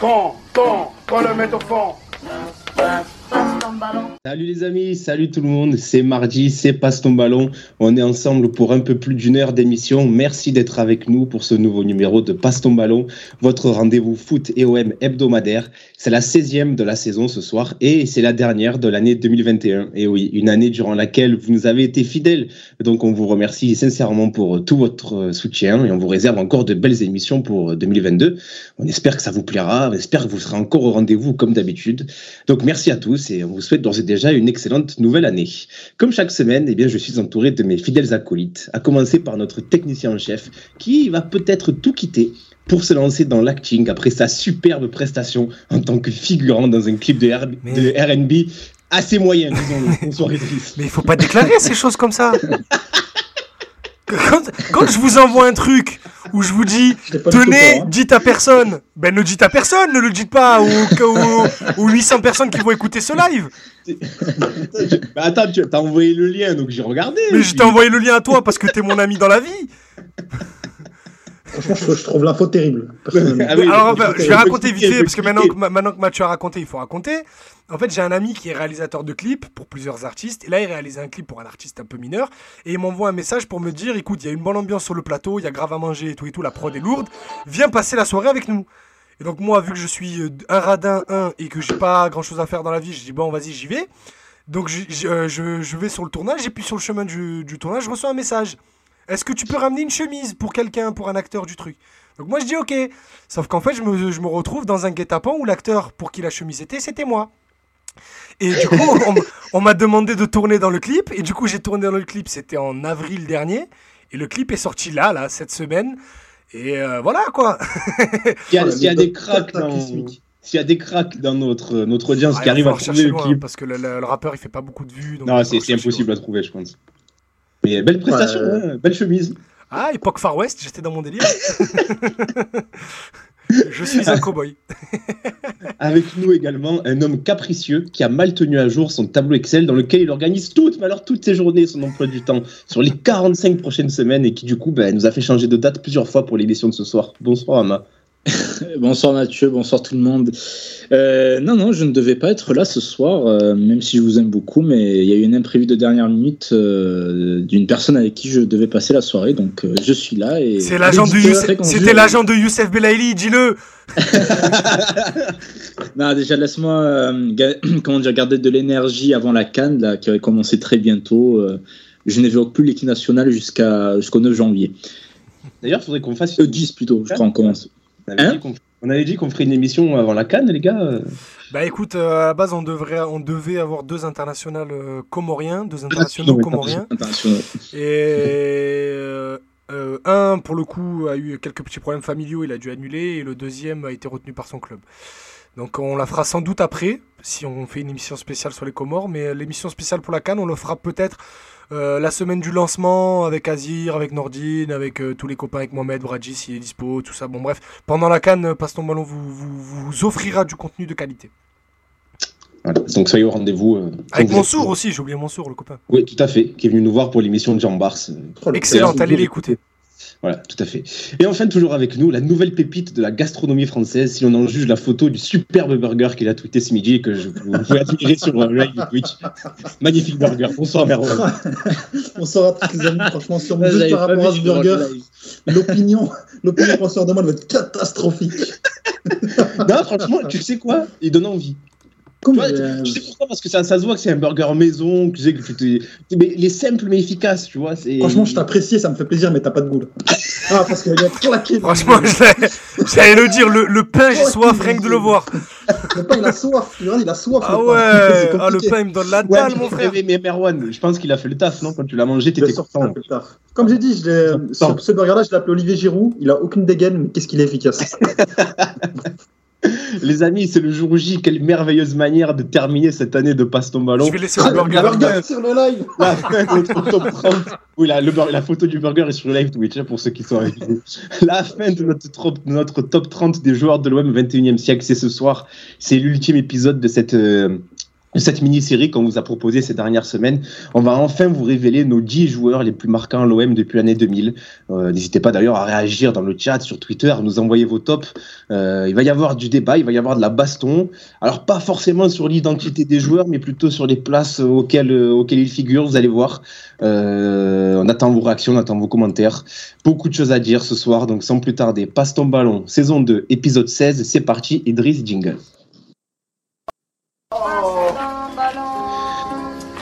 Quand, quand, quand le met au fond. Salut les amis, salut tout le monde, c'est mardi, c'est Passe ton ballon. On est ensemble pour un peu plus d'une heure d'émission. Merci d'être avec nous pour ce nouveau numéro de Passe ton ballon, votre rendez-vous foot et OM hebdomadaire. C'est la 16e de la saison ce soir et c'est la dernière de l'année 2021. Et oui, une année durant laquelle vous nous avez été fidèles. Donc on vous remercie sincèrement pour tout votre soutien et on vous réserve encore de belles émissions pour 2022. On espère que ça vous plaira, on espère que vous serez encore au rendez-vous comme d'habitude. Donc merci à tous et on vous souhaite d'ores et déjà une excellente nouvelle année. Comme chaque semaine, eh bien, je suis entouré de mes fidèles acolytes, à commencer par notre technicien en chef, qui va peut-être tout quitter pour se lancer dans l'acting après sa superbe prestation en tant que figurant dans un clip de, RB assez moyen, disons-le. Mais il faut pas déclarer ces choses comme ça. Quand, je vous envoie un truc où je vous dis tenez, hein. dites à personne, ben ne dites à personne, ne le dites pas aux, 800 personnes qui vont écouter ce live. Bah, attends, tu as envoyé le lien donc j'ai regardé. Mais je t'ai envoyé le lien à toi parce que t'es mon ami dans la vie. Franchement, je, trouve l'info terrible. Ah Alors, je vais raconter vite fait, parce que maintenant, que maintenant que Mathieu a raconté, il faut raconter. En fait, j'ai un ami qui est réalisateur de clips pour plusieurs artistes. Et là, il réalise un clip pour un artiste un peu mineur. Et il m'envoie un message pour me dire écoute, il y a une bonne ambiance sur le plateau, il y a grave à manger et tout et tout, la prod est lourde. Viens passer la soirée avec nous. Et donc, moi, vu que je suis euh, un radin, un, et que j'ai pas grand chose à faire dans la vie, je dis bon, vas-y, j'y vais. Donc, euh, je, vais sur le tournage. Et puis, sur le chemin du, du tournage, je reçois un message. Est-ce que tu peux ramener une chemise pour quelqu'un, pour un acteur du truc? Donc moi je dis ok. Sauf qu'en fait je me, retrouve dans un guet-apens où l'acteur pour qui la chemise était, c'était moi. Et du coup, on, m'a demandé de tourner dans le clip. Et du coup, j'ai tourné dans le clip. C'était en avril dernier. Et le clip est sorti là, là, cette semaine. Et euh, voilà, quoi. S'il y, a des cracks dans... S'il y a des cracks dans notre, notre audience ah, qui arrivent à trouver le clip. parce que le, rappeur, il fait pas beaucoup de vues. non, c'est impossible à trouver, je pense. Mais belle prestation, hein, belle chemise. Ah, époque Far West, j'étais dans mon délire. Je suis un cowboy. Avec nous également un homme capricieux qui a mal tenu à jour son tableau Excel dans lequel il organise toutes, toutes ses journées, son emploi du temps sur les 45 prochaines semaines et qui du coup ben, nous a fait changer de date plusieurs fois pour l'émission de ce soir. Bonsoir Ama. bonsoir Mathieu, bonsoir tout le monde. Euh, non, non, je ne devais pas être là ce soir, euh, même si je vous aime beaucoup, mais il y a eu une imprévue de dernière minute euh, d'une personne avec qui je devais passer la soirée, donc je suis là. Et C'est l'agent de Youssef, c'était l'agent de Youssef Belaïli, dis-le. non, déjà laisse-moi comment dire, garder de l'énergie avant la Cannes là, qui aurait commencé très bientôt. je n'évoque plus l'équipe nationale jusqu'à jusqu'au 9 janvier. D'ailleurs, il faudrait qu'on fasse. Le 10 plutôt, je crois, on commence. Hein on avait dit qu'on ferait une émission avant la Cannes, les gars. Bah écoute, euh, à la base, on, devrait, on devait avoir deux internationales euh, comoriens, deux internationaux comoriens. Et euh, un, pour le coup, a eu quelques petits problèmes familiaux, il a dû annuler, et le deuxième a été retenu par son club. Donc on la fera sans doute après, si on fait une émission spéciale sur les Comores, mais l'émission spéciale pour la Cannes, on le fera peut-être euh, la semaine du lancement avec Azir, avec Nordine, avec euh, tous les copains, avec Mohamed, Bradji s'il est dispo, tout ça. Bon, bref, pendant la canne, Passe ton ballon vous, vous, offrira du contenu de qualité. donc soyez au rendez-vous. Euh, avec Mansour aussi, j'ai oublié Mansour, le copain. Oui, tout à fait, qui est venu nous voir pour l'émission de Jean Bars. Excellent, allez l'écouter. Voilà, tout à fait. Et enfin, toujours avec nous, la nouvelle pépite de la gastronomie française, si on en juge la photo du superbe burger qu'il a tweeté ce midi et que je, vous pouvez admirer sur le live de Twitch. Magnifique burger. Bonsoir, Merwan. Bonsoir à tous les amis. Franchement, sur juste par rapport à ce burger, l'opinion, l'opinion penseur de moi va être catastrophique. non, franchement, tu sais quoi? Il donne envie. Euh, tu, sais pourquoi Parce que ça, ça se voit que c'est un burger maison, tu sais que tu mais les simples mais efficaces, tu vois. Franchement, je t'apprécie, ça me fait plaisir, mais t'as pas de goût. ah, parce qu'il a claqué. Franchement, j'allais le dire, le, le pain, j'ai soif, rien que de le voir. le pain, il a soif, tu vois, il a soif. Ah ouais, ah, le pain, il me donne la dalle, mon frère. Mais, Merwan, je pense qu'il a fait le taf, non Quand tu l'as mangé, t'étais content. Comme j'ai dit, ce burger-là, je l'appelle Olivier Giroud. Il a aucune dégaine, mais qu'est-ce qu'il est efficace. Les amis, c'est le jour J. Quelle merveilleuse manière de terminer cette année de Passe ton ballon. Je vais laisser le burger, sur le live. La, top 30. Oui, la, la, photo du burger est sur le live Twitch hein, pour ceux qui sont avec nous. La fin de notre, notre top 30 des joueurs de l'OM 21e siècle, c'est ce soir. C'est l'ultime épisode de cette. Euh, cette mini-série qu'on vous a proposée ces dernières semaines. On va enfin vous révéler nos 10 joueurs les plus marquants à l'OM depuis l'année 2000. Euh, N'hésitez pas d'ailleurs à réagir dans le chat, sur Twitter, nous envoyer vos tops. Euh, il va y avoir du débat, il va y avoir de la baston. Alors pas forcément sur l'identité des joueurs, mais plutôt sur les places auxquelles, auxquelles ils figurent, vous allez voir. Euh, on attend vos réactions, on attend vos commentaires. Beaucoup de choses à dire ce soir, donc sans plus tarder, passe ton ballon, saison 2, épisode 16, c'est parti, Idriss Jingle.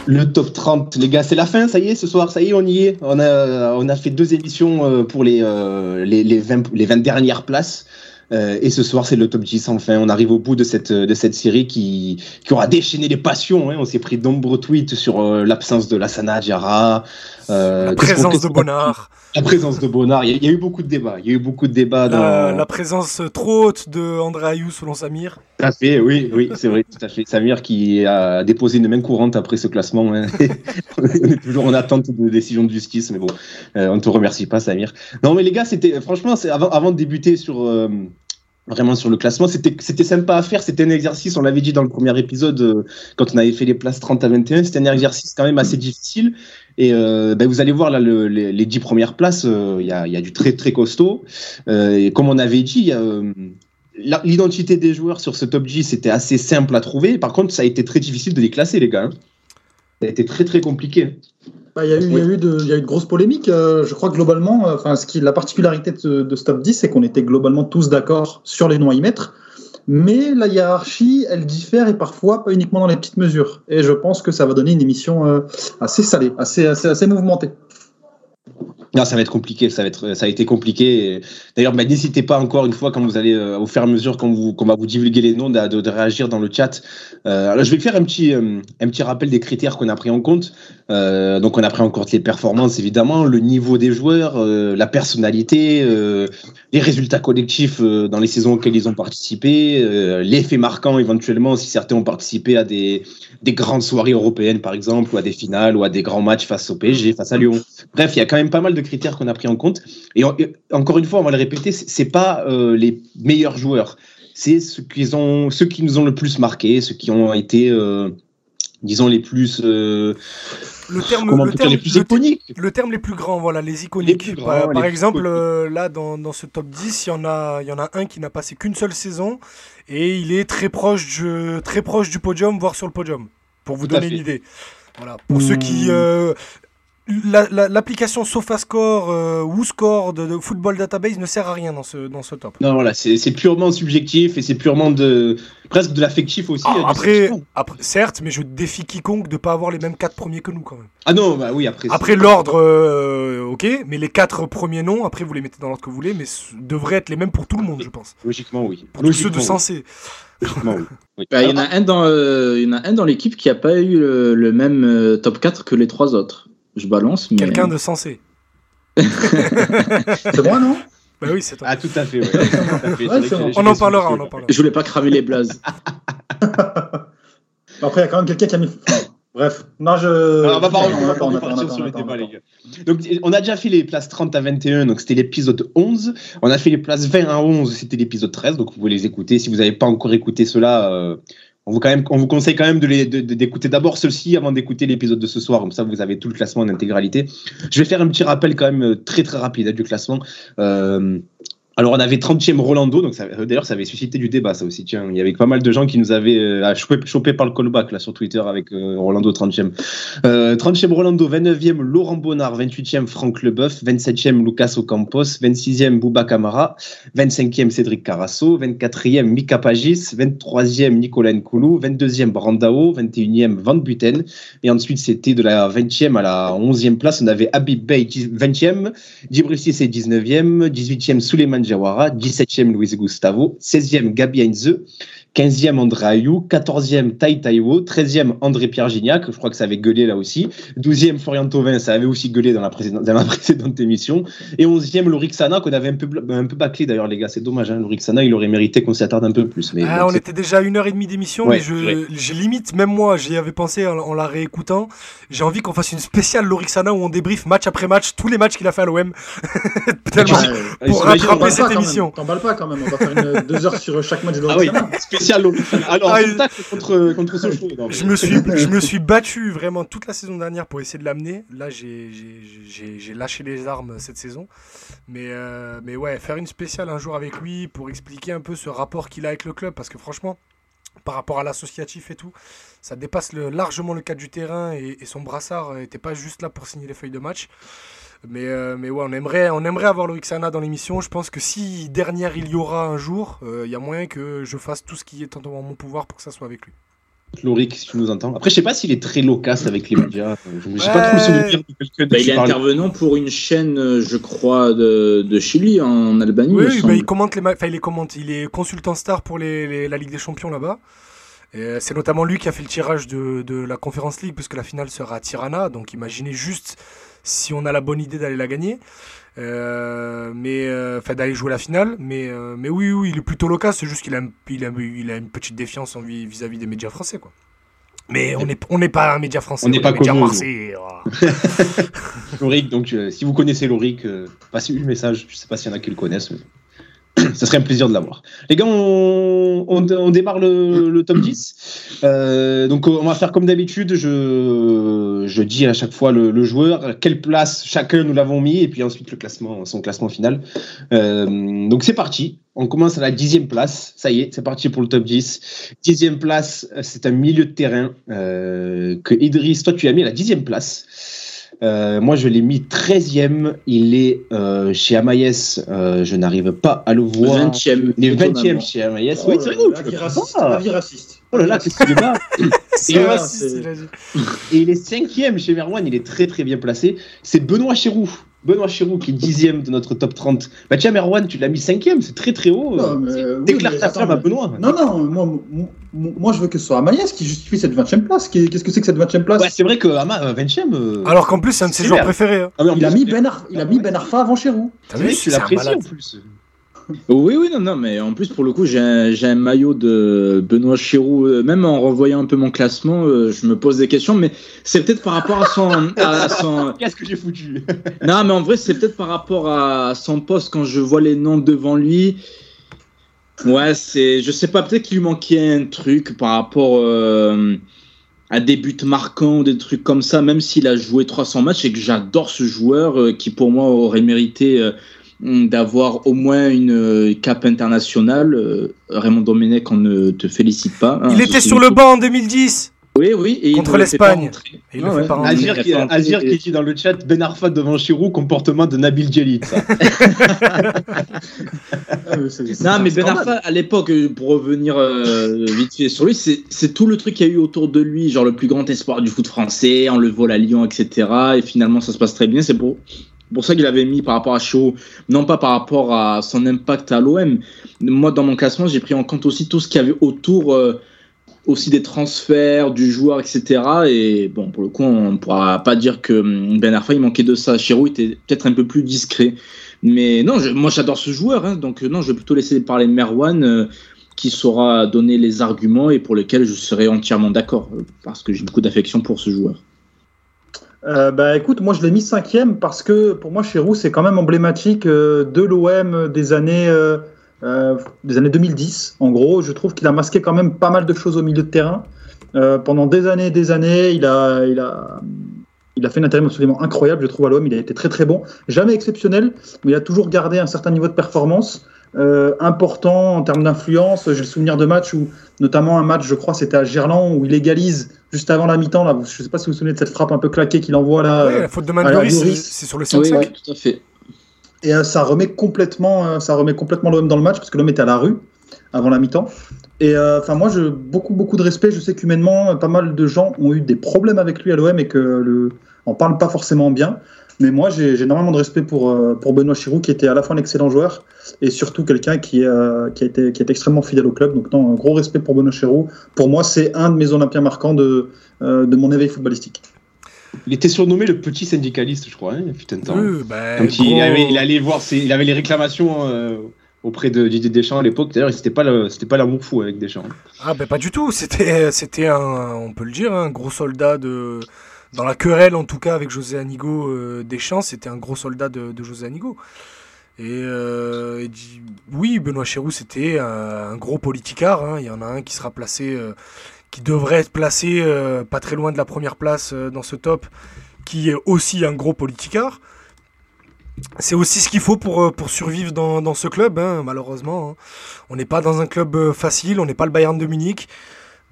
Le top 30, les gars, c'est la fin, ça y est, ce soir, ça y est, on y est. On a, on a fait deux émissions euh, pour les, euh, les, les, 20, les 20 dernières places. Euh, et ce soir, c'est le top 10 enfin. On arrive au bout de cette, de cette série qui, qui aura déchaîné les passions. Hein. On s'est pris de nombreux tweets sur l'absence de Lassana Diarra. La présence de Bonnard. La présence de Bonnard. Il y, a, eu beaucoup de débats. Il y a eu beaucoup de débats. Dans... la présence trop haute de André Ayou, selon Samir. Tout à fait, oui, oui, c'est vrai, tout à fait. Samir qui a déposé une main courante après ce classement. Hein. on est toujours en attente de décision de justice, mais bon, euh, on ne te remercie pas, Samir. Non, mais les gars, c'était franchement, avant, avant de débuter sur. Euh, vraiment sur le classement. C'était, c'était sympa à faire. C'était un exercice, on l'avait dit dans le premier épisode, euh, quand on avait fait les places 30 à 21. C'était un exercice quand même assez difficile. Et euh, ben vous allez voir là le, les, les, 10 premières places, euh, il y, a, y, a, du très très costaud. Euh, et comme on avait dit, l'identité des joueurs sur ce top 10 c'était assez simple à trouver. Par contre, ça a été très difficile de les classer, les gars. Hein. Ça a été très très compliqué. Bah, il y, a eu, y, a eu de, y a eu de grosses polémiques. je crois globalement, enfin, ce qui, la particularité de, de ce top 10, c'est qu'on était globalement tous d'accord sur les noms à y mettre mais la hiérarchie, elle diffère et parfois pas uniquement dans les petites mesures. Et je pense que ça va donner une émission euh, assez salée, assez, assez, assez mouvementée. Non, ça va être compliqué, ça a été compliqué. D'ailleurs, bah, n'hésitez pas encore une fois quand vous allez, euh, au fur et à mesure qu'on vous, va vous divulguer les noms, de, réagir dans le chat. Euh, alors, je vais faire un petit, euh, un petit rappel des critères qu'on a pris en compte. Donc, on a pris en compte les performances, évidemment, le niveau des joueurs, la personnalité, les résultats collectifs dans les saisons auxquelles ils ont participé, l'effet marquant éventuellement si certains ont participé à des, des grandes soirées européennes, par exemple, ou à des finales, ou à des grands matchs face au PSG, face à Lyon. Bref, il y a quand même pas mal de critères qu'on a pris en compte. Et, encore une fois, on va le répéter, c'est pas euh, les meilleurs joueurs, c'est ceux qui ont, ceux qui nous ont le plus marqué, ceux qui ont été, euh, disons, les plus euh, le terme, le, terme, les plus iconiques. Le, terme les plus grands, voilà, les iconiques. par, exemple, là, dans, dans, ce top 10, il y en a, il y en a un qui n'a passé qu'une seule saison et il est très proche, du, très proche du podium, voire sur le podium, pour vous donner une idée. Voilà. Pour ceux qui, mmh l'application SofaScore euh, ou Score de, Football Database ne sert à rien dans ce, dans ce top. Non, voilà, c'est purement subjectif et c'est purement de presque de l'affectif aussi. Ah, après, après, certes, mais je défie quiconque de ne pas avoir les mêmes quatre premiers que nous quand même. Ah non, bah oui, après. Après l'ordre, euh, ok, mais les quatre premiers noms, après vous les mettez dans l'ordre que vous voulez, mais devraient être les mêmes pour tout le monde, je pense. Logiquement, oui. Pour tous ceux de sensé. Logiquement, oui. Bah, il y en a un dans, euh, il y en a un dans l'équipe qui n'a pas eu le, le même top 4 que les trois autres je balance. Mais... Quelqu'un de sensé. c'est moi, non Bah oui, c'est toi. Ah, tout à fait, ouais. on en parlera, on en parlera. Je voulais pas cramer les blazes. Après, il y a quand même quelqu'un qui a mis. Bref, non, je. Alors, on va partir sur les débats, les gars. Donc, on a déjà fait les places 30 à 21, donc c'était l'épisode 11. On a fait les places 20 à 11, c'était l'épisode 13, donc vous pouvez les écouter. Si vous n'avez pas encore écouté cela, euh, on vous, conseille quand même d'écouter d'abord ceci avant d'écouter l'épisode de ce soir. Comme ça, vous avez tout le classement en intégralité. Je vais faire un petit rappel quand même euh, très très rapide hein, du classement. Euh, alors on avait 30e Rolando, donc euh, d'ailleurs ça avait suscité du débat ça aussi. Tiens, il y avait pas mal de gens qui nous avaient euh, par le callback là sur Twitter avec euh, Rolando 30e. 30e Rolando, 29e Laurent Bonnard, 28e Franck Leboeuf, 27e Lucas Ocampos, 26e Bouba Camara, 25e Cédric Carasso, 24e Mika Pagis, 23e Nicolas Nkoulou, 22e Brandao, 21e Van Buten et ensuite c'était de la 20e à la 11e place, on avait Habib Bey 20e, Djibril Cissé 19e, 18e Suleiman Jawara, 17e Luis Gustavo, 16e Gabi Heinze, 15e André Ayou, 14e Tai Taiwo, 13e André Pierre Gignac, je crois que ça avait gueulé là aussi, 12e Florian Thauvin, ça avait aussi gueulé dans la, précédente, dans la précédente émission, et 11e Lorixana, qu'on avait un peu, un peu bâclé d'ailleurs les gars, c'est dommage, hein, Lorixana, il aurait mérité qu'on s'y attarde un peu plus. Mais ah, on était déjà à une heure et demie d'émission, ouais, mais j'ai limite, même moi, j'y avais pensé en, en la réécoutant, j'ai envie qu'on fasse une spéciale Lorixana où on débriefe match après match tous les matchs qu'il a fait à l'OM, pour rattraper cette émission. T'emballes pas quand même, on va faire une, deux heures sur chaque match de Lorixana. Ah oui, spécial Alors, Ah, contre, contre Sochaux. non, mais- Je me, suis, je me suis battu vraiment toute la saison dernière pour essayer de l'amener. Là, j'ai- j'ai j'ai- j'ai lâché les armes cette saison. Mais, euh, mais ouais, faire une spéciale un jour avec lui pour expliquer un peu ce rapport qu'il a avec le club. Parce que franchement, par rapport à l'associatif et tout, ça dépasse le- largement le cadre du terrain. Et, et son brassard n'était pas juste là pour signer les feuilles de match. Mais, euh, mais ouais, on aimerait, on aimerait avoir Loïc Sana dans l'émission. Je pense que si dernière il y aura un jour, euh, il y a moyen que je fasse tout ce qui est en mon pouvoir pour que ça soit avec lui. Lorik, si tu nous entends. Après, je sais pas s'il est très loquace avec les médias. Je J'ai Ouais. pas trop le souvenir de quelqu'un de Bah, il est intervenant pour une chaîne, euh, je crois, de, de Chili, en Albanie. Oui, il bah, il commente les ma- enfin, il les commente. Il est consultant star pour les, les- la Ligue des Champions là-bas. Et, euh, C'est notamment lui qui a fait le tirage de, de la Conference League puisque la finale sera à Tirana. Donc imaginez juste si on a la bonne idée d'aller la gagner. Euh, mais euh, enfin d'aller jouer la finale. Mais, euh, mais oui, oui, il est plutôt loquace. C'est juste qu'il a, il a, il a une petite défiance vis- vis-à-vis des médias français, quoi. Mais on n'est on n'est pas un média français, On n'est est pas un média marseillais. oh. Lorik, donc si vous connaissez Lorik, euh, passez-lui le message. Je sais pas s'il y en a qui le connaissent. mais Ça serait un plaisir de l'avoir. Les gars, on, on- on démarre le, le top 10. Euh, donc, on va faire comme d'habitude. Je, je dis à chaque fois le, le joueur, quelle place chacun nous l'avons mis, et puis ensuite le classement, son classement final. Euh, donc, c'est parti. On commence à la dixième place. Ça y est, c'est parti pour le top 10. Dixième place, c'est un milieu de terrain euh, que Idriss, toi, tu as mis à la dixième place. Euh, moi, je l'ai mis 13e. Il est euh, chez Amaïs. Euh, je n'arrive pas à le voir. 20e. Il est 20e étonnamment. chez Amaïs. Oh oui, c'est vrai. avis raciste, Oh là là, qu'est-ce qu'il est bas. C'est Et, euh, raciste, il a dit. Et il est 5e chez Merwan. Il est très très bien placé. C'est Benoît Chirou. Benoît Chirou qui est 10e de notre top 30. Bah tiens, Merwan, tu l'as mis 5e. C'est très très haut. Non, mais, euh, oui, Déclare mais ta flamme à Benoît. Non, non, moi, moi, moi, je veux que ce soit Amaïs qui justifie cette 20 e place. Qu'est- Qu'est-ce que c'est que cette 20 e place? Ouais, c'est vrai que Ama, 20e. euh, Alors qu'en plus, c'est un de ses joueurs préférés. hein. ah, il, a mis ben Ar- il a mis Ben Arfa avant Chérou. T'as c'est vu tu malade. en plus. Oui, oui, non, non, mais en plus, pour le coup, j'ai un, maillot de Benoît Chirou. euh, Même en revoyant un peu mon classement, euh, je me pose des questions, mais c'est peut-être par rapport à son. à son... Qu'est-ce que j'ai foutu? Non, mais en vrai, c'est peut-être par rapport à son poste quand je vois les noms devant lui. Ouais, c'est. Je sais pas, peut-être qu'il lui manquait un truc par rapport euh, à des buts marquants ou des trucs comme ça, même s'il a joué 300 matchs et que j'adore ce joueur euh, qui, pour moi, aurait mérité euh, d'avoir au moins une euh, cape internationale. Euh, Raymond Domenech, on ne te félicite pas. hein, Il était sur le banc en 2010. Oui, oui. Et il contre le l'Espagne. Ah le ouais. Azir, qui, Azir qui dit dans le chat Ben Arfa devant Chirou, comportement de Nabil Djelit. ça. Non, mais Ben Arfa, à l'époque, euh, pour revenir euh, vite fait sur lui, c'est c'est tout le truc qu'il y a eu autour de lui, genre le plus grand espoir du foot français, on le vole à Lyon, etc. Et finalement, ça se passe très bien. C'est pour, pour ça qu'il avait mis par rapport à Chiro, non pas par rapport à son impact à l'OM. Moi, dans mon classement, j'ai pris en compte aussi tout ce qu'il y avait autour. euh, aussi des transferts du joueur, etc. Et bon, pour le coup, on ne pourra pas dire que hum, Ben Arfa, manquait de ça. Chiro était peut-être un peu plus discret. Mais non, moi j'adore ce joueur, hein, donc non, je vais plutôt laisser parler Merwan, euh, qui saura donner les arguments et pour lesquels je serai entièrement d'accord, euh, parce que j'ai beaucoup d'affection pour ce joueur. Euh, bah écoute, moi je l'ai mis cinquième parce que pour moi Chérou c'est quand même emblématique euh, de l'OM des années euh, euh, des années 2010. En gros, je trouve qu'il a masqué quand même pas mal de choses au milieu de terrain. Pendant des années, et des années, il a, il a, il a fait un intérim absolument incroyable, je trouve à l'OM. Il a été très très bon, jamais exceptionnel, mais il a toujours gardé un certain niveau de performance. Euh, important en termes d'influence. J'ai le souvenir de matchs où, notamment un match, je crois, c'était à Gerland, où il égalise juste avant la mi-temps. Là, je sais pas si vous vous souvenez de cette frappe un peu claquée qu'il envoie là. Ouais, la faute de Mandoris, c'est sur le 5-5. Oui, tout à fait. Et euh, ça remet complètement, euh, ça remet complètement l'OM dans le match parce que l'OM était à la rue avant la mi-temps. Et euh, enfin, moi, je beaucoup beaucoup de respect. Je sais qu'humainement, pas mal de gens ont eu des problèmes avec lui à l'OM et que le, on parle pas forcément bien. Mais moi, j'ai énormément de respect pour euh, pour Benoît Chirou, qui était à la fois un excellent joueur et surtout quelqu'un qui euh, qui a été qui est extrêmement fidèle au club. Donc, non, un gros respect pour Benoît Chirou. Pour moi, c'est un de mes Olympiens marquants de euh, de mon éveil footballistique. Il était surnommé le petit syndicaliste, je crois, hein, putain de temps. Oui, bah, Quand il, avait, il allait voir, ses- il avait les réclamations euh, auprès de Didier Deschamps à l'époque. D'ailleurs, c'était pas c'était pas l'amour fou avec Deschamps. Ah ben pas du tout, c'était c'était un on peut le dire un gros soldat de dans la querelle en tout cas avec José Anigo euh, Deschamps, c'était un gros soldat de, José Anigo. Et, euh, dit- oui, Benoît Chéroux, c'était un, gros politicard. hein. Il y en a un qui sera placé, euh, qui devrait être placé euh, pas très loin de la première place dans ce top, qui est aussi un gros politicard. C'est aussi ce qu'il faut pour, pour survivre dans, ce club, hein, malheureusement. hein. On n'est pas dans un club facile, on n'est pas le Bayern de Munich.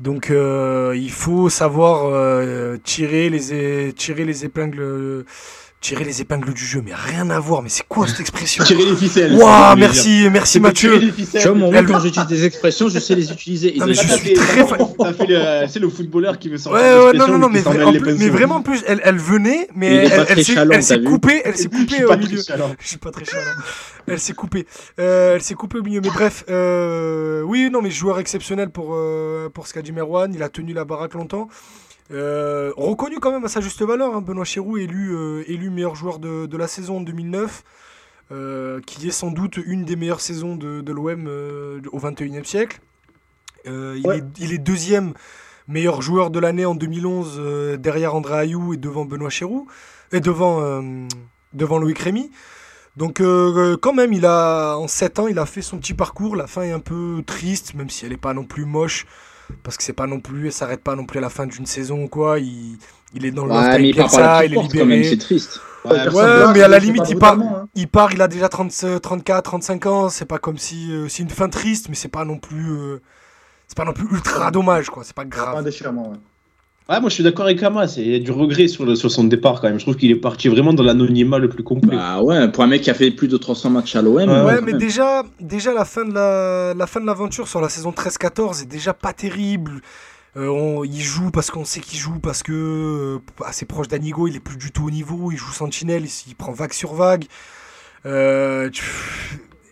Donc euh, il faut savoir euh, tirer, les, tirer les épingles. Tirer les épingles du jeu, mais rien à voir. Mais c'est quoi cette expression? Tirer les ficelles. Waouh, merci, merci Mathieu. tirer les ficelles. Tu vois, mon Elle- quand j'utilise des expressions, je sais les utiliser. Non, de- mais je suis très le- C'est le footballeur qui veut Ouais, sortir ouais, non, non, non, mais, vraiment, en plus, elle, elle venait, mais elle, s'est coupée, elle s'est coupée au milieu. Je suis pas très chalant. Elle s'est coupée. Euh, elle s'est coupée au milieu. Mais bref, euh, oui, non, mais joueur exceptionnel pour, euh, pour ce qu'a dit Merwan. Il a tenu la baraque longtemps. Euh, reconnu quand même à sa juste valeur. hein, Benoît Chéroux élu, euh, élu meilleur joueur de, de la saison en 2009. euh, qui est sans doute une des meilleures saisons de, de l'OM au 21e siècle. Il, est, il est deuxième meilleur joueur de l'année en 2011 euh, derrière André Ayou et devant Benoît Chéroux et devant, devant Loïc Rémy. Donc euh, quand même, il a en 7 ans, il a fait son petit parcours. La fin est un peu triste, même si elle n'est pas non plus moche, parce que c'est pas non plus, s'arrête pas non plus à la fin d'une saison ou quoi. Il, il est dans le Ouais, mais il part petite il est porte quand même, libéré. c'est triste. Ouais, mais à la c'est limite, il part- hein. Il part, il a déjà 30, 34, 35 ans. C'est pas comme si euh, c'est une fin triste, mais c'est pas non plus, euh, c'est pas non plus ultra dommage quoi. C'est pas Pas un grave. déchirement. ouais. Ouais, moi je suis d'accord avec Kama, c'est il y a du regret sur, le, sur son départ quand même. Je trouve qu'il est parti vraiment dans l'anonymat le plus complet. Bah ouais, pour un mec qui a fait plus de 300 matchs à l'OM. Ouais, Ouais, mais même. déjà, déjà la fin de la, la fin de l'aventure sur la saison 13-14 est déjà pas terrible. Euh, on- il joue parce qu'on sait qu'il joue parce que euh, assez proche d'Anigo, il est plus du tout au niveau. Il joue Sentinelle, il, il prend vague sur vague. Euh, tu-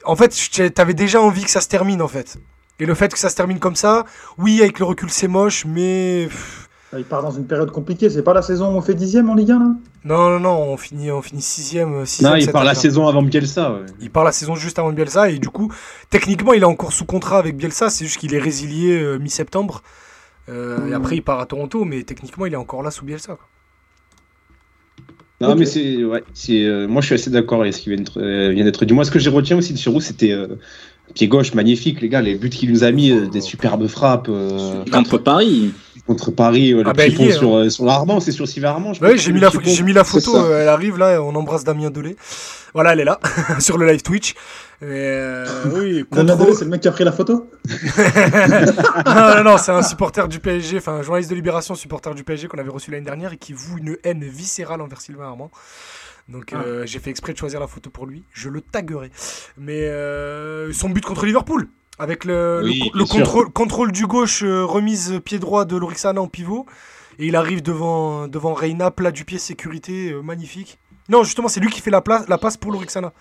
En fait, tu avais déjà envie que ça se termine en fait. Et le fait que ça se termine comme ça, oui, avec le recul, c'est moche, mais pff, Il part dans une période compliquée. C'est pas la saison où on fait dixième en Ligue 1 là? Non, non, non, on finit, on finit sixième, sixième non, il part la année. saison avant Bielsa. Ouais. Il part la saison juste avant Bielsa et du coup, techniquement, il est encore sous contrat avec Bielsa. C'est juste qu'il est résilié euh, mi-septembre. Euh, Et après, il part à Toronto, mais techniquement, il est encore là sous Bielsa. quoi. Non, mais c'est. Ouais, c'est euh, moi je suis assez d'accord avec ce qui vient d'être euh, vient d'être dit. Moi, ce que j'ai retiens aussi de Chirou, c'était euh, pied gauche magnifique, les gars. Les buts qu'il nous a mis, euh, des superbes frappes euh, Contre Paris. Contre Paris, euh, le Ah bah, est, sur, euh, sur l'Armand, c'est sur Sylvain Armand. pense, j'ai mis, la, j'ai mis photo, euh, elle arrive là, on embrasse Damien Delay. Voilà, elle est là, sur le live Twitch. Euh, oui, Damien Delay, c'est le mec qui a pris la photo non, non, non, c'est un supporter du PSG, enfin un journaliste de Libération, supporter du PSG qu'on avait reçu l'année dernière et qui voue une haine viscérale envers Sylvain Armand. Donc euh, j'ai fait exprès de choisir la photo pour lui. Je le taguerai. Mais euh, son but contre Liverpool, avec le, Oui, contrôle, contrôle du gauche, euh, remise pied droit de Lorixana en pivot. Et il arrive devant, devant Reina, plat du pied, sécurité, euh, magnifique. Non, justement, c'est lui qui fait la, place, la passe pour Lorixana.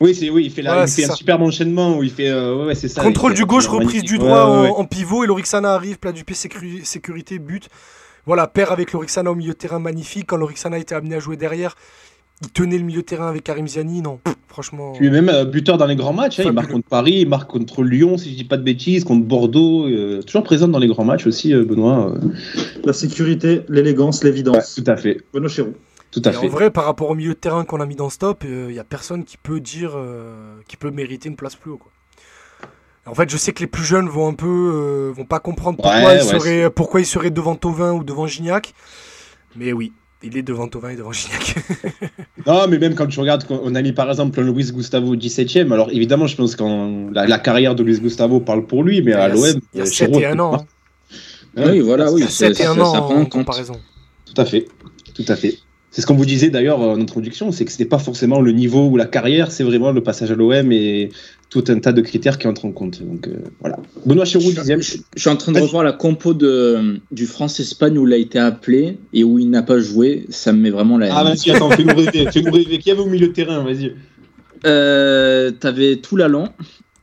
Oui, c'est oui, il fait, la, Ouais, il fait un superbe enchaînement où il fait. euh, ouais, ouais, c'est ça. Contrôle fait- du gauche, reprise magnifique. du droit ouais, en, ouais. en pivot et Lorixana arrive, plat du pied, sécu- sécurité, but. Voilà, paire avec Lorixana au milieu de terrain magnifique. Quand Lorixana était amené à jouer derrière, il tenait le milieu de terrain avec Karim Ziani. Non, pff, franchement. Puis même euh, buteur dans les grands matchs, hein, il marque contre Paris, il marque contre Lyon, si je dis pas de bêtises, contre Bordeaux, euh, toujours présent dans les grands matchs aussi, euh, Benoît. euh. La sécurité, l'élégance, Ouais, l'évidence. tout à fait, Benoît Chéroux. tout à Et en fait. vrai, par rapport au milieu de terrain qu'on a mis dans ce top, il n'y a personne qui peut dire, euh, qui peut mériter une place plus haut. Quoi. En fait, je sais que les plus jeunes vont un peu, euh, vont pas comprendre pourquoi, Ouais, il ouais, serait, pourquoi il serait devant Tovin ou devant Gignac. Mais oui, il est devant Tovin et devant Gignac. Non, mais même quand tu regardes, on a mis par exemple Luis Gustavo 17ème, alors évidemment, je pense que la, la carrière de Luis Gustavo parle pour lui, mais à l'OM, il y a euh, 7 Chirot, et 1 ans. hein. Oui, voilà, Il oui. y a c'est- 7 et ça- 1 ça ans prend en comparaison. Tout à fait, tout à fait. C'est ce qu'on vous disait d'ailleurs en introduction, c'est que c'était pas forcément le niveau ou la carrière, c'est vraiment le passage à l'OM et tout un tas de critères qui entrent en compte. Donc euh, voilà. Benoît Chirou, Je, dixième. je- je suis en train de revoir la compo de, du France-Espagne où il a été appelé et où il n'a pas joué. Ça me met vraiment la haine. Ah vas-y, attends, fais-nous rêver, fais-nous rêver. Qui avait au milieu de terrain, vas-y. Euh, T'avais Toulalan,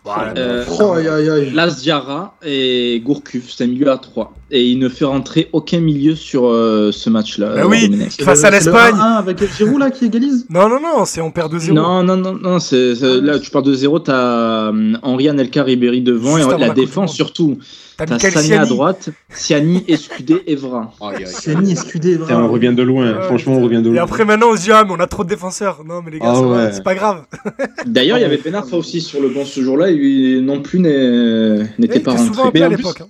Voilà, euh, Oh, aïe, aïe, aïe. Las Diarra et Gourcuff. C'était un milieu à 3. Et il ne fait rentrer aucun milieu sur euh, ce match-là. Bah oui, Domenech. face à C'est le l'Espagne. 1-1 avec Giroud là qui égalise? Non, non, non, c'est on perd 2-0. Non, non, non, non c'est- là tu pars de zéro, t'as euh, Henri Anelka Ribéry devant Juste et la défense surtout. T'as Sani à Siani. droite, Siani, Escudé, Evra. Siani, Escudé, Putain, on revient de loin, Ouais, franchement, on revient de Et loin. après, maintenant, on se dit, ah, mais on a trop de défenseurs. Non, mais les gars, Ah ouais. c'est pas grave. D'ailleurs, il y avait Benarfa aussi sur le banc ce jour-là, et lui non plus n'était pas rentré. Mais à en plus- l'époque. hein.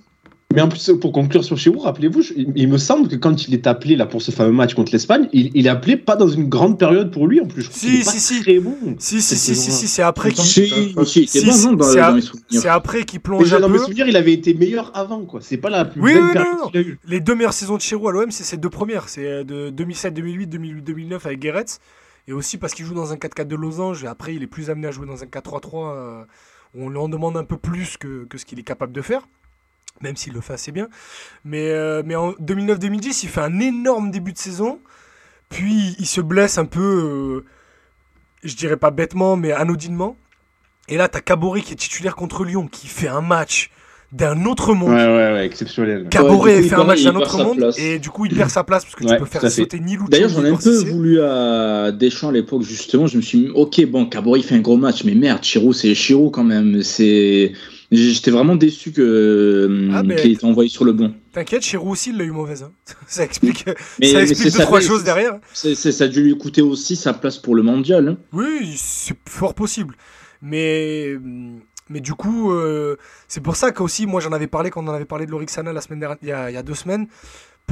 Mais en plus, pour conclure sur Chirou, rappelez-vous, il, il me semble que quand il est appelé là pour ce fameux match contre l'Espagne, il, il est appelé pas dans une grande période pour lui en plus. Je trouve Si, est pas si, si. Très bon. Si, si, cette si, si, saison-là. si, c'est après qu'il Si, si, il était Si, bon, si, non, dans, c'est mes c'est après qu'il plonge j'ai- un dans mes peu. souvenirs, il avait été meilleur avant, quoi. C'est pas la plus Oui, belle oui, période qu'il a eue. Les deux meilleures saisons de Chirou à l'OM, c'est ces deux premières. C'est euh, de 2007, 2008, 2008, 2009 avec Guéret. Et aussi parce qu'il joue dans un 4-4 de losange. Et après, il est plus amené à jouer dans un 4-3-3 euh, où on lui en demande un peu plus que, que ce qu'il est capable de faire. Même s'il le fait assez bien. Mais, euh, mais en 2009-2010, il fait un énorme début de saison. Puis il se blesse un peu, euh, je dirais pas bêtement, mais anodinement. Et là, t'as Caboret qui est titulaire contre Lyon, qui fait un match d'un autre Ouais, monde. ouais, ouais, exceptionnel. Caboret Ouais, fait un match d'un autre monde place. et du coup il perd sa place parce que tu Ouais, peux faire sauter ni Lucho D'ailleurs, j'en ai un peu voulu à Deschamps à l'époque, justement. Je me suis dit, ok, bon, Cabori fait un gros match, mais merde, Chirou, c'est Chirou quand même. C'est. J'étais vraiment déçu que Ah, qu'il ait été envoyé sur le bon. T'inquiète, Chirou aussi il l'a eu mauvaise. hein. ça explique, Mais, ça explique deux ça, trois choses derrière. ça a dû lui coûter aussi sa place pour le mondial. hein. Oui, c'est fort possible. Mais, mais du coup, euh, c'est pour ça qu'aussi, moi j'en avais parlé quand on en avait parlé de Lorixana la semaine dernière, il y a, il y a deux semaines.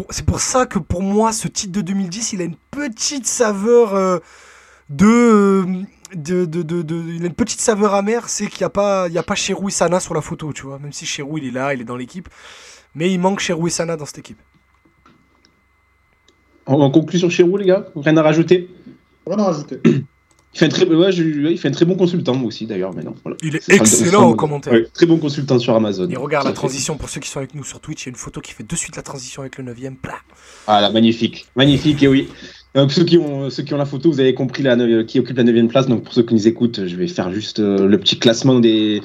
C'est pour ça que pour moi, ce titre de 2010, il a une petite saveur euh, de, de, de, de- de- Il a une petite saveur amère, c'est qu'il n'y a pas, il y a pas Cherou et Sana sur la photo, tu vois. Même si Cherou il est là, il est dans l'équipe. Mais il manque Cherou et Sana dans cette équipe. On, on conclut sur Chirou, les gars Rien à rajouter? Rien à rajouter. il fait, un très, ouais, je- ouais, il fait un très bon consultant, moi aussi, d'ailleurs, maintenant. Voilà. Il est excellent en commentaire. ouais, très bon consultant sur Amazon. Et regarde la transition pour ceux qui sont avec nous sur Twitch. Il y a une photo qui fait de suite la transition avec le 9ème. Plah. Ah là, magnifique, magnifique, et oui. Donc, ceux, qui ont, ceux qui ont la photo, vous avez compris la, neuvi- qui occupe la 9 place. Donc, pour ceux qui nous écoutent, je vais faire juste euh, le petit classement des,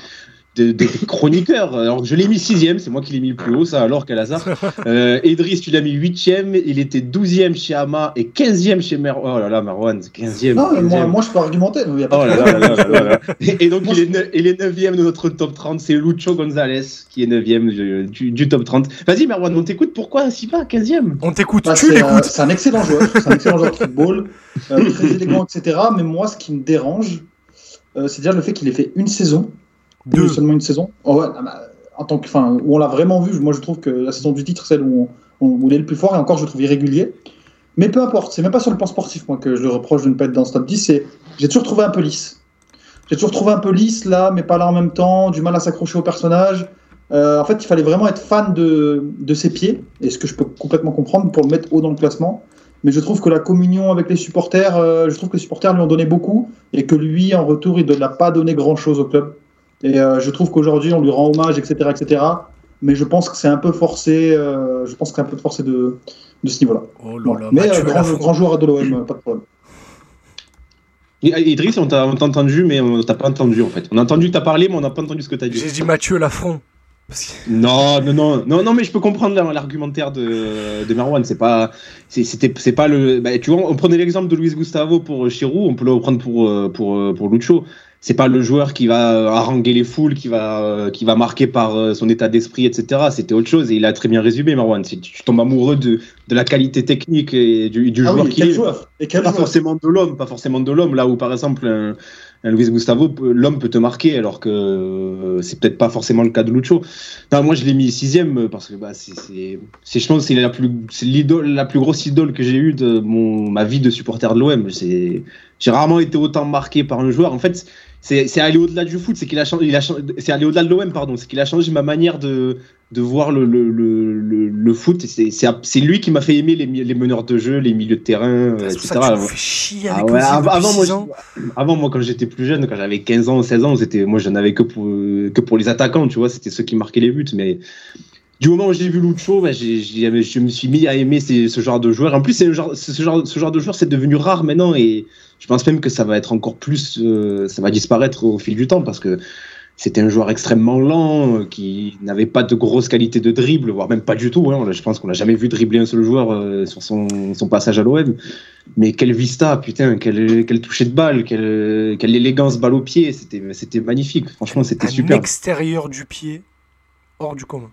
des, des chroniqueurs. Alors, je l'ai mis 6 c'est moi qui l'ai mis le plus haut, ça, alors qu'à hasard. Euh, Idriss, tu l'as mis 8 il était 12e chez Ama et 15e chez Mer. Oh là là, Marwan, 15e. Non, mais moi, 15e. moi je peux argumenter. Il y a pas Oh de là là là là là là. Et, et donc, Moi, il est, ne- il est 9ème de notre top 30, c'est Lucho Gonzalez qui est 9ème du, du- top 30. Vas-y, Marwan, on t'écoute, pourquoi si bas, 15ème On t'écoute, Bah, tu c'est un, l'écoutes. c'est un excellent joueur, c'est un excellent joueur de football, euh, très élégant, etc. Mais moi, ce qui me dérange, euh, c'est déjà le fait qu'il ait fait une saison, Deux. Seulement une saison. Oh ouais, en tant que, enfin, où on l'a vraiment vu. Moi, je trouve que la saison du titre, celle où, on- où il est le plus fort, et encore, je le trouve irrégulier. Mais peu importe, c'est même pas sur le plan sportif, moi, que je le reproche de ne pas être dans ce top 10. C'est, j'ai toujours trouvé un peu lisse. J'ai toujours trouvé un peu lisse là, mais pas là en même temps, du mal à s'accrocher au personnage. Euh, en fait, il fallait vraiment être fan de, de ses pieds, et ce que je peux complètement comprendre pour le mettre haut dans le classement. Mais je trouve que la communion avec les supporters, euh, je trouve que les supporters lui ont donné beaucoup, et que lui, en retour, il ne n'a pas donné grand-chose au club. Et euh, je trouve qu'aujourd'hui, on lui rend hommage, etc., etc. Mais je pense que c'est un peu forcé. euh, je pense que c'est un peu forcé de, de ce niveau-là. Oh là Voilà. là, Mais euh, grand, grand joueur de l'OM, pas de problème. Idriss, on t'a entendu, mais on t'a pas entendu en fait. On a entendu que t'as parlé, mais on n'a pas entendu ce que t'as dit. J'ai dit Mathieu Lafont. Parce que- Non, non, non, non, non, mais je peux comprendre la- l'argumentaire de, de Marwan. C'est pas, c'était, c'est pas le. bah, tu vois, on prenait l'exemple de Luis Gustavo pour Chirou, on peut le reprendre pour pour pour Lucho. C'est pas le joueur qui va haranguer les foules, qui va euh, qui va marquer par euh, son état d'esprit, etc. C'était autre chose et il a très bien résumé, Marwan. Tu tombes amoureux de de la qualité technique et du, du Ah joueur oui, qui est. joueur Et Pas joueur forcément de l'homme, pas forcément de l'homme. Là où par exemple un, un Luis Gustavo, l'homme peut te marquer, alors que euh, c'est peut-être pas forcément le cas de Lucho. Non, moi je l'ai mis sixième euh, parce que bah, c'est, je pense que c'est la plus, l'idole, la plus grosse idole que j'ai eue de mon, ma vie de supporter de l'OM. J'ai rarement été autant marqué par un joueur. En fait, c'est, aller au-delà du foot, c'est qu'il a changé, c'est aller au-delà de l'OM, pardon, c'est qu'il a changé ma manière de, de voir le, le, le, foot. C'est, lui qui m'a fait aimer les, les meneurs de jeu, les milieux de terrain, pour etc. ça que tu Ah ouais, avant, moi, avant, moi, quand j'étais plus jeune, quand j'avais 15 ans, 16 ans, moi, j'en avais que pour, que pour les attaquants, tu vois, c'était ceux qui marquaient les buts. Mais du moment où j'ai vu Lucho, bah, j'ai- j'ai- je me suis mis à aimer ces- ce genre de joueur. En plus, genre, ce, genre, ce genre de joueur, c'est devenu rare maintenant et je pense même que ça va être encore plus, euh, ça va disparaître au fil du temps parce que c'était un joueur extrêmement lent, qui n'avait pas de grosse qualité de dribble, voire même pas du tout. Hein. Je pense qu'on n'a jamais vu dribbler un seul joueur sur son, son, passage à l'OM. Mais quel vista, putain, quel, quel toucher de balle, quelle, quelle élégance balle au pied. C'était magnifique. Franchement, c'était super. extérieur du pied, hors du commun.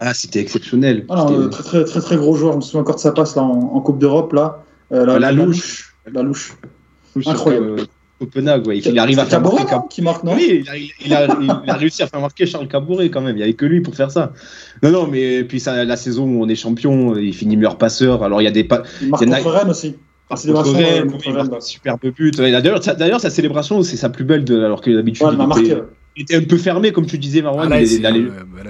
Ah, c'était exceptionnel. Ah très, très, très, très, gros joueur. Je me souviens encore de sa passe là, en, Coupe d'Europe. là. Euh, la, louche. La louche. Incroyable. Euh, Copenhague, ouais. il arrive à faire marquer qui marque, non Oui, il a, il, a, réussi à faire marquer Charles Cabouret quand même. Il n'y avait que lui pour faire ça. Non, non, mais puis ça, la saison où on est champion, il finit meilleur passeur. Alors il y a des pas. Il marque contre Rennes aussi. Ah, Rennes, superbe but. D'ailleurs, sa célébration, c'est sa plus belle, de, alors que d'habitude. Ouais, il, il était un peu fermé, comme tu disais, Marwan. Ah, là, il, là,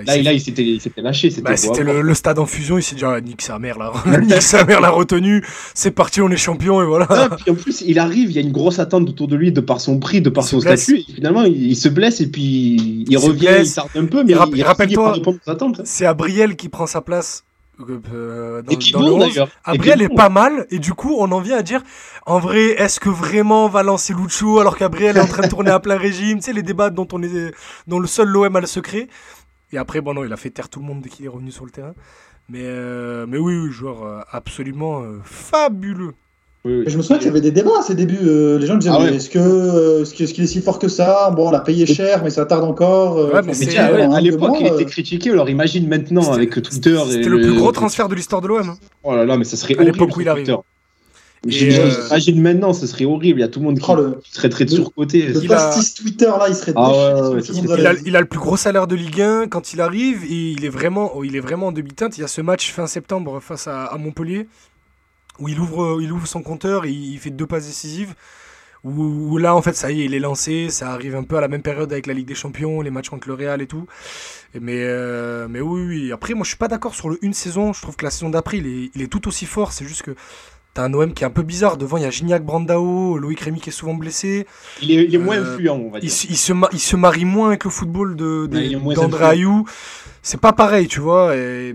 là, il s'était lâché. Bah, c'était le, stade en fusion. Il s'est dit, ah, nique sa mère, là. nique sa mère, l'a retenu. C'est parti, on est champion, et voilà. puis en plus, il arrive, il y a une grosse attente autour de lui, de par son prix, de par son statut. Et finalement, il, se blesse, et puis il, revient, il tarde un peu, mais il, rappelle-toi, c'est Abriel qui prend sa place euh, dans, et qui dans d'ailleurs. Après, elle est pas mal, et du coup, on en vient à dire, en vrai, est-ce que vraiment on va lancer Lucho alors qu'Abriel est en train de tourner à plein régime Tu sais, les débats dont, on est, dont le seul l'OM a le secret. Et après, bon, non, il a fait taire tout le monde dès qu'il est revenu sur le terrain. Mais, euh, mais oui, oui, joueur euh, absolument fabuleux. Je me souviens qu'il y avait des débats à ses débuts. Euh, les gens disaient ah est-ce que euh, est-ce qu'il est, si fort que ça? Bon, on l'a payé cher, mais ça tarde encore. Euh, mais à l'époque, il était critiqué. Alors imagine maintenant avec Twitter. C'était le, plus gros transfert de l'histoire de l'OM. Hein. Oh là là, mais ça serait à l'époque où il arrive. Imagine maintenant, ce serait horrible. Il y a tout le monde qui, oh, serait très de surcoté. Le pastis Twitter là, il serait. Ah il, a, il, a, le plus gros salaire de Ligue 1 quand il arrive et il est vraiment, oh, il est vraiment en demi-teinte. Il y a ce match fin septembre face à Montpellier où il ouvre, il ouvre son compteur et il fait deux passes décisives. Où, là, en fait, ça y est, il est lancé. Ça arrive un peu à la même période avec la Ligue des Champions, les matchs contre le Real et tout. Mais, euh, mais oui, oui. Après, moi, je suis pas d'accord sur le une saison. Je trouve que la saison d'après, il est, il est tout aussi fort. C'est juste que T'as un OM qui est un peu bizarre. Devant, il y a Gignac Brandao, Loïc Rémy qui est souvent blessé. Il est, il est moins euh, influent, on va dire. Il, il, se, il se marie moins avec le football de, d'André Ayou. C'est pas pareil, tu vois. Et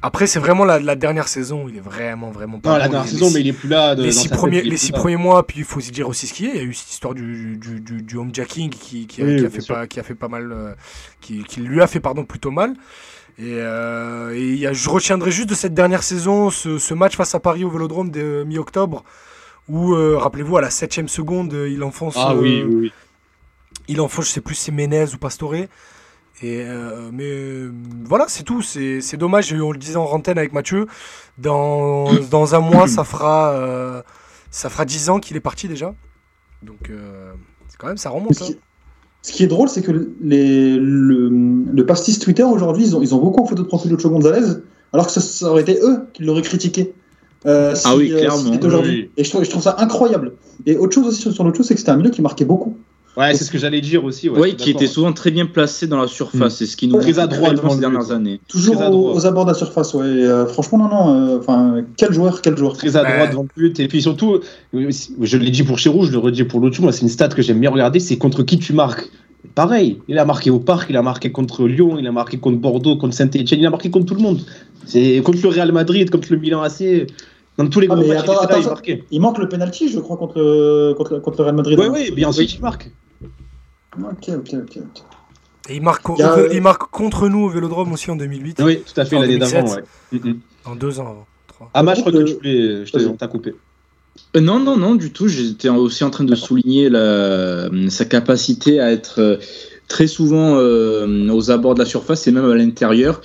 après, c'est vraiment la, la, dernière saison. Il est vraiment, vraiment pas. Non, la dernière saison, mais il est plus là. De, les six, premiers, les six premiers mois, puis il faut aussi dire aussi ce qu'il y a. Il y a eu cette histoire du, du, du, du homejacking qui, qui, qui, a fait pas, qui a fait pas mal. Euh, qui, qui, lui a fait, pardon, plutôt mal. Et, euh, et y a, je retiendrai juste de cette dernière saison ce, ce match face à Paris au Vélodrome de mi-octobre, où, euh, rappelez-vous, à la septième seconde, il enfonce. Ah oui, oui, oui. Il enfonce, je sais plus, c'est Menez ou Pastore. Et euh, mais voilà, c'est tout. C'est dommage. On le disait en rantaine avec Mathieu. Dans, dans un mois, ça fera, euh, ça fera 10 ans qu'il est parti déjà. Donc, euh, c'est quand même, ça remonte. Hein. Ce qui, est drôle, c'est que les, le, le, pastis Twitter aujourd'hui, ils ont, ils ont beaucoup en photo de profil de Cho Gonzalez, alors que ça, aurait été eux qui l'auraient critiqué. ah oui, clairement. aujourd'hui. Et je trouve, je trouve, ça incroyable. Et autre chose aussi sur l'autre chose, c'est que c'était un milieu qui marquait beaucoup. Ouais, c'est ce que j'allais dire aussi. Ouais, qui était souvent très bien placé dans la surface. Mm. C'est ce qui nous très à droite devant les dernières années. Toujours aux, abords de la surface. Ouais. Euh, franchement, non, non. Euh, enfin, quel joueur, quel joueur. Très à droite devant le but. Et puis surtout, je l'ai dit pour Chirou, je le redis pour l'autre. Moi, c'est une stat que j'aime bien regarder. C'est contre qui tu marques. Pareil, il a marqué au Parc, il a marqué contre Lyon, il a marqué contre Bordeaux, contre Saint-Etienne, il a marqué contre tout le monde. C'est contre le Real Madrid, contre le Milan AC. Dans tous les ah, gros matchs, il, il, manque le penalty, je crois, contre, contre, contre le Real Madrid. Oui, oui, bien ensuite, il marque. Ok, ok, ok. Et il marque, il marque contre nous au Vélodrome aussi en 2008. Oui, tout à fait, l'année d'avant, ouais. Mm, mm. En deux ans avant. Ah, moi, je crois que tu voulais, je t'ai coupé. Euh, non, non, non, du tout. J'étais aussi en train de souligner la, sa capacité à être euh, très souvent euh, aux abords de la surface et même à l'intérieur.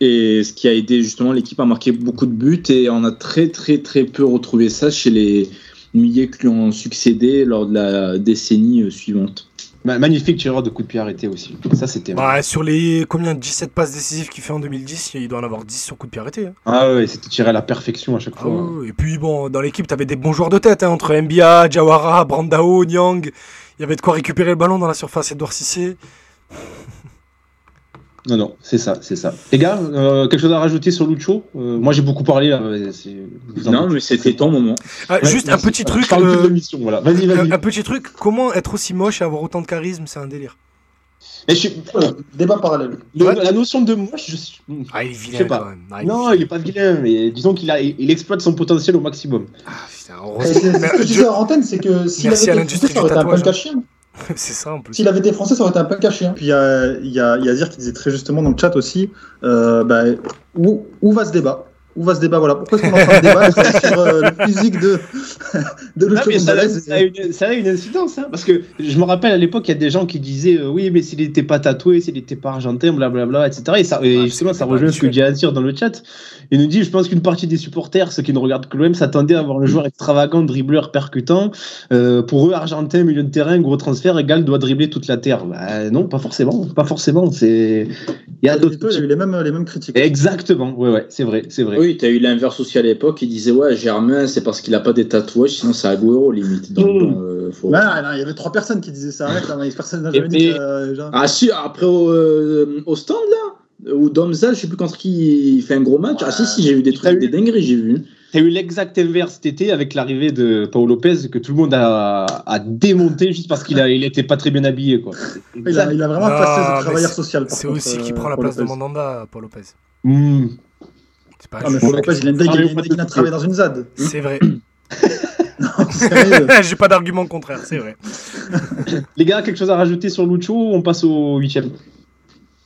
Et ce qui a aidé justement l'équipe à marquer beaucoup de buts. Et on a très, très, très peu retrouvé ça chez les milliers qui lui ont succédé lors de la décennie suivante. Magnifique tireur de coup de pied arrêté aussi. Ça, c'était. Bah, sur les combien 17 passes décisives qu'il fait en 2010, il doit en avoir 10 sur coup de pied arrêté. Hein. Ah ouais, c'était tiré à la perfection à chaque fois. Ah et puis bon, dans l'équipe, t'avais des bons joueurs de tête hein, entre Mbia, Jawara, Brandao, Nyang. Il y avait de quoi récupérer le ballon dans la surface, Edouard Cissé. Non, non, c'est ça, c'est ça. Les gars, euh, quelque chose à rajouter sur Lucho? Euh, Moi, j'ai beaucoup parlé. Là, non, mais c'était ton moment. Ah, juste un petit truc. Euh, voilà. vas-y, vas-y. Un, petit truc. Comment être aussi moche et avoir autant de charisme C'est un délire. Mais je... débat parallèle. La notion de moche, je suis. Ah, il est vilain. pas. Quand même. Ah, non, il est pas vilain, mais disons qu'il a, il exploite son potentiel au maximum. Ah, putain, Ce que tu disais en antenne, c'est que s'il avait été ça aurait été un chien. c'est ça en plus. S'il avait été français, ça aurait été un peu caché. Hein. Puis il y a, y, a, y a Azir qui disait très justement dans le chat aussi euh, bah, où, où va ce débat? Où va ce débat Voilà, pourquoi est-ce qu'on est en train de débattre sur euh, le physique de, de Lucho ça, Gonzalez ça, a une, ça a une incidence, hein, parce que je me rappelle à l'époque, il y a des gens qui disaient euh, oui, mais s'il n'était pas tatoué, s'il n'était pas argentin, blablabla, etc. Et, ça, et justement, c'est ça rejoint ce que dit Azir dans le chat. Il nous dit je pense qu'une partie des supporters, ceux qui ne regardent que l'OM, s'attendaient à voir le joueur extravagant, dribbleur, percutant. Euh, pour eux, argentin, milieu de terrain, gros transfert, égal, doit dribbler toute la terre. Bah, non, pas forcément. Pas forcément. C'est. Il y a d'autres. il a eu les mêmes, les mêmes critiques. Exactement, ouais, ouais, c'est vrai, c'est vrai. Oui, t'as eu l'inverse aussi à l'époque. Il disait ouais, Germain, c'est parce qu'il a pas des tatouages, sinon c'est Agüero limite. Donc, Mm. bon, euh, faut- Ouais, non, il y avait trois personnes qui disaient ça. Arrête, mais personne n'a jamais dit euh, genre- Ah si, après au, euh, au stand là, ou Domza, je sais plus contre qui il fait un gros match. Ah si, si, j'ai vu des trucs, eu- des dingueries, j'ai vu. T'as eu l'exact inverse cet été avec l'arrivée de Paul Lopez que tout le monde a, a démonté juste parce qu'il il était pas très bien habillé quoi. il, a, il a vraiment Non, passé de travailleur social. C'est aussi qui euh, prend la Paul place de. Mandanda, Paul Lopez. Hmm. C'est pas Ah, mais juste- Paul Lopez, il a une Ah, mais il a- il a travaillé dans une ZAD. C'est vrai. Sérieux. J'ai pas d'argument contraire, c'est vrai. Les gars, quelque chose à rajouter sur Lucho ou On passe au huitième?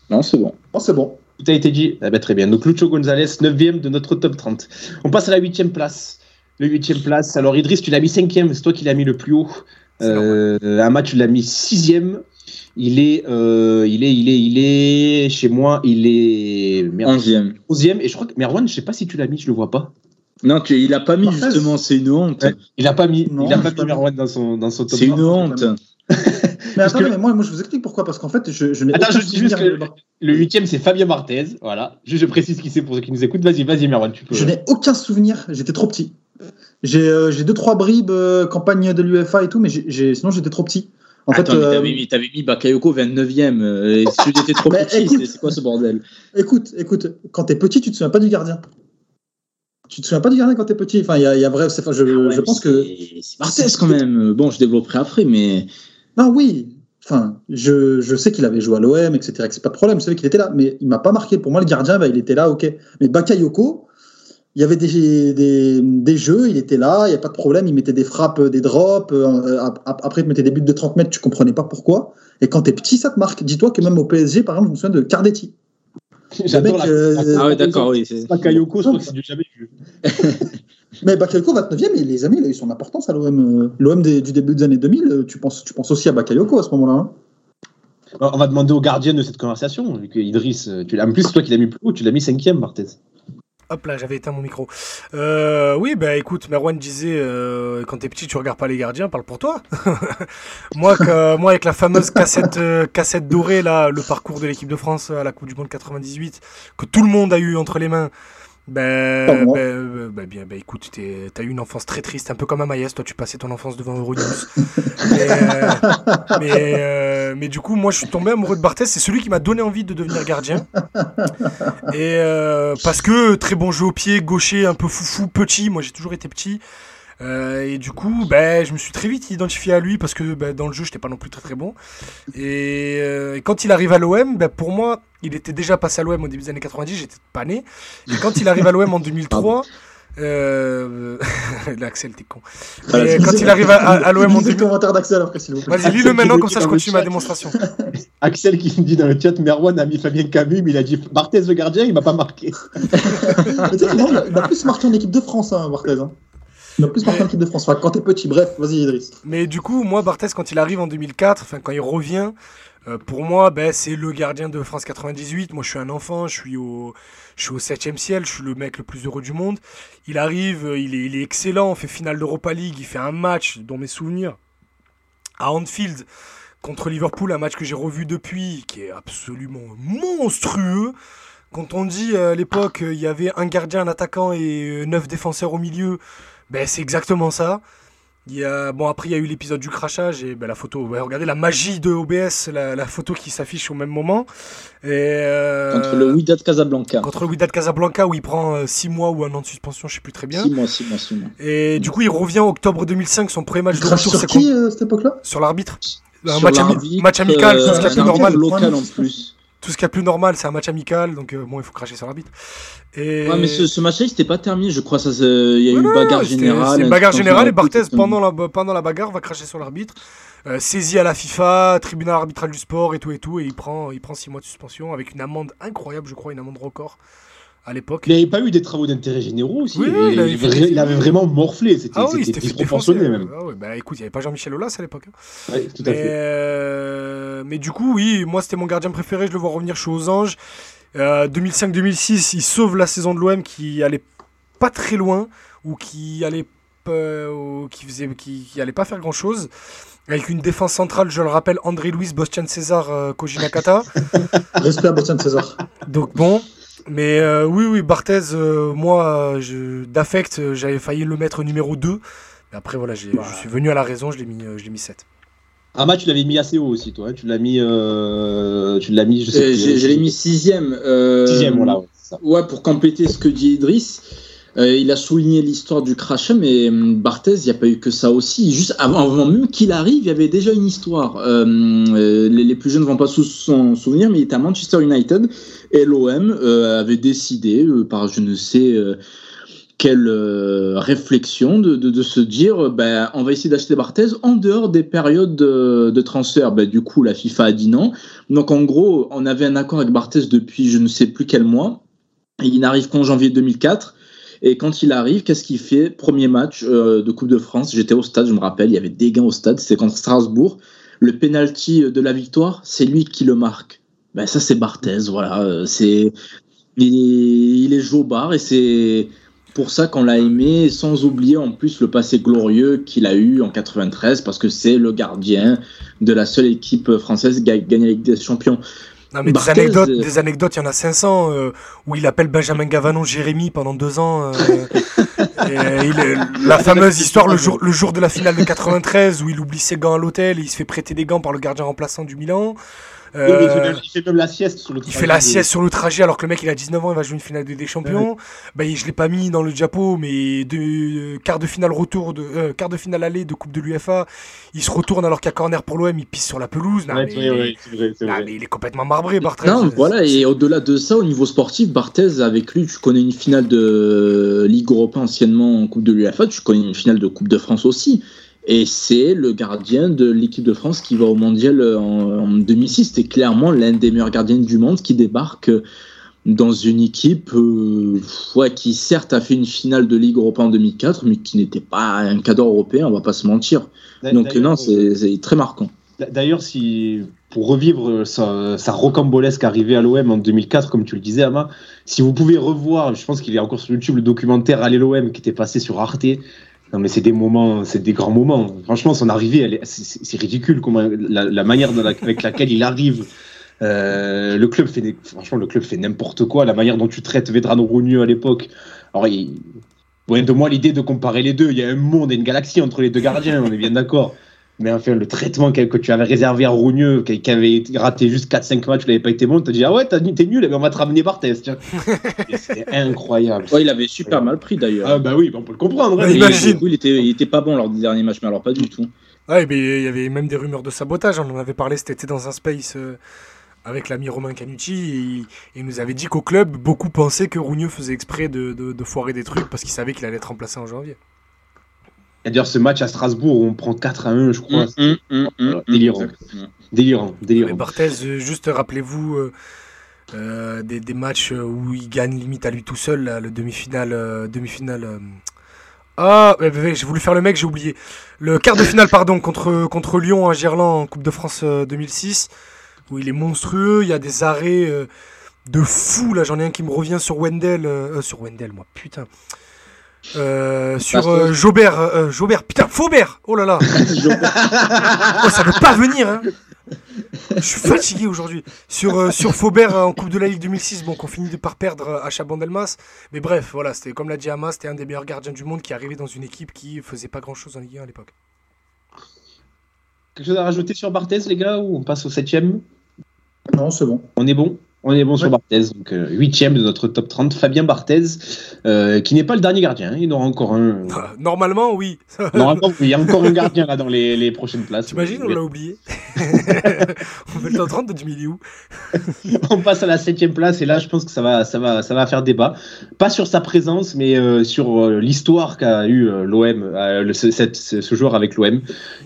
Non, c'est bon. Bon, c'est bon. Tout a été dit. Ah ben, très bien. Donc Lucho Gonzalez, 9ème de notre top 30. On passe à la huitième place. Le huitième place. Alors Idriss, tu l'as mis cinquième. C'est toi qui l'as mis le plus haut. Euh, un match, tu l'as mis sixième. Il est, euh, il est, il est, il est chez moi. Il est merde, Onzième. 11e. Et je crois que Merwan, je sais pas si tu l'as mis. Je le vois pas. Non, tu, il a pas mis Parfait. justement, c'est une honte. Ouais. Il a pas mis. Non, il a pas mis. Merwan dans son dans son top C'est une 30. honte. Mais attendez, que- mais moi, moi, je vous explique pourquoi. Parce qu'en fait, je, je n'ai Attends, aucun je dis juste que le huitième, c'est Fabien Martez. Voilà. Je, je précise qui c'est pour ceux qui nous écoutent. Vas-y, vas-y, Merwan, tu peux. Je n'ai aucun souvenir. J'étais trop petit. J'ai euh, deux trois bribes euh, campagne de l'UEFA et tout, mais sinon j'étais trop petit. En Attends, fait, euh, t'avais mis, t'avais mis Bakayoko 29ème. euh, et si tu étais trop petit, c'est quoi ce bordel? Écoute, écoute, quand t'es petit, tu te souviens pas du gardien. Tu te souviens pas du gardien quand t'es petit? Enfin, il y a, y a Enfin, je, Ah ouais, je mais pense que c'est- Martez quand même. Bon, je développerai après, mais. Non, oui. Enfin, je, je sais qu'il avait joué à l'OM, etc. que C'est pas de problème. Je savais qu'il était là, mais il m'a pas marqué. Pour moi, le gardien, bah, il était là, ok. Mais Bakayoko, il y avait des, des, des jeux, il était là, il n'y a pas de problème. Il mettait des frappes, des drops. euh, ap- après, il te mettait des buts de 30 mètres, tu comprenais pas pourquoi. Et quand t'es petit, ça te marque. Dis-toi que même au PSG, par exemple, je me souviens de Cardetti. J'adore Le mec, la. euh, Ah ouais, d'accord, oui. c'est- Bakayoko, je crois que c'est du jamais vu. Mais Bakayoko, 29e, et les amis, il a eu son importance à l'OM. euh, L'OM du début des années 2000, euh, tu penses, tu penses aussi à Bakayoko à ce moment-là. hein? On va demander au gardien de cette conversation. vu que Idriss, tu l'as. En plus, c'est toi qui l'as mis plus haut. Tu l'as mis cinquième, Martez. Hop là, j'avais éteint mon micro. Euh, oui, bah écoute, Merwan disait euh, quand t'es petit, tu regardes pas les gardiens, parle pour toi. moi, que- moi, avec la fameuse cassette, euh, cassette dorée, là, le parcours de l'équipe de France à la Coupe du Monde 98, que tout le monde a eu entre les mains. Ben, ben, euh, ben, bien, ben, écoute, t'es- t'as eu une enfance très triste, un peu comme Amaïs, toi tu passais ton enfance devant Euronews. mais, euh, mais, euh, mais du coup, moi je suis tombé amoureux de Barthez, c'est celui qui m'a donné envie de devenir gardien. Et euh, parce que très bon jeu au pied, gaucher, un peu foufou, petit, moi j'ai toujours été petit. Euh, et du coup, ben, je me suis très vite identifié à lui parce que ben, dans le jeu, j'étais pas non plus très très bon. Et, euh, et quand il arrive à l'OM, ben, pour moi, il était déjà passé à l'OM au début des années 90, j'étais pas né. Et quand il arrive à l'OM en 2003, euh... Axel, t'es con. Et je quand il arrive à, à- l'OM en lisez le 2000... commentaire d'Axel après, s'il vous plaît. Vas-y, lis-le Axel maintenant, comme ça je continue ma chat. démonstration. Axel qui me dit dans le chat, Merwan a mis Fabien Camus, mais il a dit Barthez le gardien, il m'a pas marqué. Non, il a plus marqué en équipe de France, hein, Barthez. hein. A plus de France. Enfin, quand t'es petit, bref, vas-y, Idriss. Mais du coup, moi, Barthez, quand il arrive en 2004, enfin, quand il revient, euh, pour moi, ben, c'est le gardien de France 98. Moi, je suis un enfant, je suis au, je suis au 7 ciel, je suis le mec le plus heureux du monde. Il arrive, euh, il est, excellent, on fait finale d'Europa League, il fait un match, dans mes souvenirs, à Anfield contre Liverpool, un match que j'ai revu depuis, qui est absolument monstrueux. Quand on dit euh, à l'époque, il y avait un gardien, un attaquant et neuf défenseurs au milieu, ben, c'est exactement ça. Il y a, bon, après, il y a eu l'épisode du crachage et ben, la photo. ouais, regardez la magie de OBS, la, la photo qui s'affiche au même moment. Et, euh, Contre le Wydad Casablanca. contre le Wydad Casablanca où il prend 6 mois ou un an de suspension, je sais plus très bien. 6 mois, 6 mois, 6 mois. Et du coup, il revient en octobre 2005, son premier match Il de retour, sur c'est qui euh, à cette époque-là? Sur l'arbitre. Un Sur match, ami- l'arbitre, match amical, euh, tout ce qu'il y a de un plus normal. local en plus. Tout ce qu'il y a de plus normal, c'est un match amical, donc euh, bon, il faut cracher sur l'arbitre. Et... Ouais, mais ce, ce match-là, il s'était pas terminé, je crois. Il y a eu une bagarre générale. C'est une bagarre générale et Barthez, pendant la, pendant la bagarre, va cracher sur l'arbitre. Euh, saisi à la FIFA, tribunal arbitral du sport et tout et tout, et il prend, il prend six mois de suspension avec une amende incroyable, je crois, une amende record à l'époque. Il n'avait pas eu des travaux d'intérêt généraux aussi. Oui, il, il, avait, vraiment morflé. C'était ah oui, disproportionné même. Ah bah écoute, il n'y avait pas Jean-Michel Aulas à l'époque. Hein. Oui, tout à mais, fait. Euh, mais du coup, oui, moi c'était mon gardien préféré. Je le vois revenir chez aux Anges. 2005-2006, il sauve la saison de l'OM qui allait pas très loin ou qui allait, euh, qui faisait, qui, qui allait pas faire grand chose. Avec une défense centrale, je le rappelle, André Louis, Bostian César, euh, Kojinakata. Respect à Bostian César. Donc bon, mais euh, oui, oui, Barthez, euh, moi, d'affect, j'avais failli le mettre numéro 2. Mais après, voilà, je suis venu à la raison, je l'ai mis, je mis 7. Ah, bah, tu l'avais mis assez haut aussi, toi. Hein. Tu l'as mis, tu l'as mis, je sais Je l'ai mis sixième. Sixième, voilà. Ouais, pour compléter ce que dit Idriss. Euh, il a souligné l'histoire du crachat, mais hum, Barthez, il n'y a pas eu que ça aussi. Juste avant, même qu'il arrive, il y avait déjà une histoire. Euh, euh, les, plus jeunes ne vont pas s'en souvenir, mais il était à Manchester United et l'OM avait décidé, par je ne sais quelle réflexion, de, se dire ben, on va essayer d'acheter Barthez en dehors des périodes de, transfert. Ben, du coup, la FIFA a dit non. Donc en gros, on avait un accord avec Barthez depuis je ne sais plus quel mois. Il n'arrive qu'en janvier 2004. Et quand il arrive, qu'est-ce qu'il fait? Premier match euh, de Coupe de France. J'étais au stade, je me rappelle, il y avait des gains au stade. C'était contre Strasbourg. Le penalty de la victoire, c'est lui qui le marque. Ben, ça, c'est Barthez. Voilà. Euh, c'est, il, est, il est jobard et c'est pour ça qu'on l'a aimé, sans oublier en plus le passé glorieux qu'il a eu en 93, parce que c'est le gardien de la seule équipe française qui a gagné la Ligue des Champions. Non, mais des anecdotes, euh, des anecdotes, il y en a 500 euh, où il appelle Benjamin Gavanon Jérémy pendant deux ans. Euh, il, la fameuse histoire le jour, le jour de la finale de 93 où il oublie ses gants à l'hôtel et il se fait prêter des gants par le gardien remplaçant du Milan. Euh, il fait même la sieste sur le trajet. Il fait la sieste sur le trajet alors que le mec il a 19 ans, il va jouer une finale de des champions. Bah, je l'ai pas mis dans le diapo, mais de euh, quart de finale retour de euh, quart de finale aller de Coupe de l'UFA, il se retourne alors qu'il y a corner pour l'OM, il pisse sur la pelouse. Non, mais, il est complètement marbré Barthez. Non, voilà, et au-delà de ça, au niveau sportif, Barthez avec lui, tu connais une finale de Ligue Europa anciennement en Coupe de l'UFA, tu connais une finale de Coupe de France aussi. Et c'est le gardien de l'équipe de France qui va au mondial en, 2006. C'était clairement l'un des meilleurs gardiens du monde qui débarque dans une équipe euh, qui certes a fait une finale de Ligue Europa en 2004, mais qui n'était pas un cadeau européen, on va pas se mentir. Donc non, c'est très marquant. D'ailleurs, si pour revivre sa, sa rocambolesque arrivée à l'OM en 2004, comme tu le disais, Ama, si vous pouvez revoir, je pense qu'il y a encore sur YouTube le documentaire Allez l'OM qui était passé sur Arte, non, mais c'est des moments, c'est des grands moments. Franchement, son arrivée, c'est ridicule comment la, manière avec laquelle il arrive. Euh, le club fait, franchement, le club fait n'importe quoi. La manière dont tu traites Vedrano Rougneux à l'époque. Alors, il, de moi l'idée de comparer les deux. Il y a un monde et une galaxie entre les deux gardiens. On est bien d'accord. Mais enfin, le traitement que, tu avais réservé à Rougneux, qui, avait raté juste 4-5 matchs, tu n'avais pas été bon, tu as dit Ah ouais, t'es nul, mais on va te ramener par test. C'est incroyable. Ouais, il avait super mal pris d'ailleurs. Ah bah oui, on peut le comprendre. Hein, il, était, il était pas bon lors du dernier match, mais alors pas du tout. Ouais, mais il y avait même des rumeurs de sabotage. On en avait parlé cet été dans un space. Euh, avec l'ami Romain Canucci, et il nous avait dit qu'au club, beaucoup pensaient que Rougneux faisait exprès de, de foirer des trucs parce qu'il savait qu'il allait être remplacé en janvier. D'ailleurs, ce match à Strasbourg où on prend 4 à 1, je crois. Mm, mm, mm, délirant. délirant. Délirant. Barthez, euh, juste rappelez-vous euh, euh, des, des, matchs où il gagne limite à lui tout seul, là, le demi-finale. demi-finale Ah, j'ai voulu faire le mec, j'ai oublié. Le quart de finale, pardon, contre, contre Lyon à Gerland en Coupe de France 2006, où il est monstrueux, il y a des arrêts de fou. Là, j'en ai un qui me revient sur Wendell. sur Wendell, moi, putain. Euh, sur euh, Jobert, euh, Jobert, putain, Faubert, oh là là, oh, ça veut pas venir, hein. Je suis fatigué aujourd'hui. Sur, sur Faubert en Coupe de la Ligue 2006, bon, qu'on finit par perdre à Chabon-Delmas. Mais bref, voilà, c'était comme l'a dit Hamas, c'était un des meilleurs gardiens du monde qui arrivait dans une équipe qui faisait pas grand chose en Ligue 1 à l'époque. Quelque chose à rajouter sur Barthez, les gars, ou on passe au 7 Non, c'est bon. On est bon? On est bon sur Barthez, donc euh, huitième de notre top 30. Fabien Barthez, euh, qui n'est pas le dernier gardien, il y en aura encore un. Normalement, oui. Normalement. Il y a encore un gardien là dans les, prochaines places. T'imagines, on l'a oublié. On fait le top 30 de Jimmy. On passe à la septième place et là, je pense que ça va, ça va, ça va faire débat. Pas sur sa présence, mais euh, sur euh, l'histoire qu'a eu euh, l'OM, euh, ce, cette- ce- ce joueur avec l'OM.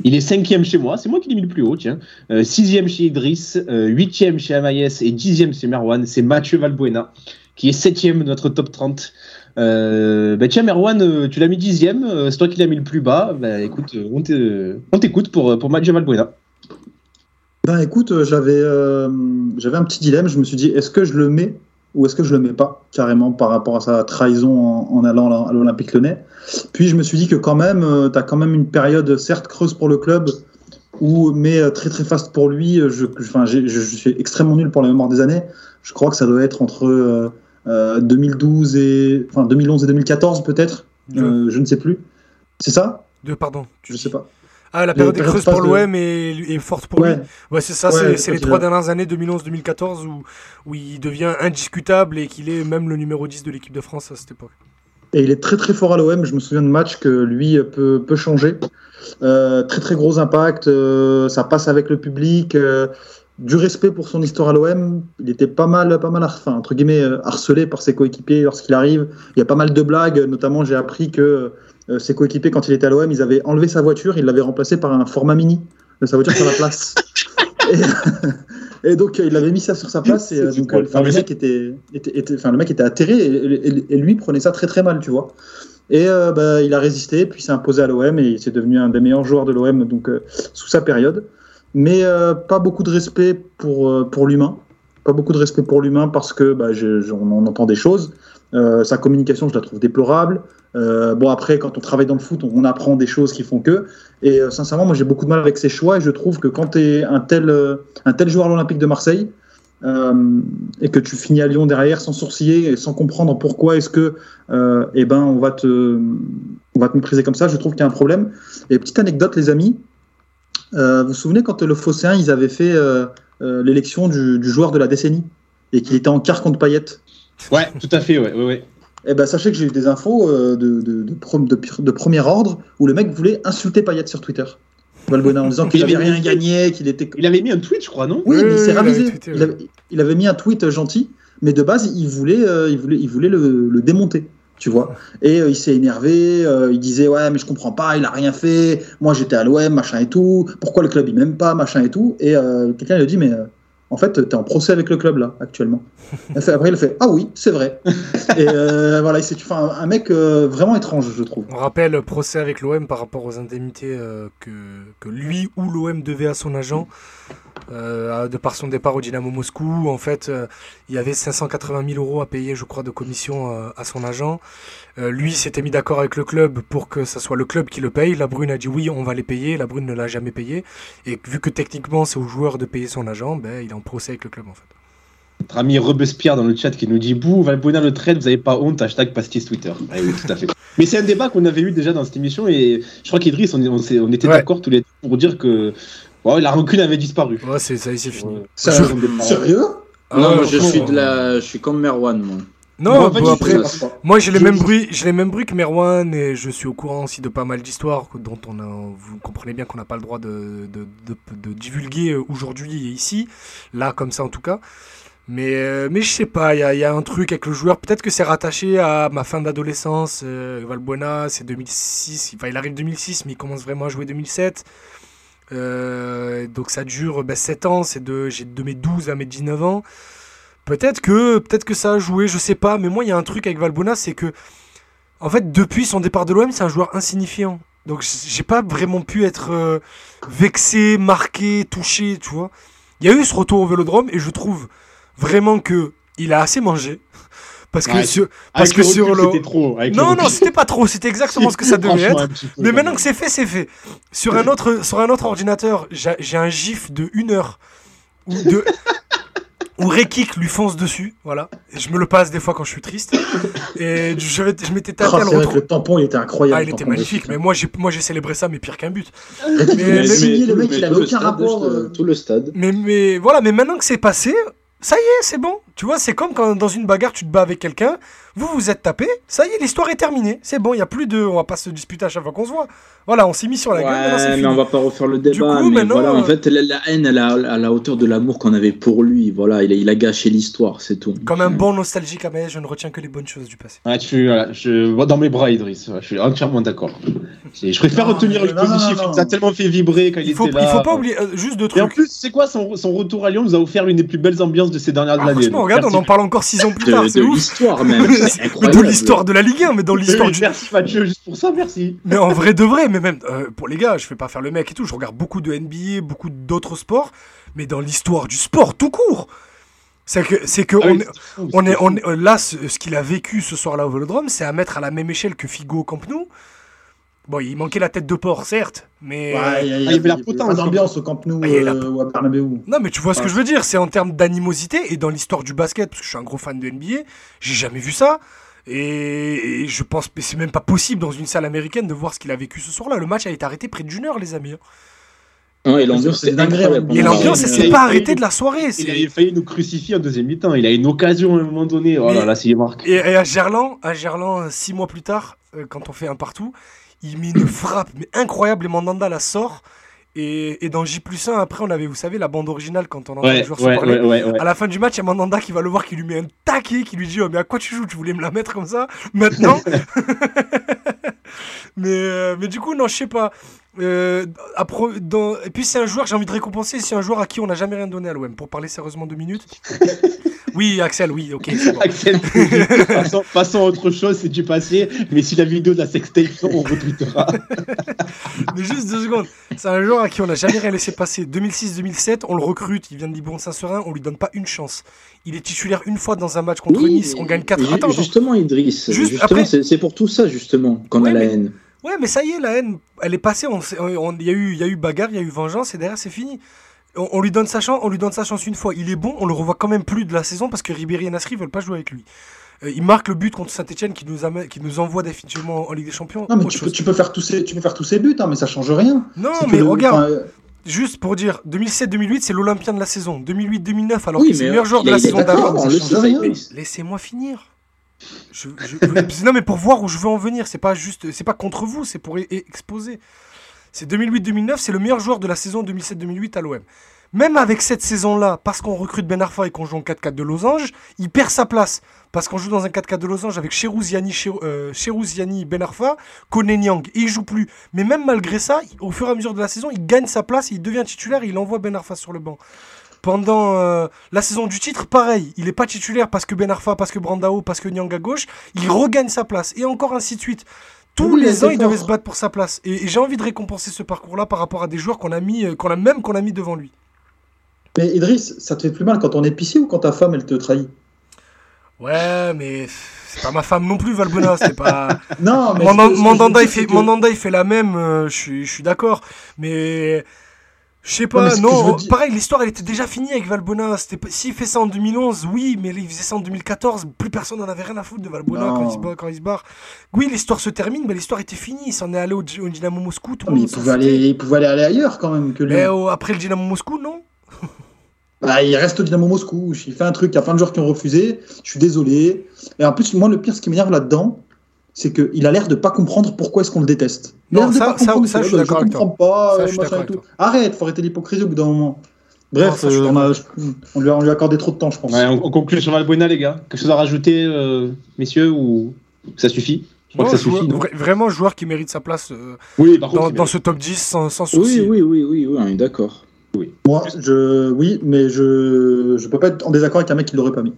Il est cinquième chez moi, c'est moi qui l'ai mis le plus haut, tiens. Euh, sixième chez Idriss, euh, huitième chez Amaïs et dixième chez Merwan. C'est Mathieu Valbuena qui est septième de notre top 30. Euh, bah tiens, Merwan, euh, tu l'as mis dixième, euh, c'est toi qui l'as mis le plus bas. Bah écoute, euh, on t'é- on t'écoute pour, pour Mathieu Valbuena. Ben écoute, euh, j'avais euh, un petit dilemme. Je me suis dit, est-ce que je le mets ou est-ce que je le mets pas carrément par rapport à sa trahison en, allant à l'Olympique Lyonnais? Puis je me suis dit que quand même, tu as quand même une période certes creuse pour le club, ou mais euh, très très faste pour lui. euh, Je, enfin, je, je suis extrêmement nul pour la mémoire des années. Je crois que ça doit être entre euh, euh, 2012 et enfin 2011 et 2014 peut-être. Euh, je ne sais plus. C'est ça? Deux, pardon. Je sais pas. Ah, la période est creuse pour de- l'OM et, et forte pour Ouais. lui. Ouais, c'est ça, Ouais, c'est- les trois dernières années, 2011-2014, où, où il devient indiscutable et qu'il est même le numéro 10 de l'équipe de France à cette époque. Et il est très très fort à l'OM. Je me souviens de matchs que lui peut, peut changer. Euh, très très gros impact. euh, ça passe avec le public. euh, du respect pour son histoire à l'OM. Il était pas mal, pas mal, enfin, entre guillemets, euh, harcelé par ses coéquipiers lorsqu'il arrive. Il y a pas mal de blagues. Notamment, j'ai appris que ses coéquipiers, quand il était à l'OM, ils avaient enlevé sa voiture. Ils l'avaient remplacé par un format mini de sa voiture sur la place. Et, et donc, il avait mis ça sur sa place. Et, donc, le mec était, était, était- le mec était atterré et, et- et lui prenait ça très très mal, tu vois. Et euh, bah, il a résisté, puis s'est imposé à l'OM et il s'est devenu un des meilleurs joueurs de l'OM donc euh, sous sa période. Mais euh, pas beaucoup de respect pour, pour l'humain. Pas beaucoup de respect pour l'humain parce que bah, on en entend des choses. Sa communication, je la trouve déplorable. Bon, après, quand on travaille dans le foot, on, apprend des choses qui font que. Et sincèrement, moi, j'ai beaucoup de mal avec ses choix et je trouve que quand tu es un tel, un tel joueur à l'Olympique de Marseille et que tu finis à Lyon derrière sans sourciller et sans comprendre pourquoi est-ce que euh, eh ben, on, va te, on va te mépriser comme ça, je trouve qu'il y a un problème. Et petite anecdote, les amis, euh, vous vous souvenez quand le Phocéen, ils avaient fait euh, euh, l'élection du, du joueur de la décennie et qu'il était en quart contre Payet? Ouais, tout à fait, ouais, ouais, ouais. eh ben, sachez que j'ai eu des infos euh, de, de premier ordre où le mec voulait insulter Payet sur Twitter. Valbuena en disant qu'il Il avait rien mis- gagné, qu'il était. Il avait mis un tweet, je crois, non Oui, mais il s'est il avait ravisé. il, avait, il avait mis un tweet gentil, mais de base, il voulait, euh, il voulait, il voulait le, le démonter. Tu vois Et euh, il s'est énervé, euh, il disait Ouais, mais je comprends pas, il a rien fait, moi j'étais à l'OM, machin et tout, pourquoi le club il m'aime pas, machin et tout. Et euh, quelqu'un lui a dit Mais euh, en fait, t'es en procès avec le club là, actuellement. Fait- après, il fait Ah oui, c'est vrai. et euh, voilà, enfin, un mec euh, vraiment étrange, je trouve. On rappelle procès avec l'OM par rapport aux indemnités euh, que, que lui ou l'OM devait à son agent euh, de par son départ au Dynamo Moscou. En fait, euh, il y avait 580 000 euros à payer, je crois, de commission euh, à son agent. Euh, lui s'était mis d'accord avec le club pour que ce soit le club qui le paye. La Brune a dit oui, on va les payer. La Brune ne l'a jamais payé. Et vu que techniquement c'est au joueur de payer son agent, ben, il est en procès avec le club en fait. Notre ami Robespierre dans le chat qui nous dit Bouh, Valbuena le trade, vous avez pas honte, hashtag pastis Twitter. Ah oui, tout à fait. Mais c'est un débat qu'on avait eu déjà dans cette émission et je crois qu'Idriss, on, on, s'est- on était Ouais. d'accord tous les deux pour dire que bon, la rancune avait disparu. Ouais, c'est ça, y est, c'est fini. Sérieux, Sérieux Ah non, moi je suis de la, je suis comme Merwan, moi. Non, Bon, en fait, après, Moi, j'ai les mêmes bruits, j'ai les mêmes bruits que Merwan et je suis au courant aussi de pas mal d'histoires dont on a, vous comprenez bien qu'on n'a pas le droit de, de, de- de divulguer aujourd'hui et ici, là comme ça en tout cas. Mais, euh, mais je sais pas, il y a, il y a un truc avec le joueur. Peut-être que c'est rattaché à ma fin d'adolescence. Euh, Valbuena, c'est 2006. Enfin, il arrive 2006, mais il commence vraiment à jouer 2007. Euh, donc ça dure ben, 7 ans. C'est de, j'ai de mes 12 à mes 19 ans. Peut-être que, peut-être que ça a joué, je sais pas. Mais moi, il y a un truc avec Valbuena, c'est que, en fait, depuis son départ de l'OM, c'est un joueur insignifiant. Donc, j'ai pas vraiment pu être euh, vexé, marqué, touché, tu vois. Il y a eu ce retour au Vélodrome et je trouve vraiment que il a assez mangé. Parce que Ouais, sur- parce que le sur le- trop. non, non, c'était pas trop. C'était exactement ce que ça devait être. peu, Mais maintenant que c'est fait, c'est fait. Sur un autre, sur un autre ordinateur, j'ai un gif de une heure où, de, où Rekik lui fonce dessus. Voilà. Et je me le passe des fois quand je suis triste. Et je, je m'étais Ah, tâté à le retrouver. tampon, il était incroyable. Ah, il était magnifique. Mais moi, j'ai, moi, j'ai célébré ça, mais pire qu'un but. Mais, Mais- le mec, mais il avait le aucun rapport. euh, Tout le stade. Mais, mais voilà. Mais maintenant que c'est passé, ça y est, c'est bon. Tu vois, c'est comme quand dans une bagarre, tu te bats avec quelqu'un, vous vous êtes tapé, ça y est, l'histoire est terminée. C'est bon, il y a plus de. On va pas se disputer à chaque fois qu'on se voit. Voilà, on s'est mis sur la Ouais, gueule, mais fini. on va pas refaire le débat. coup, mais maintenant, voilà, euh, en fait, la, la haine, elle a à la hauteur de l'amour qu'on avait pour lui. Voilà, il a, il a gâché l'histoire, c'est tout. Comme un bon nostalgique Amael, je ne retiens que les bonnes choses du passé. Ah, tu, voilà, je vois dans mes bras, Idriss. Je suis entièrement d'accord. Je préfère Non, retenir mais le positif. Il nous a tellement fait vibrer quand il, Il faut, était il là. faut pas oublier, euh, juste deux Et en trucs. plus, c'est quoi son, son retour à Lyon nous a offert l'une des plus belles ambiances de ces dernières Ah, années. franchement, regarde, on merci. en parle encore six ans plus De, tard, de c'est ouf. l'histoire même. C'est Mais incroyable. de l'histoire de la Ligue 1, mais dans l'histoire du. Merci Mathieu, juste pour ça, merci. Mais en vrai de vrai, mais même euh, pour les gars, je fais pas faire le mec et tout, je regarde beaucoup de NBA, beaucoup d'autres sports, mais dans l'histoire du sport tout court, c'est que c'est que Ah on oui, est, on c'est est, fou. on est- euh, là ce, ce qu'il a vécu ce soir-là au Vélodrome, c'est à mettre à la même échelle que Figo au Camp Nou. Bon, il manquait la tête de porc, certes, mais Ouais, il y Ah, avait la potence, d'ambiance au Camp Nou Ah, a la- euh, ou à Bernabeu. non, mais tu vois ce que je veux dire, c'est en termes d'animosité et dans l'histoire du basket, parce que je suis un gros fan de NBA, j'ai jamais vu ça. Et, et je pense que c'est même pas possible dans une salle américaine de voir ce qu'il a vécu ce soir-là. Le match a été arrêté près d'une heure, les amis. hein. Ouais, et l'ambiance, C'est c'est. Et l'ambiance, s'est pas arrêtée de la soirée. Il c'est- avait failli nous crucifier en deuxième mi-temps. Il a une occasion à un moment donné. Oh là Mais- là, s'il marque. Et, et à Gerland, à Gerland, six mois plus tard, euh, quand on fait un partout, il met une frappe mais incroyable et Mandanda la sort. Et, et dans J plus 1, après, on avait, vous savez, la bande originale quand on entend Ouais, joueurs se ouais, parler. ouais, ouais, ouais. À la fin du match, il y a Mandanda qui va le voir, qui lui met un taquet, qui lui dit oh, Mais à quoi tu joues? Tu voulais me la mettre comme ça? Maintenant? Mais, euh, mais du coup, non, je sais pas. Euh, après, dans... Et puis, c'est un joueur, j'ai envie de récompenser, c'est un joueur à qui on n'a jamais rien donné à l'OM. Pour parler sérieusement deux minutes. oui, Axel, oui, ok. bon. Axel, passons, passons à autre chose, c'est du passé. Mais si la vidéo de la sextape, on retweetera. Mais juste deux secondes. C'est un joueur à qui on n'a jamais rien laissé passer. 2006-2007, on le recrute, il vient de Libourne Saint-Seurin, on lui donne pas une chance. Il est titulaire une fois dans un match contre Oui, Nice, on gagne 4 ju- Attends. Justement, Idriss, Juste justement, c'est pour tout ça, justement, qu'on a la mais- haine. Ouais, mais ça y est, la haine, elle est passée. on s'est- on- Il y, a eu- il y a eu bagarre, il y a eu vengeance, et derrière, c'est fini. On, on lui donne sa chance, on lui donne sa chance une fois. Il est bon, on le revoit quand même plus de la saison parce que Ribéry et Nasri veulent pas jouer avec lui. Euh, il marque le but contre Saint-Etienne qui nous, amène- qui nous envoie définitivement en Ligue des Champions. Non, mais tu peux, chose. tu, peux faire tous ces, tu peux faire tous ces buts, hein, mais ça change rien. Non, mais regarde, euh, Juste pour dire, 2007-2008, c'est l'Olympien de la saison. 2008-2009, alors Oui, que c'est le meilleur joueur il de la saison d'avant. Laissez-moi finir. Je, je- non, mais pour voir où je veux en venir, c'est pas juste, c'est pas contre vous, c'est pour e- exposer. C'est 2008-2009, c'est le meilleur joueur de la saison 2007-2008 à l'OM. Même avec cette saison-là, parce qu'on recrute Ben Arfa et qu'on joue en 4-4 de losange, il perd sa place. Parce qu'on joue dans un 4-4 de losange avec Cherouziani, euh, Cherouziani, Ben Arfa, Kone Niang, et il joue plus. Mais même malgré ça, au fur et à mesure de la saison, il gagne sa place, il devient titulaire il envoie Ben Arfa sur le banc. Pendant euh, la saison du titre, pareil, il n'est pas titulaire parce que Ben Arfa, parce que Brandao, parce que Nyang à gauche, il regagne sa place, et encore ainsi de suite. Tous Oui, les ans, il devait se battre pour sa place. Et, et j'ai envie de récompenser ce parcours-là par rapport à des joueurs qu'on a mis, euh, qu'on a même qu'on a mis devant lui. Mais Idriss, ça te fait plus mal quand on est épicier ou quand ta femme elle te trahit? Ouais, mais c'est pas ma femme non plus, Valbuena. C'est pas. Non, mais Mandanda, il fait, que- Mandanda, il fait la même. euh, je suis d'accord. Mais. Je sais pas, non, dire- pareil, l'histoire elle était déjà finie avec pas- S'il fait ça en 2011, oui, mais il faisait ça en 2014, plus personne n'en avait rien à foutre de Valbuena Non. quand il, se bat- quand il se barre. Oui, l'histoire se termine, mais l'histoire était finie. Il s'en est allé au, au Dynamo Moscou, tout le Mais monde il pouvait, aller, il pouvait aller, ailleurs quand même que lui. Mais oh, après le Dynamo Moscou, non Bah, il reste au Dynamo Moscou. Il fait un truc, il y a plein de joueurs qui ont refusé. Je suis désolé. Et en plus, moi, le pire, ce qui m'énerve là-dedans, c'est qu'il a l'air de pas comprendre pourquoi est-ce qu'on le déteste. Il Non, ça- ça- ça, je suis d'accord avec toi. comprends pas, Ça, euh, je suis avec Arrête, faut arrêter l'hypocrisie au bout d'un moment. Bref, Non, euh, on, d'accord. a, je- on lui a, on lui a accordé trop de temps, je pense. Ouais, on, on conclut sur Valbuena, les gars. Quelque chose à rajouter, euh, messieurs, ou ça suffit? Je crois Non, que ça joueur- suffit, vra- Vraiment, joueur qui mérite sa place euh, Oui, dans, contre, dans ce top 10 sans, sans souci. Oui, oui, oui, oui, oui, on est d'accord. Moi, je, oui, mais je, je peux pas être en désaccord avec un mec qui l'aurait pas mis.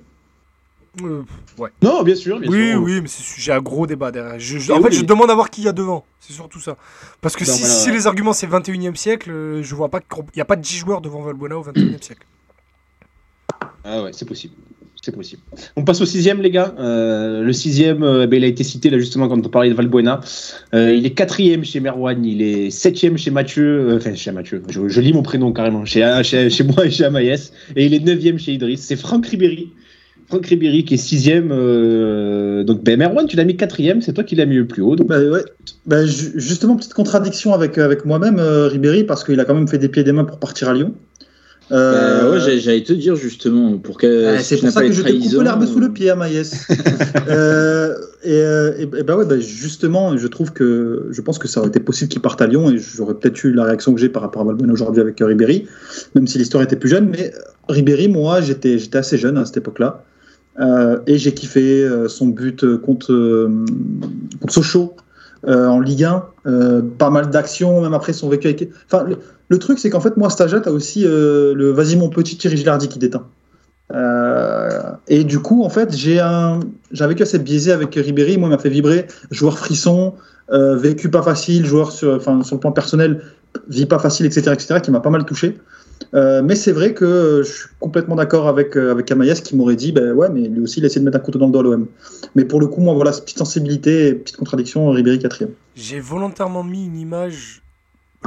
Euh, ouais. Non, bien sûr, bien Oui, sûr. oui, mais c'est sujet à gros débat derrière. Je- en fait, oui. je demande à voir qui il y a devant. C'est surtout ça. Parce que Non, si, voilà, si ouais. les arguments c'est 21 e siècle, euh, je vois pas qu'il n'y a pas de 10 joueurs devant Valbuena au 21 e siècle. Ah ouais, c'est possible. C'est possible. On passe au sixième, les gars. Euh, le sixième, euh, ben, il a été cité là justement quand on parlait de Valbuena. Euh, il est quatrième chez Merwan, il est septième chez Mathieu, euh, enfin chez Mathieu, je, je lis mon prénom carrément, chez, chez, chez moi et chez Amaïs, et il est neuvième chez Idriss. C'est Franck Ribéry. Franck Ribéry qui est sixième. euh, donc ben, Merwan, tu l'as mis quatrième, c'est toi qui l'as mis le plus haut. Donc, Bah ouais. Bah, ju- justement, petite contradiction avec, avec moi-même, euh, Ribéry, parce qu'il a quand même fait des pieds et des mains pour partir à Lyon. Euh, ouais, j'allais te dire justement pour que. c'est pour ça que je te coupe l'herbe sous le pied à Maïs. euh, et, et, bah ouais, bah justement, je trouve que je pense que ça aurait été possible qu'il parte à Lyon et j'aurais peut-être eu la réaction que j'ai par rapport à Valbuena aujourd'hui avec Ribéry, même si l'histoire était plus jeune. Mais Ribéry, moi, j'étais j'étais assez jeune à cette époque-là. Euh, et j'ai kiffé son but contre, contre Sochaux euh, en Ligue 1, euh, pas mal d'actions, même après son vécu avec. Enfin, le, truc, c'est qu'en fait, moi, Stagia, t'as aussi euh, le Vas-y mon petit Thierry Gilardi qui déteint. et du coup, en fait, j'ai un, j'ai vécu assez biaisé avec Ribéry. Moi, il m'a fait vibrer. Joueur frisson, vécu pas facile, joueur sur, sur le plan personnel, vie pas facile, etc., etc., qui m'a pas mal touché. Euh, mais c'est vrai que je suis complètement d'accord avec, euh, avec Amaïs qui m'aurait dit ben ouais, mais lui aussi il a essayé de mettre un couteau dans le dos à l'OM. Mais pour le coup, moi voilà, petite sensibilité, petite contradiction, Ribéry quatrième. J'ai volontairement mis une image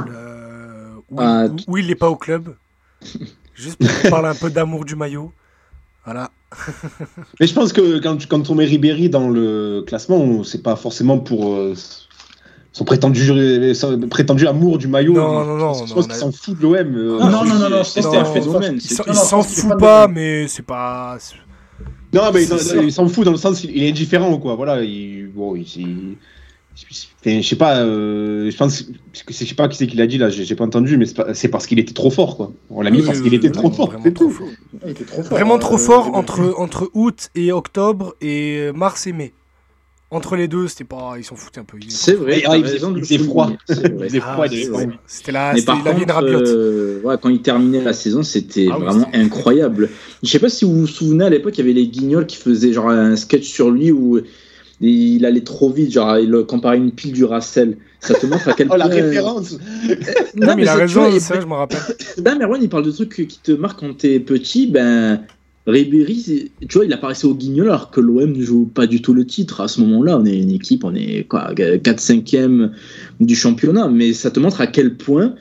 euh, ah, où, il n'est pas au club, juste pour parler un peu d'amour du maillot. Voilà. mais je pense que quand, quand on met Ribéry dans le classement, c'est pas forcément pour son prétendu, prétendu amour du maillot. Non, non, non. Je pense qu'il s'en fout de l'OM. Euh, non, non, non, non, c'était un phénomène. Il s'en fout pas, mais c'est pas. Non, mais il s'en fout dans le sens il est indifférent, quoi. Voilà, il. Bon, il. je sais pas, euh, je pense que je sais pas qui c'est qui l'a dit là, j'ai pas entendu, mais c'est parce qu'il était trop fort quoi. On l'a mis parce qu'il était trop fort, c'est tout. Vraiment trop fort entre entre août et octobre et mars et mai entre les deux, c'était pas, ils s'en foutaient un peu. C'est vrai, il faisait froid. C'était la, la vie de euh, ouais, quand il terminait la saison, c'était ah vraiment incroyable. Je sais pas si vous vous souvenez à l'époque, il y avait les Guignols qui faisaient genre un sketch sur lui où il allait trop vite, genre il comparait une pile du Racel. Ça te montre à quel point. oh la référence Non, mais il a raison, ça, je me rappelle. Ben, Merwan, il parle de trucs qui te marquent quand t'es petit. Ben, Ribéry, tu vois, il apparaissait au Guignol alors que l'OM ne joue pas du tout le titre. À ce moment-là, on est une équipe, on est quoi, 4-5e du championnat, mais ça te montre à quel point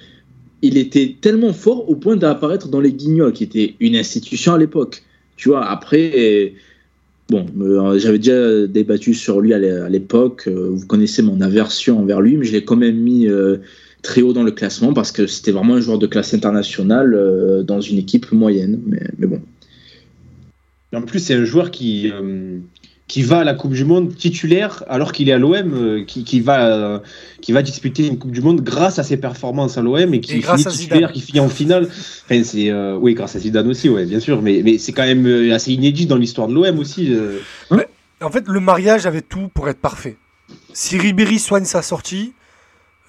il était tellement fort au point d'apparaître dans les Guignols, qui était une institution à l'époque. Tu vois, après, bon, euh, j'avais déjà débattu sur lui à l'époque. Euh, vous connaissez mon aversion envers lui, mais je l'ai quand même mis euh, très haut dans le classement parce que c'était vraiment un joueur de classe internationale dans une équipe moyenne. mais bon. En plus, c'est un joueur qui, euh, qui va à la Coupe du Monde titulaire alors qu'il est à l'OM, euh, qui, qui, va, euh, qui va disputer une Coupe du Monde grâce à ses performances à l'OM et qui finit titulaire, qui finit en finale. Enfin, c'est, oui, grâce à Zidane aussi, ouais, bien sûr, mais, mais c'est quand même assez inédit dans l'histoire de l'OM aussi. en fait, le mariage avait tout pour être parfait. Si Ribéry soigne sa sortie,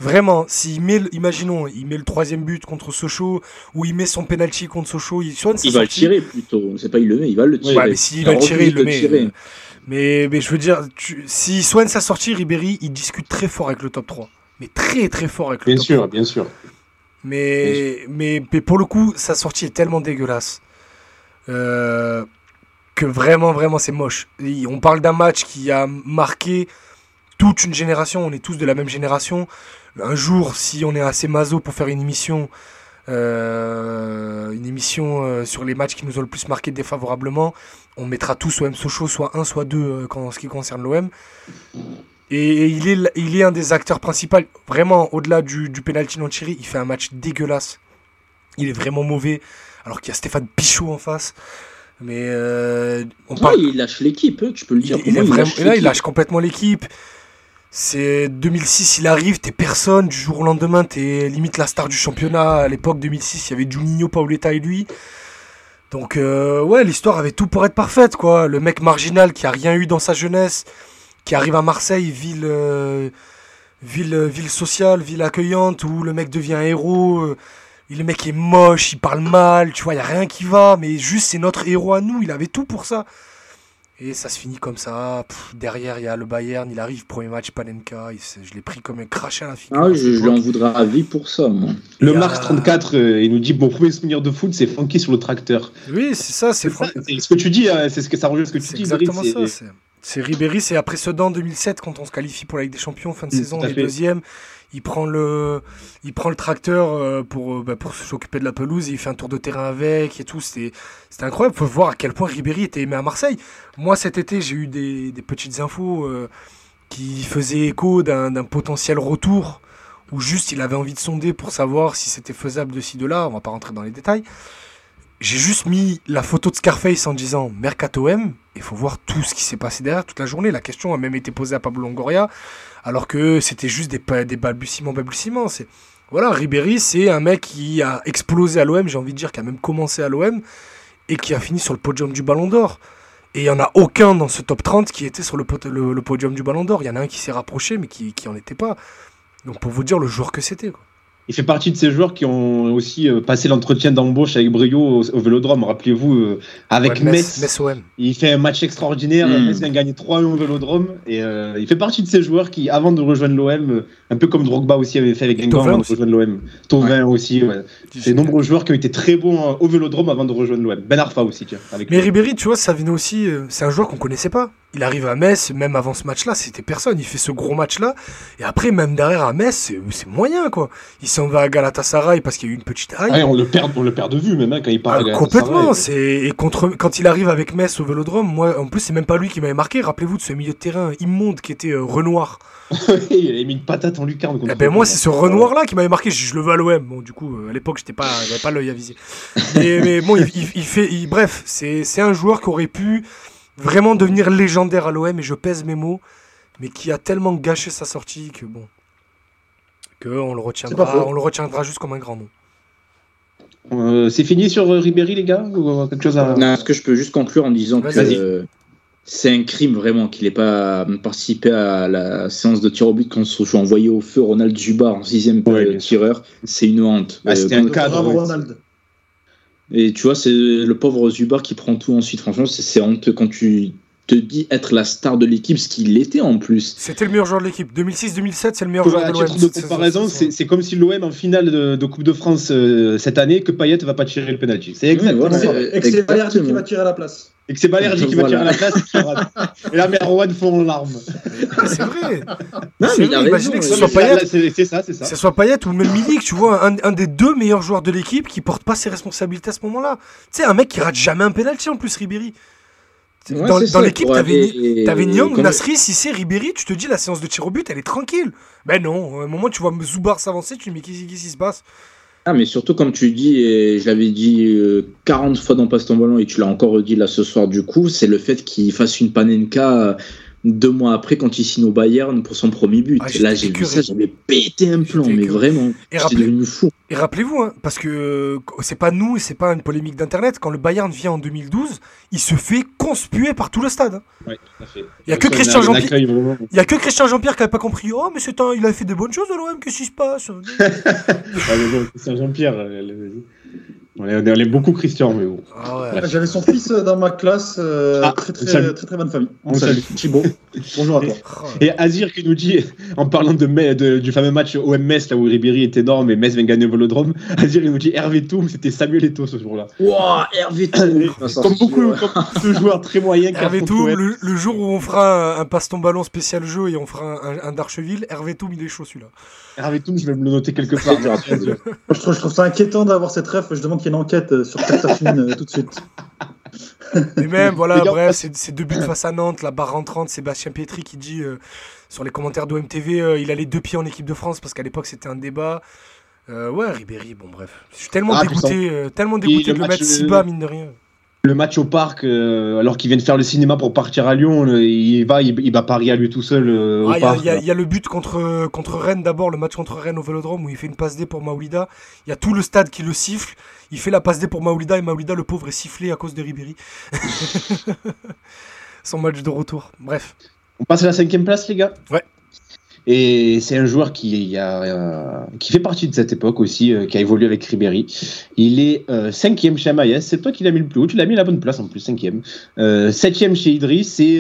Vraiment, s'il met, imaginons, il met le troisième but contre Sochaux ou il met son penalty contre Sochaux, il soigne Il va le tirer plutôt. C'est pas il le met, il va le tirer. Ouais, mais s'il va le tirer, il le met. Mais, mais je veux dire, s'il soigne sa sortie, Ribéry, il discute très fort avec le top 3. Mais très très fort avec le top 3. Bien sûr, mais, Mais, mais pour le coup, sa sortie est tellement dégueulasse. Euh, que vraiment, vraiment, c'est moche. on parle d'un match qui a marqué toute une génération. On est tous de la même génération un jour, si on est assez maso pour faire une émission, euh, une émission euh, sur les matchs qui nous ont le plus marqué défavorablement, on mettra tous OM Sochaux, soit un, soit deux euh, en ce qui concerne l'OM. Et, il, est, il est un des acteurs principaux. Vraiment, au-delà du, du penalty non il fait un match dégueulasse. Il est vraiment mauvais, alors qu'il y a Stéphane Pichot en face. Mais on parle... il lâche l'équipe, hein, tu peux le dire. Il, vraiment... là, il lâche complètement l'équipe. C'est 2006, il arrive, t'es personne, du jour au lendemain, t'es limite la star du championnat. À l'époque 2006, il y avait Juninho, Paoletta et lui. Donc euh, ouais, l'histoire avait tout pour être parfaite, quoi. Le mec marginal qui a rien eu dans sa jeunesse, qui arrive à Marseille, ville, euh, ville, euh, ville sociale, ville accueillante, où le mec devient héros. le mec est moche, il parle mal, tu vois, il y a rien qui va, mais juste c'est notre héros à nous, il avait tout pour ça. Et ça se finit comme ça. derrière, il y a le Bayern, il arrive, premier match, Panenka. je l'ai pris comme un crachat à la figure. Ah, je, je lui en voudrais à vie pour ça, moi. Le Mars 34, euh, il nous dit Mon premier souvenir de foot, c'est Francky sur le tracteur. Oui, c'est ça. C'est ce que tu dis, hein, c'est ce que ça rejoint ce que tu dis. exactement ça. C'est Ribéry, c'est après Sedan 2007, quand on se qualifie pour la Ligue des Champions, fin de saison, on est deuxième il prend le, tracteur euh, pour, euh, bah, pour s'occuper de la pelouse, il fait un tour de terrain avec et tout. C'était incroyable. Il faut voir à quel point Ribéry était aimé à Marseille. Moi, cet été, j'ai eu des, des, petites infos euh, qui faisaient écho d'un potentiel retour ou juste il avait envie de sonder pour savoir si c'était faisable de ci, de là. On va pas rentrer dans les détails. J'ai juste mis la photo de Scarface en disant Mercato M. Il faut voir tout ce qui s'est passé derrière toute la journée. La question a même été posée à Pablo Longoria, alors que c'était juste des, balbutiements, balbutiements. Voilà, Ribéry, c'est un mec qui a explosé à l'OM, j'ai envie de dire, qui a même commencé à l'OM et qui a fini sur le podium du Ballon d'Or. Et il n'y en a aucun dans ce top 30 qui était sur le, podium du Ballon d'Or. Il y en a un qui s'est rapproché, mais qui n'en était pas. Donc pour vous dire le joueur que c'était. Quoi il fait partie de ces joueurs qui ont aussi euh, passé l'entretien d'embauche avec brio au, Vélodrome. Rappelez-vous, euh, avec Metz, il fait un match extraordinaire. Mm. Metz vient gagner 3-1 au Vélodrome. Et euh, il fait partie de ces joueurs qui, avant de rejoindre l'OM, un peu comme Drogba aussi avait fait avec Guingamp avant de rejoindre l'OM. Tovin aussi. Ouais. C'est nombreux joueurs qui ont été très bons au Vélodrome avant de rejoindre l'OM. Ben Arfa aussi, tiens. Mais Ribéry, tu vois, ça venait aussi. c'est un joueur qu'on connaissait pas. Il arrive à Metz, même avant ce match-là, c'était personne. Il fait ce gros match-là. Et après, même derrière à Metz, c'est moyen, quoi. Il s'en va à Galatasaray parce qu'il y a eu une petite haille. on, le perd, on le perd de vue, même hein, quand il part ah, Complètement. C'est et contre quand il arrive avec Metz au Vélodrome, moi, en plus, c'est même pas lui qui m'avait marqué. Rappelez-vous de ce milieu de terrain immonde qui était euh, Renoir. il avait mis une patate en lucarne. Eh ben moi, c'est ce Renoir là qui m'avait marqué. Je, le veux à l'OM. Bon, du coup, euh, à l'époque, j'étais pas, j'avais pas l'œil à viser. mais, bon, il, fait, bref, c'est un joueur qui aurait pu vraiment devenir légendaire à l'OM, et je pèse mes mots, mais qui a tellement gâché sa sortie que bon, que on le retiendra, on le retiendra juste comme un grand nom. Euh, c'est fini sur euh, Ribéry, les gars ou quelque chose à... Non, est-ce que je peux juste conclure en disant que c'est un crime vraiment qu'il n'ait pas participé à la séance de tir au but quand se sont envoyé au feu Ronald Juba en sixième tireur. C'est une honte. Ah, c'était un cadre. Ronald. Et tu vois, c'est le pauvre Zubar qui prend tout ensuite. Franchement, c'est honteux quand tu te dis être la star de l'équipe, ce qu'il était en plus. C'était le meilleur joueur de l'équipe. 2006-2007, c'est le meilleur joueur de l'OM. de comparaison, c'est comme si l'OM en finale de, Coupe de France euh, cette année, que Payet va pas tirer le penalty. C'est exactement ça. Et que c'est Balerdi qui va tirer à la place. Et que c'est Balerdi qui va tirer à la place. et la Merwan fond en larmes. C'est vrai. Non, mais imaginez que ce soit Payet. C'est ça, c'est ça. Que ce soit Payet ou même Milik, tu vois, un, un, des deux meilleurs joueurs de l'équipe qui porte pas ses responsabilités à ce moment-là. Tu sais, un mec qui rate jamais un penalty en plus, Ribéry dans, l'équipe, t'avais, avais Nyang, Nasri, Sissé, Ribéry, tu te dis la séance de tir au but, elle est tranquille. Ben non, à un moment, tu vois Zoubar s'avancer, tu te dis, mais qu'est-ce qui se passe? Ah, mais surtout, comme tu dis, et je l'avais dit 40 euh, fois dans Passe ton ballon, et tu l'as encore redit là ce soir, du coup, c'est le fait qu'il fasse une panenka deux mois après quand il signe au Bayern pour son premier but. Ah, là, j'ai vu ça, j'avais pété un plomb, mais vraiment, j'étais devenu fou. Et rappelez-vous, hein, parce que euh, c'est pas nous et c'est pas une polémique d'internet, quand le Bayern vient en 2012, il se fait conspuer par tout le stade. Ouais, tout à fait. Il y a que Christian Jean-Pierre. Il y a que Christian Jean-Pierre qui avait pas compris. Oh, mais c'est un... il a fait des bonnes choses à l'OM, qu'est-ce qui se passe? Ah, mais Christian Jean-Pierre, on est, beaucoup Christian, mais bon. Ah J'avais son fils euh, dans ma classe, euh, ah, très, très, très, très, bonne famille. On salue. Thibaut, bonjour à toi. Et Azir qui nous dit, en parlant de, du fameux match OM-Metz, là où Ribéry est énorme et Metz vient gagner au Velodrome, Azir il nous dit Hervé Toum, c'était Samuel Eto'o ce jour-là. Wow, Hervé Toum Comme beaucoup, de joueurs très moyens. Hervé Toum, le, jour où on fera un, passe-ton ballon spécial jeu et on fera un, un d'Archeville, Hervé Toum, il est chaud celui-là. Je vais me le noter quelque part. je, trouve, je trouve ça inquiétant d'avoir cette ref, je demande qu'il y ait une enquête euh, sur Cartafine euh, tout de suite. Et même, voilà, bref, c'est deux buts face à Nantes, la barre rentrante, Sébastien Pietri qui dit euh, sur les commentaires d'OMTV, il a les deux pieds en équipe de France parce qu'à l'époque c'était un débat. ouais, Ribéry, bon bref. Je suis tellement ah, dégoûté, tellement dégoûté de le mettre si bas, mine de rien le match au parc, euh, alors qu'il vient de faire le cinéma pour partir à Lyon, il va, il, va Paris à lui tout seul euh, au ah, Il y, a le but contre, contre Rennes d'abord, le match contre Rennes au Vélodrome où il fait une passe D pour Maoulida. Il y a tout le stade qui le siffle. Il fait la passe D pour Maoulida et Maoulida, le pauvre, est sifflé à cause de Ribéry. Son match de retour. Bref. On passe à la cinquième place, les gars? Ouais. Et c'est un joueur qui, a, euh, qui fait partie de cette époque aussi, euh, qui a évolué avec Ribéry. Il est euh, cinquième chez Amaïs. C'est toi qui l'as mis le plus haut. Tu l'as mis à la bonne place en plus, cinquième. septième chez Idriss. Et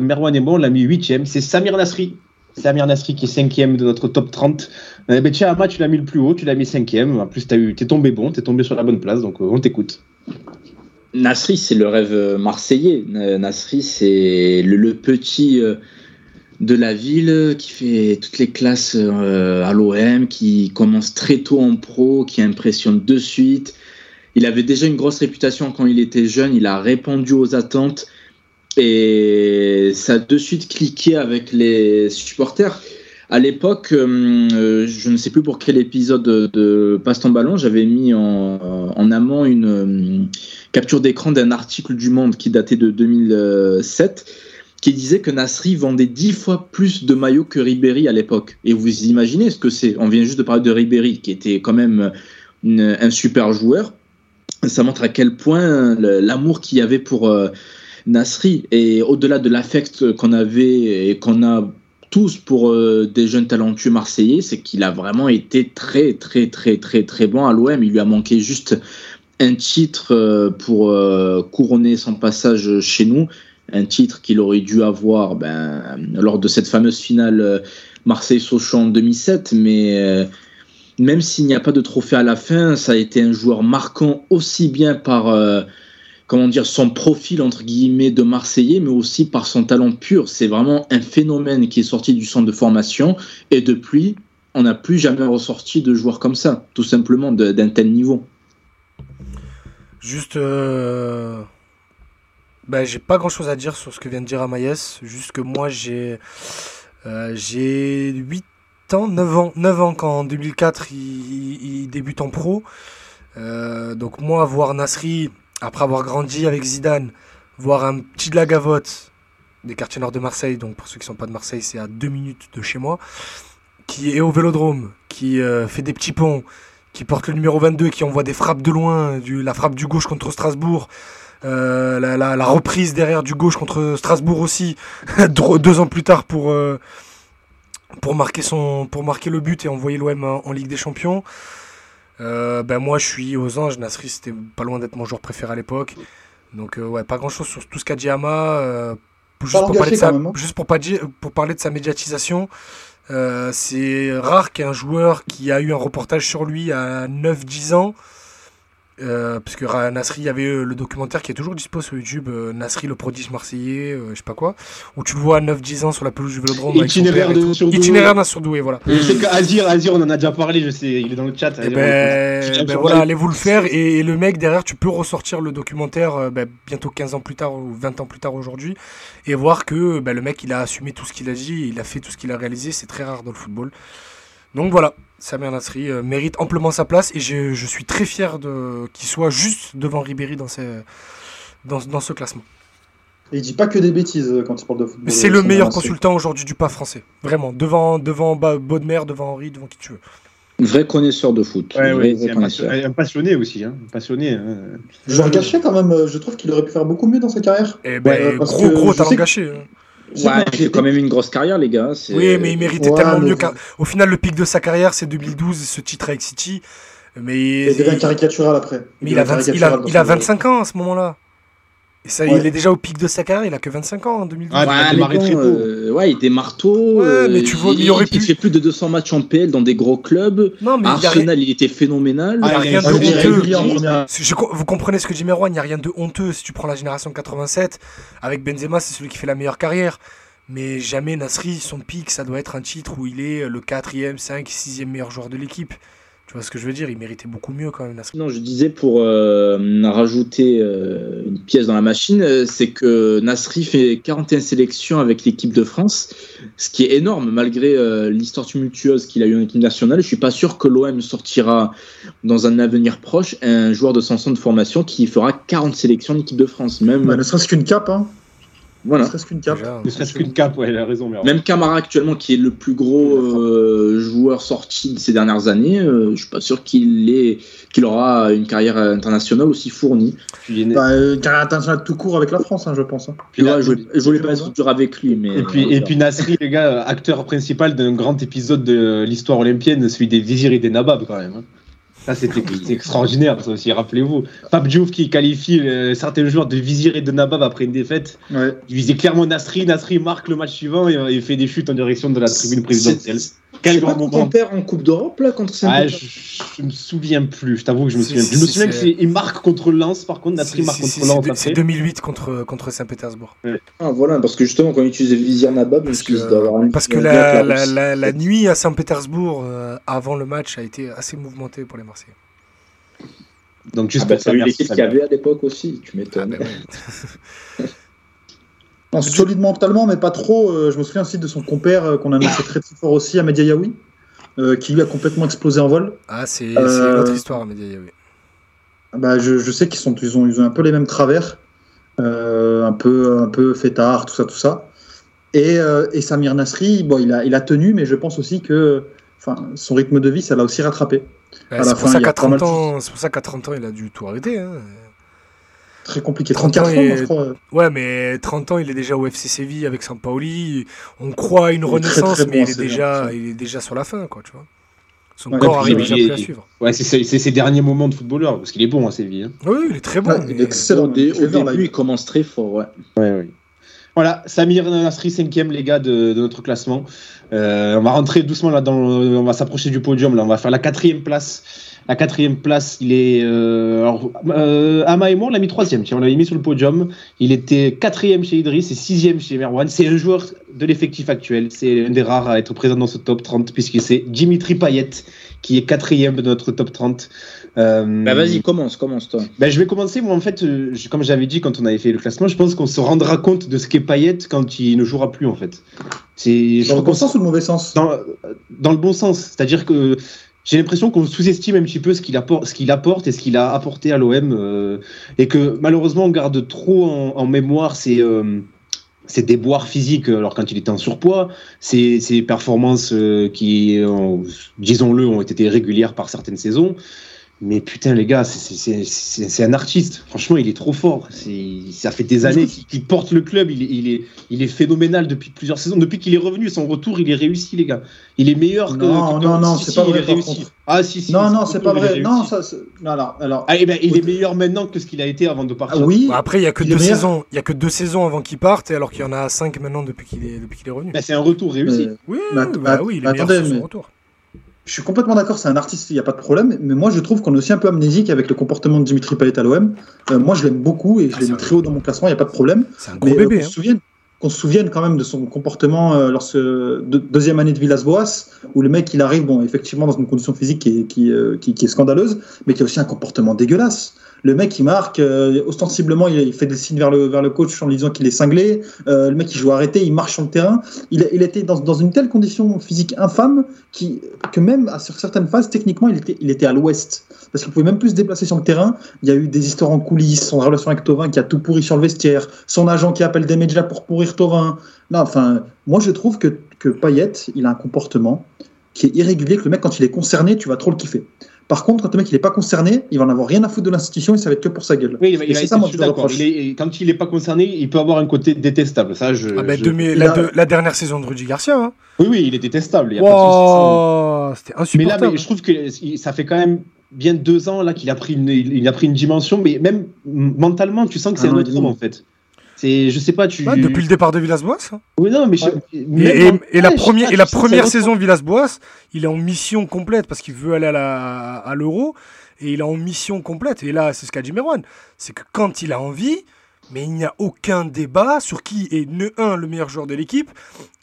Merwan on l'a mis huitième. C'est Samir Nasri. Samir Nasri qui est cinquième de notre top 30. Euh, ben, tiens, tu l'as mis le plus haut. Tu l'as mis cinquième. En plus, tu es tombé bon. Tu es tombé sur la bonne place. Donc, on t'écoute. Nasri, c'est le rêve marseillais. Nasri, c'est le, petit de la ville, qui fait toutes les classes euh, à l'OM, qui commence très tôt en pro, qui impressionne de suite. Il avait déjà une grosse réputation quand il était jeune, il a répondu aux attentes et ça a de suite cliqué avec les supporters. À l'époque, euh, je ne sais plus pour quel épisode de, Passe ton ballon, j'avais mis en, amont une euh, capture d'écran d'un article du Monde qui datait de 2007 qui disait que Nasri vendait dix fois plus de maillots que Ribéry à l'époque. Et vous imaginez ce que c'est On vient juste de parler de Ribéry, qui était quand même un super joueur. Ça montre à quel point l'amour qu'il y avait pour euh, Nasri. Et au-delà de l'affect qu'on avait et qu'on a tous pour euh, des jeunes talentueux marseillais, c'est qu'il a vraiment été très, très, très, très, très bon à l'OM. Il lui a manqué juste un titre euh, pour couronner son passage chez nous un titre qu'il aurait dû avoir ben, lors de cette fameuse finale euh, Marseille-Sochaux en 2007. Mais euh, même s'il n'y a pas de trophée à la fin, ça a été un joueur marquant aussi bien par euh, comment dire, son profil entre guillemets de Marseillais, mais aussi par son talent pur. C'est vraiment un phénomène qui est sorti du centre de formation. Et depuis, on n'a plus jamais ressorti de joueurs comme ça, tout simplement d'un tel niveau. Juste. Bah, j'ai pas grand chose à dire sur ce que vient de dire Amaïs. Juste que moi, j'ai euh, j'ai 8 ans, 9 ans, 9 ans quand en 2004 il, il débute en pro. Euh, donc, moi, voir Nasri, après avoir grandi avec Zidane, voir un petit de la gavotte des quartiers nord de Marseille, donc pour ceux qui sont pas de Marseille, c'est à 2 minutes de chez moi, qui est au vélodrome, qui euh, fait des petits ponts, qui porte le numéro 22, qui envoie des frappes de loin, la frappe du gauche contre Strasbourg. Euh, la, reprise derrière du gauche contre Strasbourg aussi, deux ans plus tard pour, euh, pour, marquer son, pour marquer le but et envoyer l'OM en, Ligue des Champions. Euh, ben moi je suis aux anges, Nasri c'était pas loin d'être mon joueur préféré à l'époque. Donc ouais, pas grand chose sur tout ce qu'a dit Ama. juste, pour parler de hein. juste pour, pas pour parler de sa médiatisation, c'est rare qu'un joueur qui a eu un reportage sur lui à 9-10 ans euh, parce que Nasri, il y avait euh, le documentaire qui est toujours dispo sur YouTube, euh, Nasri le prodige marseillais, je sais pas quoi, où tu le vois à 9-10 ans sur la pelouse du Vélodrome. Itinéraire de surdoué. Itinéraire d'un surdoué, voilà. Je sais qu'Azir, Azir, on en a déjà parlé, je sais, il est dans le chat. Et eh ben, ben voilà, allez vous le faire. Et, le mec derrière, tu peux ressortir le documentaire ben, bientôt 15 ans plus tard ou 20 ans plus tard aujourd'hui et voir que ben, le mec, il a assumé tout ce qu'il a dit, il a fait tout ce qu'il a réalisé. C'est très rare dans le football. Donc voilà, Samir Nasri euh, mérite amplement sa place et je, suis très fier de, qu'il soit juste devant Ribéry dans, dans, ce classement. Et il dit pas que des bêtises euh, quand il parle de football. C'est le meilleur consultant aujourd'hui du pas français. Vraiment. Devant, devant Baudemer, devant Henri, devant qui tu veux. Vrai connaisseur de foot. un, passionné aussi. Hein. Passionné. Hein. Jean Gachet, quand même, euh, je trouve qu'il aurait pu faire beaucoup mieux dans sa carrière. Eh ben, gros, gros talent gâché. Hein. Ouais, il a quand même une grosse carrière, les gars. Oui, mais il méritait tellement mieux. Au final, le pic de sa carrière, c'est 2012, ce titre avec City. Mais il devient caricatural après. Mais il, a, il a 25 ans à ce moment-là. Et ça, il est déjà au pic de sa carrière, il a que 25 ans en 2012. ouais, il démarré très tôt. Euh, ouais, il démarre tôt. Ouais, mais tu vois, il, aurait pu... il fait plus de 200 matchs en PL dans des gros clubs. Non, mais Arsenal, il, était phénoménal. Ah, il n'y a rien de honteux. Vous comprenez ce que dit Merwan, il n'y a rien de honteux si tu prends la génération 87. Avec Benzema, c'est celui qui fait la meilleure carrière. Mais jamais Nasri, son pic, ça doit être un titre où il est le 4e, 5, 6e meilleur joueur de l'équipe. Tu vois ce que je veux dire? Il méritait beaucoup mieux quand même, Nasri. Non, je disais pour euh, rajouter euh, une pièce dans la machine, euh, c'est que Nasri fait 41 sélections avec l'équipe de France, ce qui est énorme malgré l'histoire tumultueuse qu'il a eu en équipe nationale. Je suis pas sûr que l'OM sortira dans un avenir proche un joueur de son centre de formation qui fera 40 sélections en équipe de France. Même... Bah, ne serait-ce qu'une cape, hein voilà. Ne serait-ce qu'une cape. Ne serait-ce qu'une cape, ouais, il a raison. Même Camara actuellement, qui est le plus gros euh, joueur sorti de ces dernières années, euh, je suis pas sûr qu'il est qu'il aura une carrière internationale aussi fournie. Bah, euh, une carrière internationale tout court avec la France, hein, je pense. Hein. Puis là, je, je voulais pas être dur avec lui, mais. Et puis, et puis Nasri, les gars, acteur principal d'un grand épisode de l'histoire olympienne, celui des vizirs et des nababs quand même. Hein. Ça, c'était extraordinaire, ça aussi, rappelez-vous. Pape Diouf qui qualifie euh, certains joueurs de Vizir et de Nabab après une défaite. Il visait clairement Nasri. Nasri marque le match suivant et, euh, fait des chutes en direction de la tribune présidentielle. Quel grand moment. On perd en Coupe d'Europe là contre saint ah, je, je, me souviens plus, je t'avoue que je me souviens plus. Je me souviens qu'il marque contre Lens, par contre, Nasri marque contre Lens. C'est 2008 contre, contre Saint-Pétersbourg. Ah voilà, parce que justement, quand on utilisait Vizir Nabab, parce que, parce que la, la, la, nuit à Saint-Pétersbourg, euh, avant le match, a été assez mouvementée pour les Marseillais. Donc juste ah bah, l'équipe qu'il y avait à l'époque aussi, tu m'étonnes. Ah bah Non, solide mentalement, mais pas trop. Euh, je me souviens aussi de son compère euh, qu'on a annoncé très, très fort aussi, Ahmed Yaoui, euh, qui lui a complètement explosé en vol. Ah, c'est c'est l'autre histoire, Ahmed Yaoui. Bah, je, je sais qu'ils sont, ils ont, ils ont un peu les mêmes travers, euh, un peu, un peu fêtard, tout ça, tout ça. Et, euh, et Samir Nasri, bon, il a, il a tenu, mais je pense aussi que, enfin, son rythme de vie, ça l'a aussi rattrapé. C'est pour ça qu'à a pas mal 30 de ans, c'est pour ça qu'à 30 ans, il a dû tout arrêter. hein. Très compliqué. 30 34 ans, ans, et- je crois. Ouais, mais 30 ans, il est déjà au FC Séville avec Sampaoli. On croit à une Il est très, renaissance, très bon mais il est, déjà, il est déjà sur la fin, quoi, tu vois. Son Ouais, corps arrive déjà est- plus à suivre. Ouais, c'est ses derniers moments de footballeur, parce qu'il est bon à Séville. hein. Oui, il est très bon. Il est excellent. Au, début, il commence très fort, ouais. Ouais, ouais. Voilà, Samir Nasri, cinquième, les gars, de, notre classement. Euh, on va rentrer doucement là, on va s'approcher du podium. Là, on va faire la quatrième place. La quatrième place, il est. Euh, alors, euh, Ama et moi, on l'a mis troisième. Tiens, on l'avait mis sur le podium. Il était quatrième chez Idriss et sixième chez Merwan. C'est un joueur de l'effectif actuel. C'est un des rares à être présent dans ce top 30, puisque c'est Dimitri Payet qui est quatrième de notre top 30. Euh, Bah vas-y, commence, commence toi. ben, je vais commencer. Moi, en fait, euh, je- comme j'avais dit quand on avait fait le classement, je pense qu'on se rendra compte de ce qu'est Payet quand il ne jouera plus, en fait. C'est je Dans le bon sens ou le mauvais sens? Dans, dans le bon sens. C'est-à-dire que j'ai l'impression qu'on sous-estime un petit peu ce qu'il apporte, ce qu'il apporte et ce qu'il a apporté à l'OM. euh, et que malheureusement, on garde trop en, en mémoire euh, ses déboires physiques, alors quand il était en surpoids, ses, performances euh, qui, ont- disons-le, ont été régulières par certaines saisons. Mais putain, les gars, c'est- un artiste. Franchement, il est trop fort. Ça fait des années qu'il porte le club. Il est, il, est, il est phénoménal depuis plusieurs saisons. Depuis qu'il est revenu, son retour, il est réussi, les gars. Il est meilleur que. Non, que- non, non, si, c'est si, pas vrai. Ah, si, si. Non, non, c'est pas vrai. Non, ça, non, alors, alors, Ah, eh ben, il Oui. est meilleur maintenant que ce qu'il a été avant de ah, partir. oui, Bon, après, il y a que Il deux meilleur. saisons. Il y a que deux saisons avant qu'il parte, et alors qu'il y en a cinq maintenant depuis qu'il est, depuis qu'il est revenu. Ben, c'est un retour réussi. euh, Oui, oui, bah oui, il est meilleur attendez, sur son mais- retour. Je suis complètement d'accord, c'est un artiste, il n'y a pas de problème. Mais moi, je trouve qu'on est aussi un peu amnésique avec le comportement de Dimitri Payet à l'OM. Euh, moi, je l'aime beaucoup et je Ah, l'ai mis très haut dans mon classement, il n'y a pas de problème. C'est un gros Mais euh, bébé. qu'on hein. se souvienne, qu'on se souvienne quand même de son comportement euh, lorsque de- deuxième année de Villas-Boas, où le mec il arrive, bon, effectivement dans une condition physique qui est, qui, euh, qui- qui est scandaleuse, mais qui a aussi un comportement dégueulasse. Le mec il marque, euh, ostensiblement il, fait des signes vers le, vers le coach en lui disant qu'il est cinglé. Euh, le mec il joue arrêté, il marche sur le terrain. Il, était dans, dans une telle condition physique infâme que même sur certaines phases, techniquement, il était, il était à l'ouest. Parce qu'il pouvait même plus se déplacer sur le terrain. Il y a eu des histoires en coulisses, son relation avec Tovin qui a tout pourri sur le vestiaire, son agent qui appelle des médias pour pourrir Tovin. Non, enfin, moi je trouve que, que il a un comportement qui est irrégulier, que le mec, quand il est concerné, tu vas trop le kiffer. Par contre, quand le mec il est pas concerné, il va en avoir rien à foutre de l'institution et ça va être que pour sa gueule. Oui, il, c'est ça, moi, je. Il est- Quand il n'est pas concerné, il peut avoir un côté détestable. Ça, je, Ah bah, je- demi- il la, a- de- la dernière saison de Rudy Garcia. Hein. Oui, oui, il est détestable. il y a. Wow, c'était Mais là, insupportable. mais je trouve que ça fait quand même bien deux ans là qu'il a pris une, il a pris une dimension, mais même mentalement, tu sens que c'est Un un autre homme en fait. C'est, je sais pas, tu. Ouais, depuis le départ de Villas-Boas. hein. Oui, non, mais je- Et, même et- en- et la ouais, première, pas, et la saison Villas-Boas, il est en mission complète parce qu'il veut aller à la- à l'Euro et il est en mission complète. Et là, c'est ce qu'a dit Merwan, c'est que quand il a envie, mais il n'y a aucun débat sur qui est ne un le meilleur joueur de l'équipe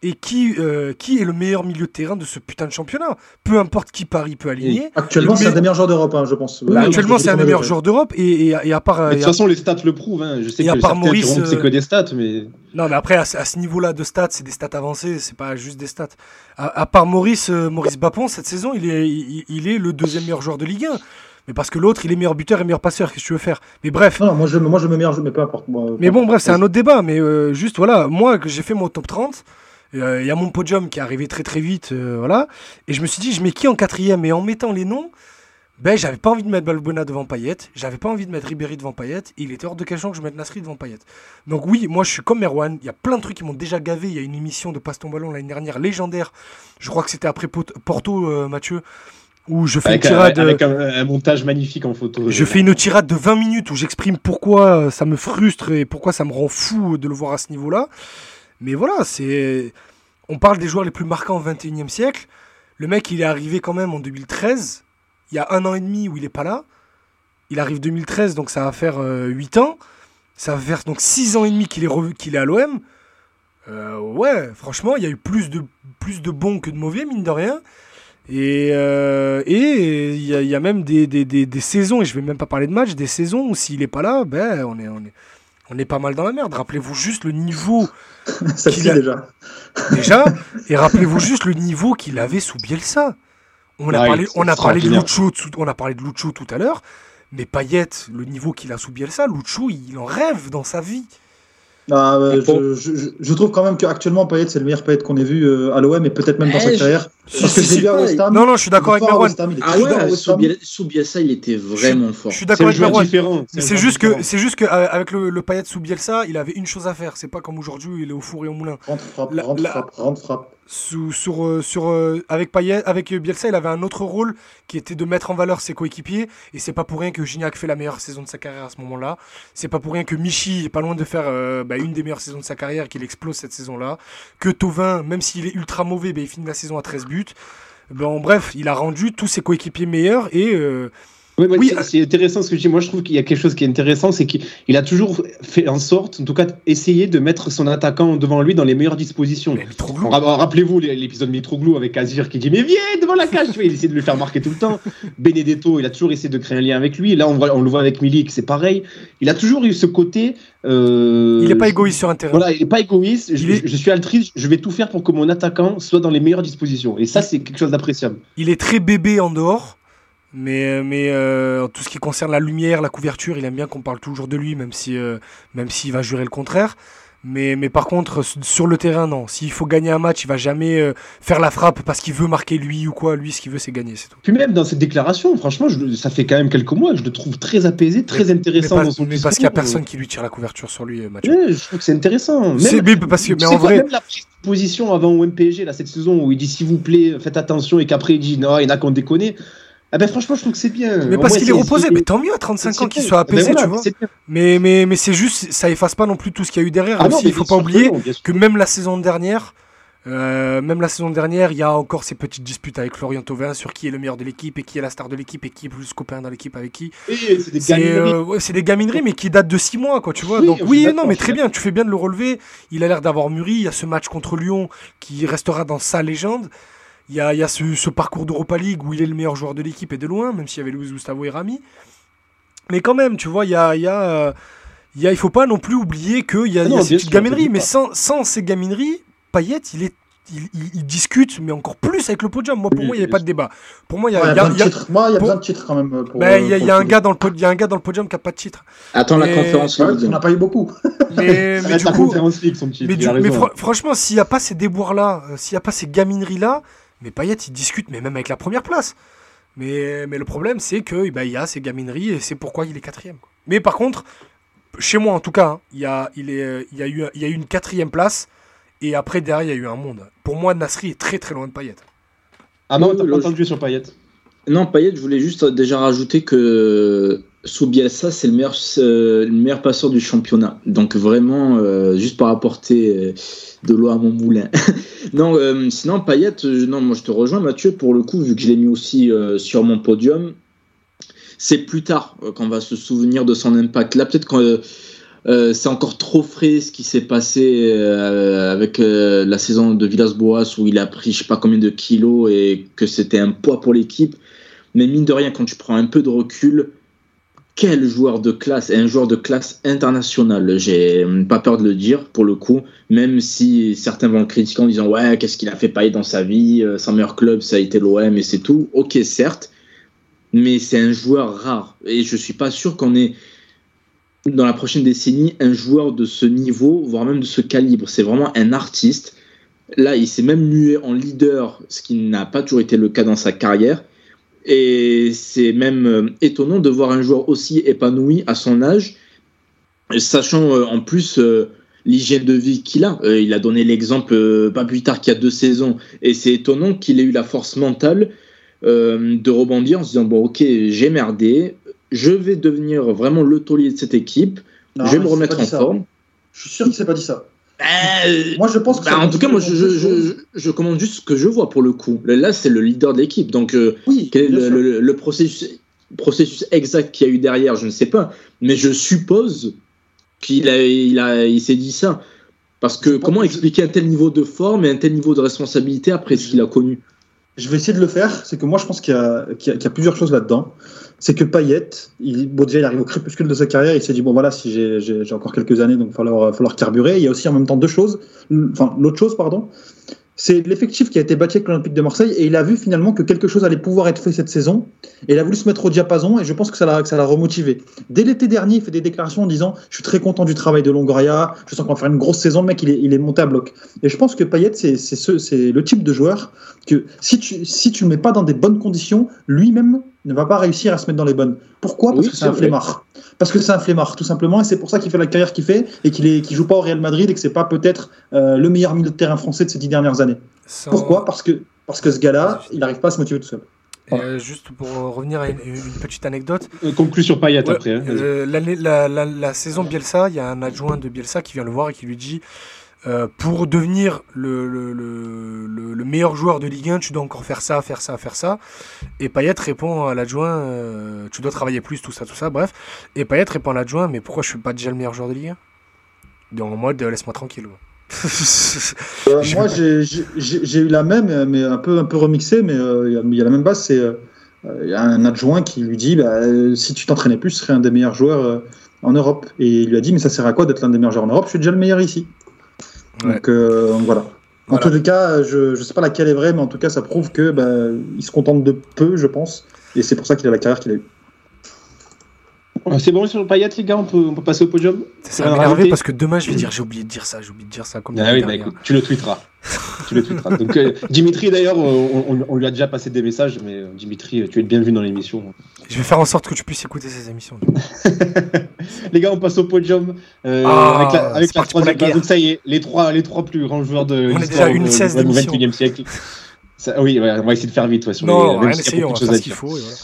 et qui euh, qui est le meilleur milieu de terrain de ce putain de championnat. Peu importe qui Paris peut aligner. Actuellement, c'est un des meilleurs joueurs d'Europe, hein, je pense. Bah, Oui, actuellement, c'est un des meilleurs joueurs d'Europe et, et- et à part. Mais de toute façon, les stats le prouvent. hein. Je sais Et à que part Maurice, c'est que des stats, mais Non, mais après, à, ce- à ce niveau-là de stats, c'est des stats avancées, c'est pas juste des stats. À, à part Maurice, euh, Maurice Bapon, cette saison, il est, il, il est le deuxième meilleur joueur de Ligue 1. Mais parce que l'autre, il est meilleur buteur et meilleur passeur, qu'est-ce que tu veux faire? Mais bref. Non, moi je, moi je me meilleur, mais peu importe. moi, Mais bon, bref, c'est un autre débat. Mais euh, juste, voilà, moi, que j'ai fait mon top 30, euh, il y a mon podium qui est arrivé très très vite, euh, voilà. Et je me suis dit, je mets qui en quatrième? Et en mettant les noms, ben, j'avais pas envie de mettre Balbuena devant Payet, j'avais pas envie de mettre Ribéry devant Payet, et il était hors de question que je mette Nasri devant Payet. Donc oui, moi je suis comme Merwan, il y a plein de trucs qui m'ont déjà gavé, il y a une émission de Passe ton ballon l'année dernière, légendaire, je crois que c'était après Porto, euh, Mathieu, où je fais avec, une un, tirade... avec un, un montage magnifique en photo. Je fais une tirade de 20 minutes où j'exprime pourquoi euh, ça me frustre et pourquoi ça me rend fou de le voir à ce niveau-là. Mais voilà, c'est. On parle des joueurs les plus marquants au 21 e siècle. Le mec, il est arrivé quand même en 2013. Il y a un an et demi où il est pas là. Il arrive 2013, donc ça va faire 8 ans. Ça va faire donc 6 ans et demi qu'il est, revu- qu'il est à l'OM. Euh, ouais, franchement, il y a eu plus de, plus de bons que de mauvais, mine de rien. Et euh, et il y, a- il y a même des, des, des, des saisons, et je vais même pas parler de matchs, des saisons où s'il est pas là, ben on est, on est, on est pas mal dans la merde. Rappelez-vous juste le niveau. Celle-ci a... déjà. Déjà, et rappelez-vous juste le niveau qu'il avait sous Bielsa. On a Ouais, parlé, on a parlé de. Lucho, tout- on a parlé de Lucho tout à l'heure, mais Payet, le niveau qu'il a sous Bielsa, Lucho, il en rêve dans sa vie. Ah, euh, je, je- je- je trouve quand même qu'actuellement Payet c'est le meilleur Payet qu'on ait vu euh, à l'OM et peut-être même dans Eh, sa je- carrière. Si, Parce que si, je l'ai si. vu à West Ham. Non, non, je suis d'accord avec est Ah ouais, sous, Bielsa, il était vraiment fort. Je suis d'accord avec un c'est juste que c'est juste qu'avec le, le Payet sous Bielsa, il avait une chose à faire. C'est pas comme aujourd'hui, il est au four et au moulin. Rentre, frappe, La- rentre, la- frappe, rentre, frappe. Sous, sur, euh, sur, euh, avec Payet, avec Bielsa, il avait un autre rôle qui était de mettre en valeur ses coéquipiers. Et c'est pas pour rien que Gignac fait la meilleure saison de sa carrière à ce moment-là. C'est pas pour rien que Michi est pas loin de faire euh, bah, une des meilleures saisons de sa carrière, qu'il explose cette saison-là. Que Tovin, même s'il est ultra mauvais, bah, il finit la saison à 13 buts. Bon, bref, il a rendu tous ses coéquipiers meilleurs et Oui, Oui, c'est- euh, c'est intéressant ce que je dis. Moi, je trouve qu'il y a quelque chose qui est intéressant, c'est qu'il il a toujours fait en sorte, en tout cas, essayer de mettre son attaquant devant lui dans les meilleures dispositions. Mitroglou. Ra- Rappelez-vous l'épisode Mitroglou avec Azir qui dit mais viens devant la cage, tu vois, il essaie de le faire marquer tout le temps. Benedetto, il a toujours essayé de créer un lien avec lui. Là, on, voit- on le voit avec Milik, c'est pareil. Il a toujours eu ce côté. euh, Il est pas égoïste sur un terrain. Voilà, il n'est pas égoïste. Je, est- je suis altruiste. Je vais tout faire pour que mon attaquant soit dans les meilleures dispositions. Et ça, c'est quelque chose d'appréciable. Il est très bébé en dehors, mais, mais euh, en tout ce qui concerne la lumière, la couverture, il aime bien qu'on parle toujours de lui, même si euh, même s'il va jurer le contraire. Mais, mais par contre, sur le terrain, non. S'il faut gagner un match, il va jamais euh, faire la frappe parce qu'il veut marquer lui ou quoi. Lui, ce qu'il veut, c'est gagner, c'est tout. Puis même dans cette déclaration, franchement, je ça fait quand même quelques mois que je le trouve très apaisé, très Mais, intéressant pas- dans son mais parce qu'il n'y a personne qui lui tire la couverture sur lui, euh, Mathieu. Ouais, je trouve que c'est intéressant. Même- C'est mais parce que, mais en quoi, vrai, même la prise de position avant au MPG, là, cette saison, où il dit s'il vous plaît, faites attention, et qu'après il dit non, il y en a qu'on déconne. Ah ben franchement, je trouve que c'est bien. mais parce qu'il est reposé. Mais tant mieux à 35 c'est ans qu'il soit Ben apaisé, voilà, tu vois. Mais, mais, mais c'est juste, ça efface pas non plus tout ce qu'il y a eu derrière. Ah non, il faut pas que oublier non, que même la saison dernière, euh, même la saison dernière, il y a encore ces petites disputes avec Florian Thauvin sur qui est le meilleur de l'équipe et qui est la star de l'équipe et qui est plus copain dans l'équipe avec qui. Oui, c'est des C'est gamineries. euh, ouais, c'est des gamineries, mais qui datent de 6 mois, quoi, tu vois. Oui, Donc oui, non, mais très bien, tu fais bien de le relever. Il a l'air d'avoir mûri. Il y a ce match contre Lyon qui restera dans sa légende. Il y a, il y a ce, ce parcours d'Europa League où il est le meilleur joueur de l'équipe et de loin, même s'il y avait Luis Gustavo et Rami. Mais quand même, tu vois, il y a, il y a, euh, il y a, il faut pas non plus oublier qu'il y a, Ah il y a ces petites sûr, gamineries. Mais sans, sans ces gamineries, Payet, il est il, il- il discute, mais encore plus avec le podium. Moi, pour Oui, moi, il n'y avait pas de débat. Pour moi, il y a, Ouais, Il y a y a- besoin de il y a- titres. Moi, il y a pour- besoin de titres quand même. euh, ben, il y a- euh, il y a un gars dans le pod- il y a un gars dans le podium qui n'a pas de titre. Attends Mais- la conférence Ouais, League. on n'a pas eu beaucoup. Mais, Ça mais reste du la coup, conférence League, son titre. mais, il du- a mais raison. fr- franchement, s'il n'y a pas ces déboires-là, euh, s'il n'y a pas ces gamineries-là, mais Payet, il discute, mais même avec la première place. Mais, mais le problème, c'est qu'il bah, il y a ces gamineries et c'est pourquoi il est quatrième. quoi. Mais par contre, chez moi en tout cas, hein, il y, a, il, est, euh, il, y a eu, il y a eu une quatrième place et après, derrière, il y a eu un monde. Pour moi, Nasri est très très loin de Payet. Ah non, Oui, t'as pas entendu sur Payet. Non, Payet, je voulais juste déjà rajouter que sous Bielsa, c'est le meilleur, euh, le meilleur passeur du championnat. Donc vraiment, euh, juste pour apporter euh, de l'eau à mon moulin. non, sinon Payet, non, moi je te rejoins Mathieu, pour le coup, vu que je l'ai mis aussi sur mon podium, c'est plus tard qu'on va se souvenir de son impact. Là, peut-être que c'est encore trop frais ce qui s'est passé avec la saison de Villas-Boas où il a pris je sais pas combien de kilos et que c'était un poids pour l'équipe. Mais mine de rien, quand tu prends un peu de recul, quel joueur de classe, et un joueur de classe internationale. J'ai pas peur de le dire pour le coup, même si certains vont le critiquer en disant ouais, qu'est-ce qu'il a fait pailler dans sa vie, euh, son meilleur club ça a été l'OM et c'est tout. Ok, certes, mais c'est un joueur rare et je suis pas sûr qu'on ait dans la prochaine décennie un joueur de ce niveau, voire même de ce calibre. C'est vraiment un artiste. Là, il s'est même mué en leader, ce qui n'a pas toujours été le cas dans sa carrière. Et c'est même euh, étonnant de voir un joueur aussi épanoui à son âge, sachant euh, en plus euh, l'hygiène de vie qu'il a. Il a donné l'exemple pas plus tard qu'il y a deux saisons. Et c'est étonnant qu'il ait eu la force mentale de rebondir en se disant, bon ok, j'ai merdé, je vais devenir vraiment le taulier de cette équipe, Non, je vais me remettre en ça. forme. Je suis sûr qu'il s'est pas dit ça. Euh, Moi, je pense que. ça en tout cas, moi, je, je, je, commande juste ce que je vois pour le coup. Là, c'est le leader de l'équipe. Donc, euh, Oui, quel est le, le- le processus, processus exact qu'il y a eu derrière Je ne sais pas. Mais je suppose qu'il a, il a, il s'est dit ça. Parce que comment que- expliquer un tel niveau de forme et un tel niveau de responsabilité après ce qu'il a connu? je vais essayer de le faire. C'est que moi, je pense qu'il y, y, a plusieurs choses là-dedans. C'est que Payet, il, déjà, il arrive au crépuscule de sa carrière. Il s'est dit bon, voilà, si j'ai encore quelques années, donc il va falloir, falloir carburer. Il y a aussi en même temps deux choses. Enfin, l'autre chose, pardon, c'est l'effectif qui a été bâti avec l'Olympique de Marseille et il a vu finalement que quelque chose allait pouvoir être fait cette saison et il a voulu se mettre au diapason et je pense que ça l'a remotivé. Dès l'été dernier, il fait des déclarations en disant je suis très content du travail de Longoria, je sens qu'on va faire une grosse saison, le mec il est, il est monté à bloc. Et je pense que Payet c'est c'est le type de joueur que si tu si tu le mets pas dans des bonnes conditions, lui-même ne va pas réussir à se mettre dans les bonnes. Pourquoi? Parce que c'est un flemmard. Parce que c'est un flemmard, tout simplement, et c'est pour ça qu'il fait la carrière qu'il fait et qu'il ne joue pas au Real Madrid et que c'est pas peut-être euh, le meilleur milieu de terrain français de ces dix dernières années. Pourquoi? Parce que parce que ce gars-là, il n'arrive pas à se motiver tout seul. Euh, juste pour revenir à une, petite anecdote. Euh, conclu sur Payet après. Hein, la, la, la, saison Bielsa, il y a un adjoint de Bielsa qui vient le voir et qui lui dit euh, pour devenir le, le, le, le, meilleur joueur de Ligue 1, tu dois encore faire ça, faire ça, faire ça. Et Payet répond à l'adjoint, euh, tu dois travailler plus, tout ça, tout ça, bref. Et Payet répond à l'adjoint, mais pourquoi je suis pas déjà le meilleur joueur de Ligue 1 En mode, laisse-moi tranquille. euh, moi, j'ai eu la même, mais un peu, un peu remixée, mais euh, il y, a la même base. C'est un adjoint qui lui dit, bah, si tu t'entraînais plus, tu serais un des meilleurs joueurs en Europe. Et il lui a dit, mais ça sert à quoi d'être l'un des meilleurs joueurs en Europe? Je suis déjà le meilleur ici. Donc euh, voilà. En tous les cas, je ne sais pas laquelle est vraie, mais en tout cas, ça prouve que bah, il se contente de peu, je pense, et c'est pour ça qu'il a la carrière qu'il a eue. C'est bon sur le paillette, les gars, on peut, on peut passer au podium Ça va m'énerver parce que demain je vais dire j'ai oublié de dire ça, j'ai oublié de dire ça. Comme ah oui, bah, écoute, tu le tweeteras. tu le tweeteras. Donc, euh, Dimitri, d'ailleurs, on, on, lui a déjà passé des messages, mais euh, Dimitri, tu es bien vu dans l'émission. Je vais faire en sorte que tu puisses écouter ces émissions. les gars, on passe au podium euh, ah, avec la, avec la troisième place. Donc ça y est, les trois, les trois plus grands joueurs de l'histoire du 21e siècle. Ça, oui, ouais, on va essayer de faire vite. Ouais, sur non, les, rien essayer, on va faire ce qu'il faut. Et voilà.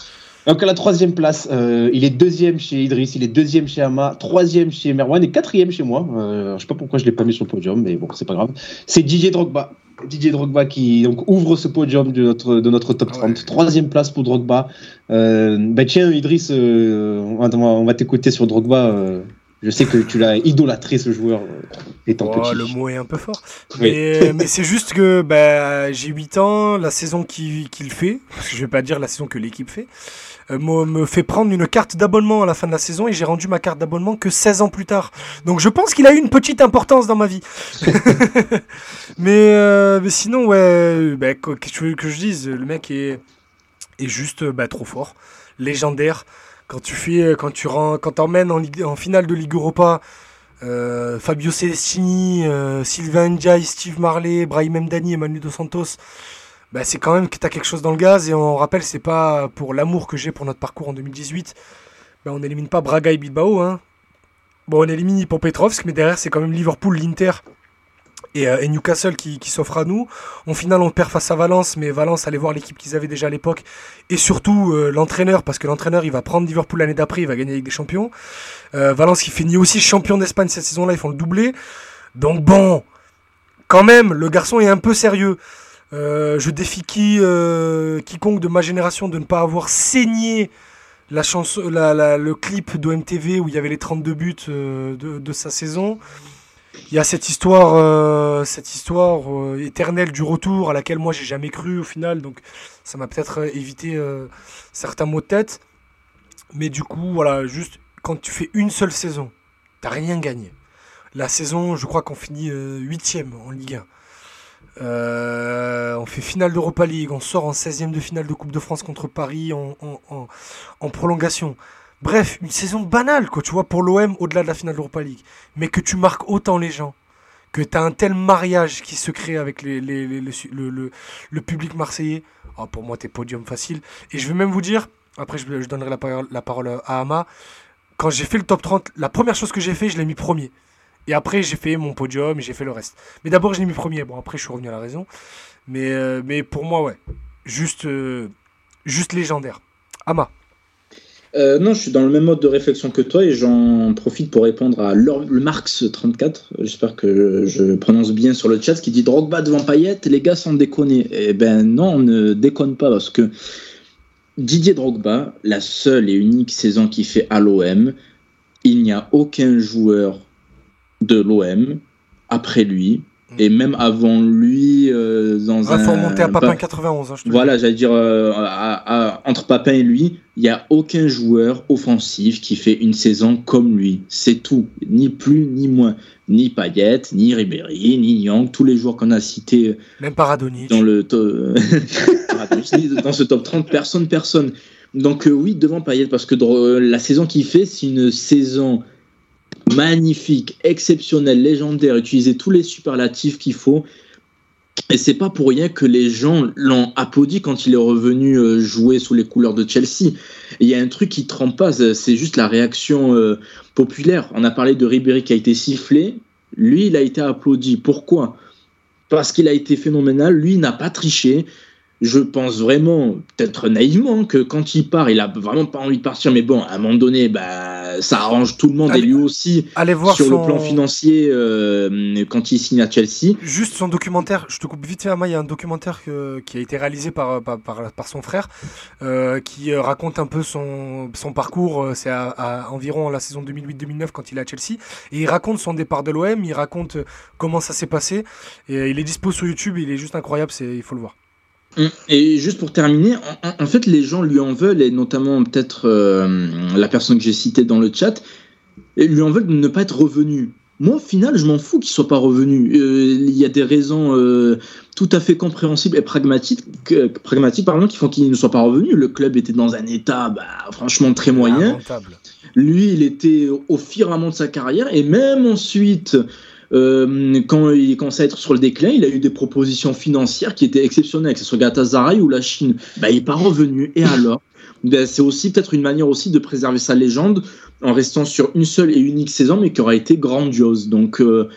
Donc à la troisième place, euh, il est deuxième chez Idriss, il est deuxième chez Ama, troisième chez Merwan et quatrième chez moi. Euh, je sais pas pourquoi je l'ai pas mis sur le podium, mais bon, c'est pas grave. C'est Didier Drogba. Didier Drogba qui donc ouvre ce podium de notre, de notre top 30. Troisième place pour Drogba. Euh, bah tiens, Idriss, euh, on va, on va t'écouter sur Drogba. Euh, je sais que tu l'as idolâtré ce joueur étant oh, petit. Le mot est un peu fort. Mais, mais c'est juste que bah, j'ai 8 ans, la saison qu'il fait, je vais pas dire la saison que l'équipe fait, euh, me, fait prendre une carte d'abonnement à la fin de la saison et j'ai rendu ma carte d'abonnement que 16 ans plus tard. Donc je pense qu'il a eu une petite importance dans ma vie. mais, euh, mais, sinon, ouais, bah, qu'est-ce que tu veux que je dise? Le mec est, est juste bah, trop fort, légendaire. Quand tu fais, quand tu rends, quand emmènes en, finale de Ligue Europa, euh, Fabio Celestini, Sylvain Ndiaye, Steve Marley, Brahim Mdani et Manu Dos Santos, bah, c'est quand même que tu quelque chose dans le gaz. Et on rappelle, c'est pas pour l'amour que j'ai pour notre parcours en 2018. Bah, on n'élimine pas Braga et Bilbao. Hein. Bon, on élimine Petrovsk, mais derrière, c'est quand même Liverpool, l'Inter et, euh, Newcastle qui, s'offre à nous. En finale, on perd face à Valence, mais Valence allait voir l'équipe qu'ils avaient déjà à l'époque. Et surtout, euh, l'entraîneur, parce que l'entraîneur, il va prendre Liverpool l'année d'après, il va gagner avec des champions. Euh, Valence qui finit aussi champion d'Espagne cette saison-là, ils font le doublé. Donc bon, quand même, le garçon est un peu sérieux. Je défie qui, quiconque de ma génération de ne pas avoir saigné le clip d'OMTV où il y avait les 32 buts de, sa saison. Il y a cette histoire, cette histoire éternelle du retour à laquelle moi j'ai jamais cru au final, donc ça m'a peut-être évité certains mots de tête. Mais du coup, voilà, juste quand tu fais une seule saison, t'as rien gagné. La saison, je crois qu'on finit huitième en Ligue 1. Euh, on fait finale d'Europa League, on sort en 16e de finale de Coupe de France contre Paris en, prolongation. Bref, une saison banale, quoi, tu vois, pour l'OM au-delà de la finale d'Europa League. Mais que tu marques autant les gens, que tu as un tel mariage qui se crée avec les, le, public marseillais. Oh, pour moi, t'es podium facile. Et je vais même vous dire, après je, donnerai la, la parole à Ama, quand j'ai fait le top 30, la première chose que j'ai fait, je l'ai mis premier. Et après, j'ai fait mon podium et j'ai fait le reste. Mais d'abord, je l'ai mis premier. Bon, après, je suis revenu à la raison. Mais, euh, mais pour moi, ouais. Juste, euh, juste légendaire. Ama. Euh, non, je suis dans le même mode de réflexion que toi et j'en profite pour répondre à le Marx34. J'espère que je, prononce bien sur le chat, qui dit Drogba devant Payet, les gars sont déconnés. Eh ben non, on ne déconne pas parce que Didier Drogba, la seule et unique saison qu'il fait à l'OM, il n'y a aucun joueur de l'OM après lui Et même avant lui, euh, dans Il un. faut remonter à Papin pas- 91. hein, je Voilà, j'allais dire, euh, à- à- entre Papin et lui, il n'y a aucun joueur offensif qui fait une saison comme lui. C'est tout. Ni plus, ni moins. Ni Payet, ni Ribéry, ni Young, tous les joueurs qu'on a cités dis. Même Paradonic. dans le to- dans ce top 30, personne, personne. Donc euh, oui, devant Payet, parce que la saison qu'il fait, c'est une saison magnifique, exceptionnelle, légendaire, utiliser tous les superlatifs qu'il faut. Et c'est pas pour rien que les gens l'ont applaudi quand il est revenu euh, jouer sous les couleurs de Chelsea. Il y a un truc qui trompe pas, c'est c'est juste la réaction euh, populaire. On a parlé de Ribéry qui a été sifflé. Lui, il a été applaudi. Pourquoi? Parce qu'il a été phénoménal. Lui, n'a pas triché. Je pense vraiment, peut-être naïvement, que quand il part, il a vraiment pas envie de partir. Mais bon, à un moment donné, bah, ça arrange tout le monde et lui aussi Allez voir sur son... le plan financier euh, quand il signe à Chelsea. Juste son documentaire, je te coupe vite fait, il y a un documentaire que- qui a été réalisé par, par, par, par son frère, euh, qui euh, raconte un peu son, son parcours, euh, c'est à, à environ la saison 2008-2009 quand il est à Chelsea, et il raconte son départ de l'OM, il raconte euh, comment ça s'est passé, et euh, il est dispo sur YouTube, il est juste incroyable, il faut le voir. Et juste pour terminer, en, fait, les gens lui en veulent, et notamment peut-être euh, la personne que j'ai citée dans le chat, et lui en veulent de ne pas être revenu. Moi, au final, je m'en fous qu'il soit pas revenu. Euh, Il y a des raisons euh, tout à fait compréhensibles et pragmatiques, que- pragmatiques pardon, qui font qu'il ne soit pas revenu. Le club était dans un état, bah, franchement, très moyen. Lui, il était au firmament de sa carrière et même ensuite, euh, quand il commençait à être sur le déclin, il a eu des propositions financières qui étaient exceptionnelles, que ce soit Galatasaray ou la Chine. Bah, il n'est pas revenu. Et alors? Ben, C'est aussi peut-être une manière aussi de préserver sa légende en restant sur une seule et unique saison, mais qui aura été grandiose. Donc, euh,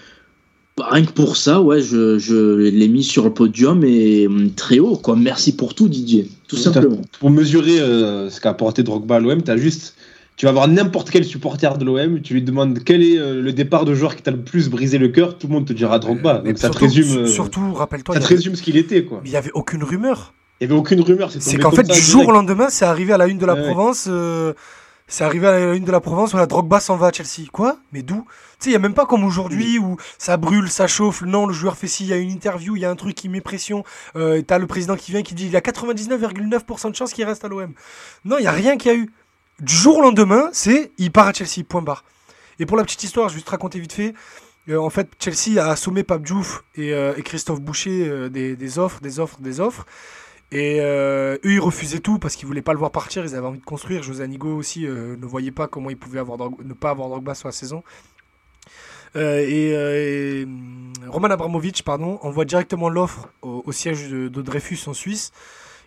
bah, rien que pour ça, ouais, je, je l'ai mis sur le podium et hum, très haut. Quoi. Merci pour tout, Didier. Tout simplement. Pour mesurer euh, ce qu'a apporté Drogba à l'OM, t'as juste. Tu vas voir n'importe quel supporter de l'OM, tu lui demandes quel est euh, le départ de joueur qui t'a le plus brisé le cœur, tout le monde te dira Drogba. Mais Donc ça te surtout- résume, euh, Surtout, rappelle-toi, ça il te y avait- résume ce qu'il était, quoi. il n'y avait aucune rumeur. Il y avait aucune rumeur. C'est qu'en fait, du jour au lendemain, c'est arrivé à la une de la Ouais. Provence. euh, c'est arrivé à la une de la Provence où la Drogba s'en va à Chelsea. Quoi? Mais d'où? Tu sais, il n'y a même pas comme aujourd'hui où ça brûle, ça chauffe. Non, le joueur fait ci, il y a une interview, il y a un truc qui met pression. Euh, T'as le président qui vient qui dit il y a 99,9% de chances qu'il reste à l'OM. Non, il n'y a rien qui a eu. Du jour au lendemain, c'est il part à Chelsea, point barre. Et pour la petite histoire, je vais juste raconter vite fait. Euh, en fait, Chelsea a assommé Pape Diouf et, euh, Christophe Boucher euh, des, offres, des offres, des offres. Et eux, ils refusaient tout parce qu'ils voulaient pas le voir partir. Ils avaient envie de construire. José Anigo aussi ne voyait pas comment il pouvait avoir ne pas avoir Drogba sur la saison. Et, hum, Roman Abramovich pardon, envoie directement l'offre au, au siège de, de Dreyfus en Suisse.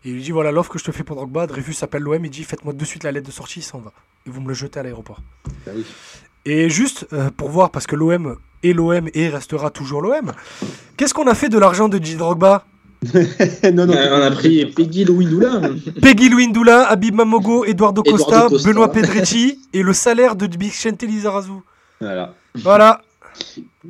Et il lui dit voilà l'offre que je te fais pour Drogba. Dreyfus appelle l'OM et dit faites-moi de suite la lettre de sortie, il s'en va. Et vous me le jetez à l'aéroport. Ah oui. Et juste euh, pour voir, parce que l'OM est l'OM et restera toujours l'OM, qu'est-ce qu'on a fait de l'argent de Didier Drogba? Non, non, Euh, on a pris Peggy Louindoula. Peggy Louindoula, Habib Mamogo, Eduardo Eduardo Costa, Costa. Benoît Pedretti et le salaire de Vicente Lizarazu. Voilà. Voilà.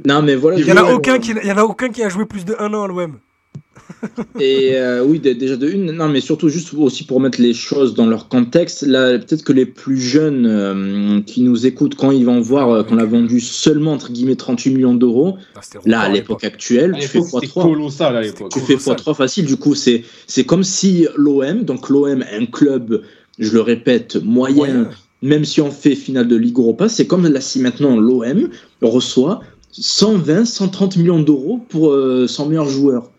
non, mais voilà. Il n'y en, a aucun qui- il y en a aucun qui a joué plus de un an à l'OM. Et euh, oui, dé- déjà de une, non, mais surtout juste aussi pour mettre les choses dans leur contexte. Là, peut-être que les plus jeunes euh, qui nous écoutent, quand ils vont voir euh, qu'on a vendu seulement entre guillemets 38 millions d'euros, là à l'époque actuelle, À tu fais l'époque, c'était x3. colossal à l'époque. Tu fais colossal. x3 facile. Du coup, c'est c'est comme si l'OM, donc l'OM, un club, je le répète, moyen, Moyen. même si on fait finale de Ligue Europa, c'est comme là si maintenant l'OM reçoit 120, 130 millions d'euros pour euh, son meilleur joueur.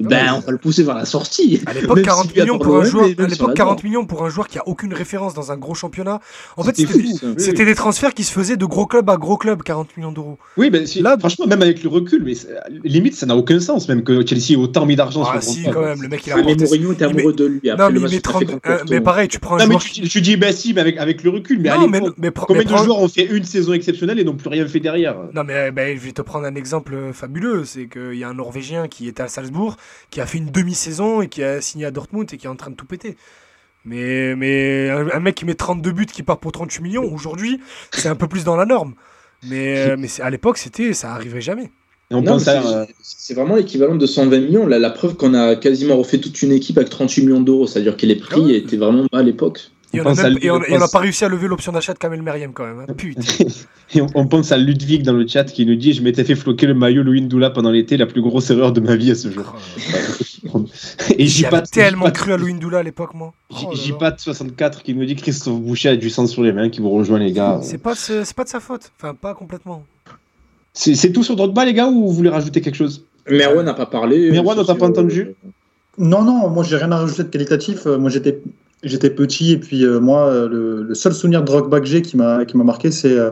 Ben, on va le pousser vers la sortie. À l'époque, Même 40 s'il y a millions pour un joueur. mais À l'époque, la 40 millions pour un joueur qui a aucune référence dans un gros championnat. En fait, C'était c'était fou, ça. c'était des transferts qui se faisaient de gros club à gros club, 40 millions d'euros. Oui, ben, si- Là- franchement, même avec le recul, mais limite, ça n'a aucun sens, même que Chelsea ait autant mis d'argent Ah sur si, quand même, le mec il a mais. Mourinho était amoureux de lui. Après Non, le mais il match met qu'il a 30. fait contre euh, mais pareil, tu prends un Non, mais joueur. tu, tu dis, bah si, mais avec, avec le recul. Mais Non, mais, mais, pro- combien mais de joueurs ont fait une saison exceptionnelle et n'ont plus rien fait derrière? Non, mais ben, je vais te prendre un exemple fabuleux. C'est qu'il y a un Norvégien qui était à Salzbourg, qui a fait une demi-saison et qui a signé à Dortmund et qui est en train de tout péter. Mais, mais un, un mec qui met 32 buts, qui part pour 38 millions, aujourd'hui, c'est un peu plus dans la norme. Mais, mais c'est- à l'époque, c'était, ça arriverait jamais. Et on Non, pense mais à. c'est- vraiment l'équivalent de 120 millions. La, la preuve qu'on a quasiment refait toute une équipe avec 38 millions d'euros. C'est-à-dire que les prix Ah ouais. étaient vraiment bas à l'époque. Et on n'a pas réussi à lever l'option d'achat de Kamel Meriem quand même. Hein. Putain. et on, pense à Ludwig dans le chat qui nous dit Je m'étais fait floquer le maillot Louis Ndoula pendant l'été, la plus grosse erreur de ma vie à ce jour. Oh, et j'y pas tellement cru à Louis Ndoula à l'époque, moi. J'y oh pas 64 qui nous dit Christophe Boucher a du sang sur les mains, qui vous rejoint, les gars. C'est pas, pas de sa faute. Enfin, pas complètement. C'est tout sur Drogba, les gars, ou vous voulez rajouter quelque chose? Merwan n'a pas parlé. Merwan, on t'a pas entendu? Non, non, moi j'ai rien à rajouter de qualitatif. Moi j'étais j'étais petit et puis euh, moi, le, le, seul souvenir de Drogba que j'ai qui m'a qui m'a marqué, c'est euh,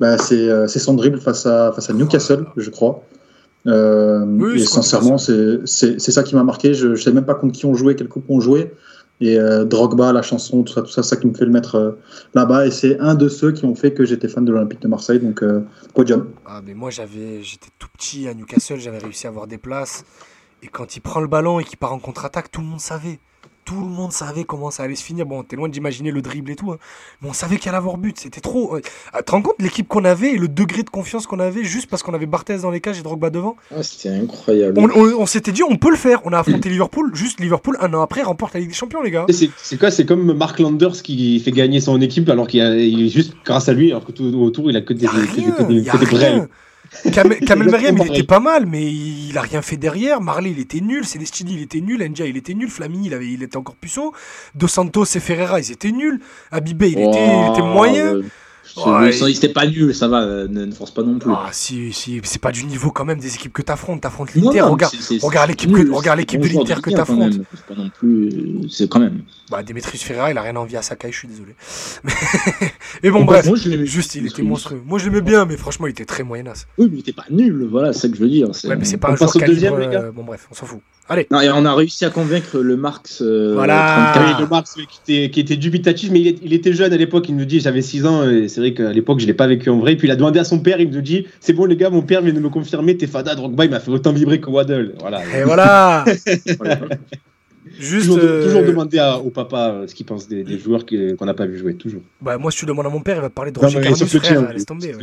bah, c'est euh, son dribble face à face à Newcastle, je crois. et sincèrement, c'est ça qui m'a marqué. Je ne sais même pas contre qui on jouait, quel coupe on jouait. Et Drogba, la chanson, tout ça, tout ça, ça qui me fait le mettre là-bas. Et c'est un de ceux qui ont fait que j'étais fan de l'Olympique de Marseille, donc podium. Ah, mais moi, j'avais, j'étais tout petit à Newcastle, j'avais réussi à avoir des places. Et quand il prend le ballon et qu'il part en contre-attaque, tout le monde savait tout le monde savait comment ça allait se finir. Bon, t'es loin d'imaginer le dribble et tout, hein. mais on savait qu'il allait avoir but. C'était trop. Ah, tu te rends compte l'équipe qu'on avait et le degré de confiance qu'on avait juste parce qu'on avait Barthez dans les cages et Drogba devant? Ah, C'était incroyable. On, s'était dit, on peut le faire. On a affronté Liverpool. Juste Liverpool, un an après, remporte la Ligue des Champions, les gars. C'est quoi C'est comme Mark Landers qui fait gagner son équipe alors qu'il est juste grâce à lui, alors que tout autour, il a que des, que Kamel, Meriem, il était pas mal, mais il a rien fait derrière. Marley, il était nul. Celestini, il était nul. Enja, il était nul. Flamini, il, avait, il était encore plus haut. Dos Santos et Ferreira, ils étaient nuls. Abibé, il, était, il était moyen. Ouais, il était pas nul, ça va, euh, ne, force pas non plus. Ah, si, si, c'est pas du niveau quand même des équipes que t'affrontes. T'affrontes l'Inter, regarde, regarde l'équipe regarde l'équipe de l'Inter que t'affrontes. C'est pas non plus, c'est quand même. Bah, Demetrius Ferreira, il a rien envie à Sakai, je suis désolé. Mais, bon, bref, moi, juste, il était monstrueux. Moi, je l'aimais bien, mais franchement, il était très moyennasse. Oui, mais il était pas nul, voilà, c'est ça que je veux dire. Ouais, mais c'est pas un joueur calibre, deuxième, les gars. Euh, bon, bref, on s'en fout. Allez. Non, et on a réussi à convaincre le Marx. Euh, voilà. le Marx qui, était, qui, était, dubitatif, mais il, était jeune à l'époque. Il nous dit j'avais 6 ans, et c'est vrai qu'à l'époque, je l'ai pas vécu en vrai. Puis il a demandé à son père, il nous dit c'est bon, les gars, mon père vient de me confirmer, t'es Fada Drogba, il m'a fait autant vibrer que Waddle. Voilà. Et voilà Juste, toujours, euh, demander au papa euh, ce qu'il pense des, joueurs qu'on n'a pas vu jouer, toujours. Bah, moi, si tu demandes à mon père, il va parler de Roger Carnus, frère, laisse tomber.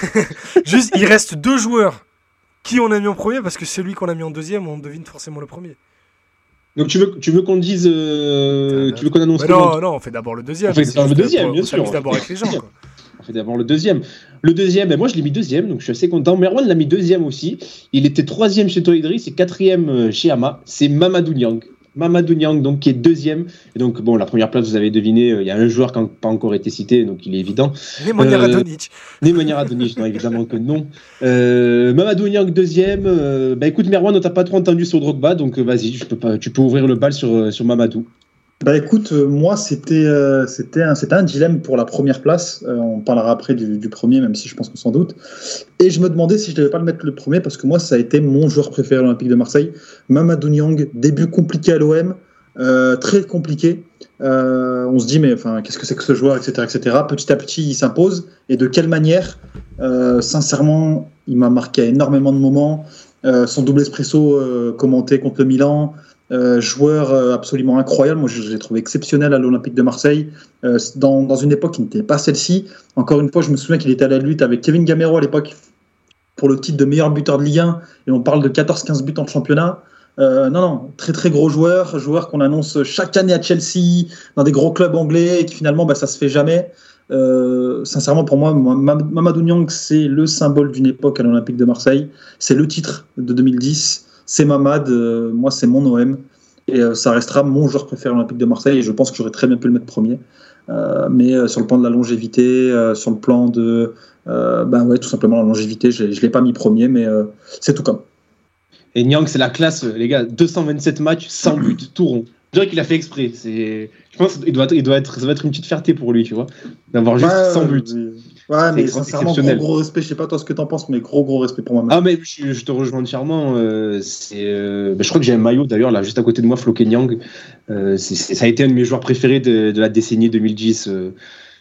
Juste, il reste deux joueurs qui on a mis en premier parce que celui qu'on a mis en deuxième, on devine forcément le premier. Donc tu veux, tu veux qu'on dise, euh, tu veux qu'on annonce Non, non, on fait d'abord le deuxième. On fait d'abord le deuxième, bien sûr. On fait d'abord avec les gens. On fait d'abord le deuxième. Le deuxième, ben moi je l'ai mis deuxième, donc je suis assez content. Merwan l'a mis deuxième aussi. Il était troisième chez Toledri, c'est quatrième chez Ama. C'est Mamadou Niang. Mamadou Niang, donc, qui est deuxième. Et donc, bon, la première place, vous avez deviné, euh, il y a un joueur qui n'a pas encore été cité, donc il est évident. Nemanja Radonic. Euh, Nemanja Radonic, non, évidemment que non. Euh, Mamadou Niang, deuxième. bah écoute, Merwan, on t'a pas trop entendu sur Drogba, donc vas-y, tu peux ouvrir le bal sur, sur Mamadou. Bah écoute, euh, moi c'était euh, c'était un, un dilemme pour la première place. Euh, on parlera après du, premier, même si je pense qu'on s'en doute. Et je me demandais si je devais pas le mettre le premier parce que moi ça a été mon joueur préféré à l'Olympique de Marseille. Mamadou Niang, début compliqué à l'OM, très compliqué. on se dit mais enfin qu'est-ce que c'est que ce joueur, etc., etc. Petit à petit il s'impose et de quelle manière Sincèrement, il m'a marqué énormément de moments. son double espresso commenté contre le Milan. Euh, joueur euh, absolument incroyable. Moi, je, l'ai trouvé exceptionnel à l'Olympique de Marseille, euh, dans, une époque qui n'était pas celle-ci. Encore une fois, je me souviens qu'il était à la lutte avec Kevin Gamero à l'époque pour le titre de meilleur buteur de Ligue 1, et on parle de 14-15 buts en championnat. non, non, très très gros joueur, joueur qu'on annonce chaque année à Chelsea, dans des gros clubs anglais, et qui finalement, bah, ça se fait jamais. sincèrement, pour moi, Mamadou Niang, c'est le symbole d'une époque à l'Olympique de Marseille. C'est le titre de 2010 c'est Mamad, euh, moi c'est mon OM, et euh, ça restera mon joueur préféré olympique de Marseille, et je pense que j'aurais très bien pu le mettre premier. Euh, mais sur le plan de la longévité, sur le plan de, ben ouais, tout simplement la longévité, je ne l'ai pas mis premier, mais c'est tout comme. Et Nyang, c'est la classe, les gars, 227 matchs, 100 buts, tout rond. Je dirais qu'il a fait exprès. Je pense, qu'il doit, il doit être, ça va être une petite fierté pour lui, tu vois, d'avoir juste 100 buts. Ouais, mais sincèrement, gros, gros respect. Je sais pas toi ce que t'en penses, mais gros, gros respect pour moi-même. Ah, mais je, te rejoins entièrement. Euh, c'est, euh, bah, je crois que j'ai un maillot d'ailleurs, là, juste à côté de moi, Flo Kenyang. Euh, ça a été un de mes joueurs préférés de, la décennie 2010.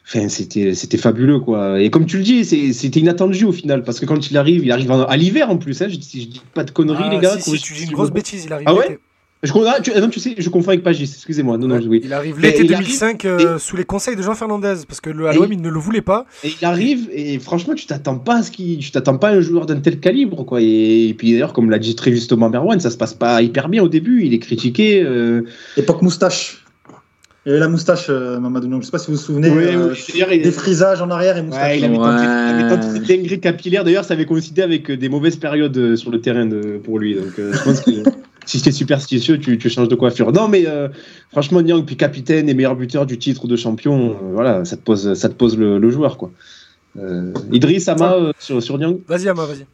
Enfin, c'était, c'était fabuleux, quoi. Et comme tu le dis, c'était inattendu au final, parce que quand il arrive, il arrive à l'hiver en plus. Hein, je, dis pas de conneries, ah, les gars. Si, tu dis une grosse bêtise, il arrive. Ah ouais? Je, ah, tu, tu, sais, je confonds avec Pagis, excusez-moi. Non, non, oui. Il arrive l'été 2005 euh, sous les conseils de Jean Fernandez, parce que le Halloween, il ne le voulait pas. Et il arrive, et franchement, tu t'attends pas à ce qui, tu t'attends pas à un joueur d'un tel calibre, quoi. Et, puis d'ailleurs, comme l'a dit très justement Merwan, ça se passe pas hyper bien au début, il est critiqué. Euh... Époque moustache. Il avait la moustache, euh, Mamadou. Je sais pas si vous vous souvenez. Oui, euh, oui, Des frisages en arrière et moustache. Ouais, il avait Ouais. tenté cette dinguerie capillaire. D'ailleurs, ça avait coïncidé avec euh, des mauvaises périodes sur le terrain de- pour lui. Donc, euh, je pense que si t'es superstitieux, tu, tu changes de coiffure. Non, mais euh, franchement, Niang, puis capitaine et meilleur buteur du titre de champion, euh, voilà, ça te pose, ça te pose le, le joueur, quoi. Euh, Idriss, Ama, euh, sur, sur Niang? Vas-y, Ama, vas-y.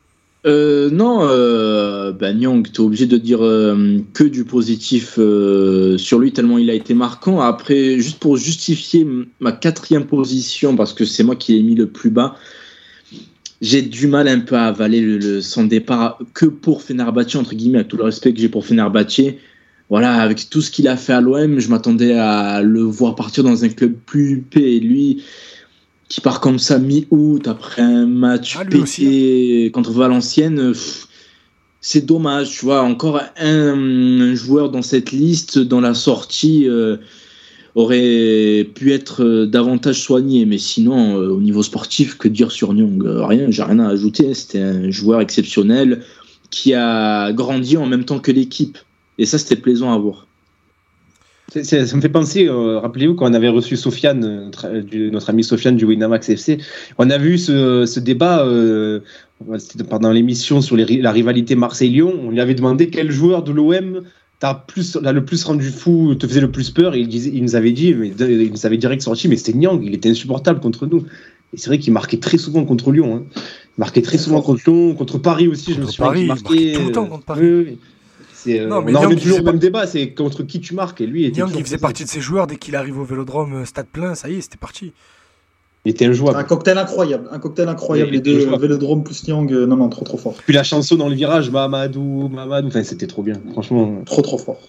Euh, non, euh, bah, Nyang, t'es obligé de dire euh, que du positif euh, sur lui tellement il a été marquant. Après, juste pour justifier ma quatrième position, parce que c'est moi qui l'ai mis le plus bas, j'ai du mal un peu à avaler le, le- son départ que pour Fenerbahçe, entre guillemets, avec tout le respect que j'ai pour Fenerbahçe. Voilà, avec tout ce qu'il a fait à l'OM, je m'attendais à le voir partir dans un club plus huppé. Et lui, qui part comme ça mi-août après un match Ah, aussi, pété contre Valenciennes, c'est dommage, tu vois. Encore un, un joueur dans cette liste, dans la sortie, euh, aurait pu être euh, davantage soigné. Mais sinon, euh, au niveau sportif, que dire sur Nyong? Euh, Rien, j'ai rien à ajouter. C'était un joueur exceptionnel qui a grandi en même temps que l'équipe. Et ça, c'était plaisant à voir. Ça me fait penser, rappelez-vous, quand on avait reçu Sofiane, notre, du- ami Sofiane du Winamax FC, on a vu ce, ce débat euh, pendant l'émission sur la rivalité Marseille-Lyon. On lui avait demandé quel joueur de l'OM t'a plus, l'a le plus rendu fou, te faisait le plus peur. Il, disait, il nous avait dit, mais, il nous avait direct sorti, mais c'était Nyang, il était insupportable contre nous. Et c'est vrai qu'il marquait très souvent contre Lyon. Hein. Il marquait très souvent contre Lyon, contre Paris aussi, je me souviens. Paris, qu'il il marquait tout le temps contre Paris. Oui, oui, oui. C'est, euh, Non, mais on en Nyang, revient il toujours au même débat, c'est contre qui tu marques. Et lui, était toujours il faisait partie de ces joueurs, dès qu'il arrive au vélodrome, euh, stade plein, ça y est, c'était parti. Il était Un injouable. cocktail incroyable. Un cocktail incroyable. Les deux. Vélodrome plus Niang. euh, non, non, trop, trop fort. Puis la chanson dans le virage, Mamadou, Mamadou, enfin c'était trop bien, franchement. Trop, trop fort.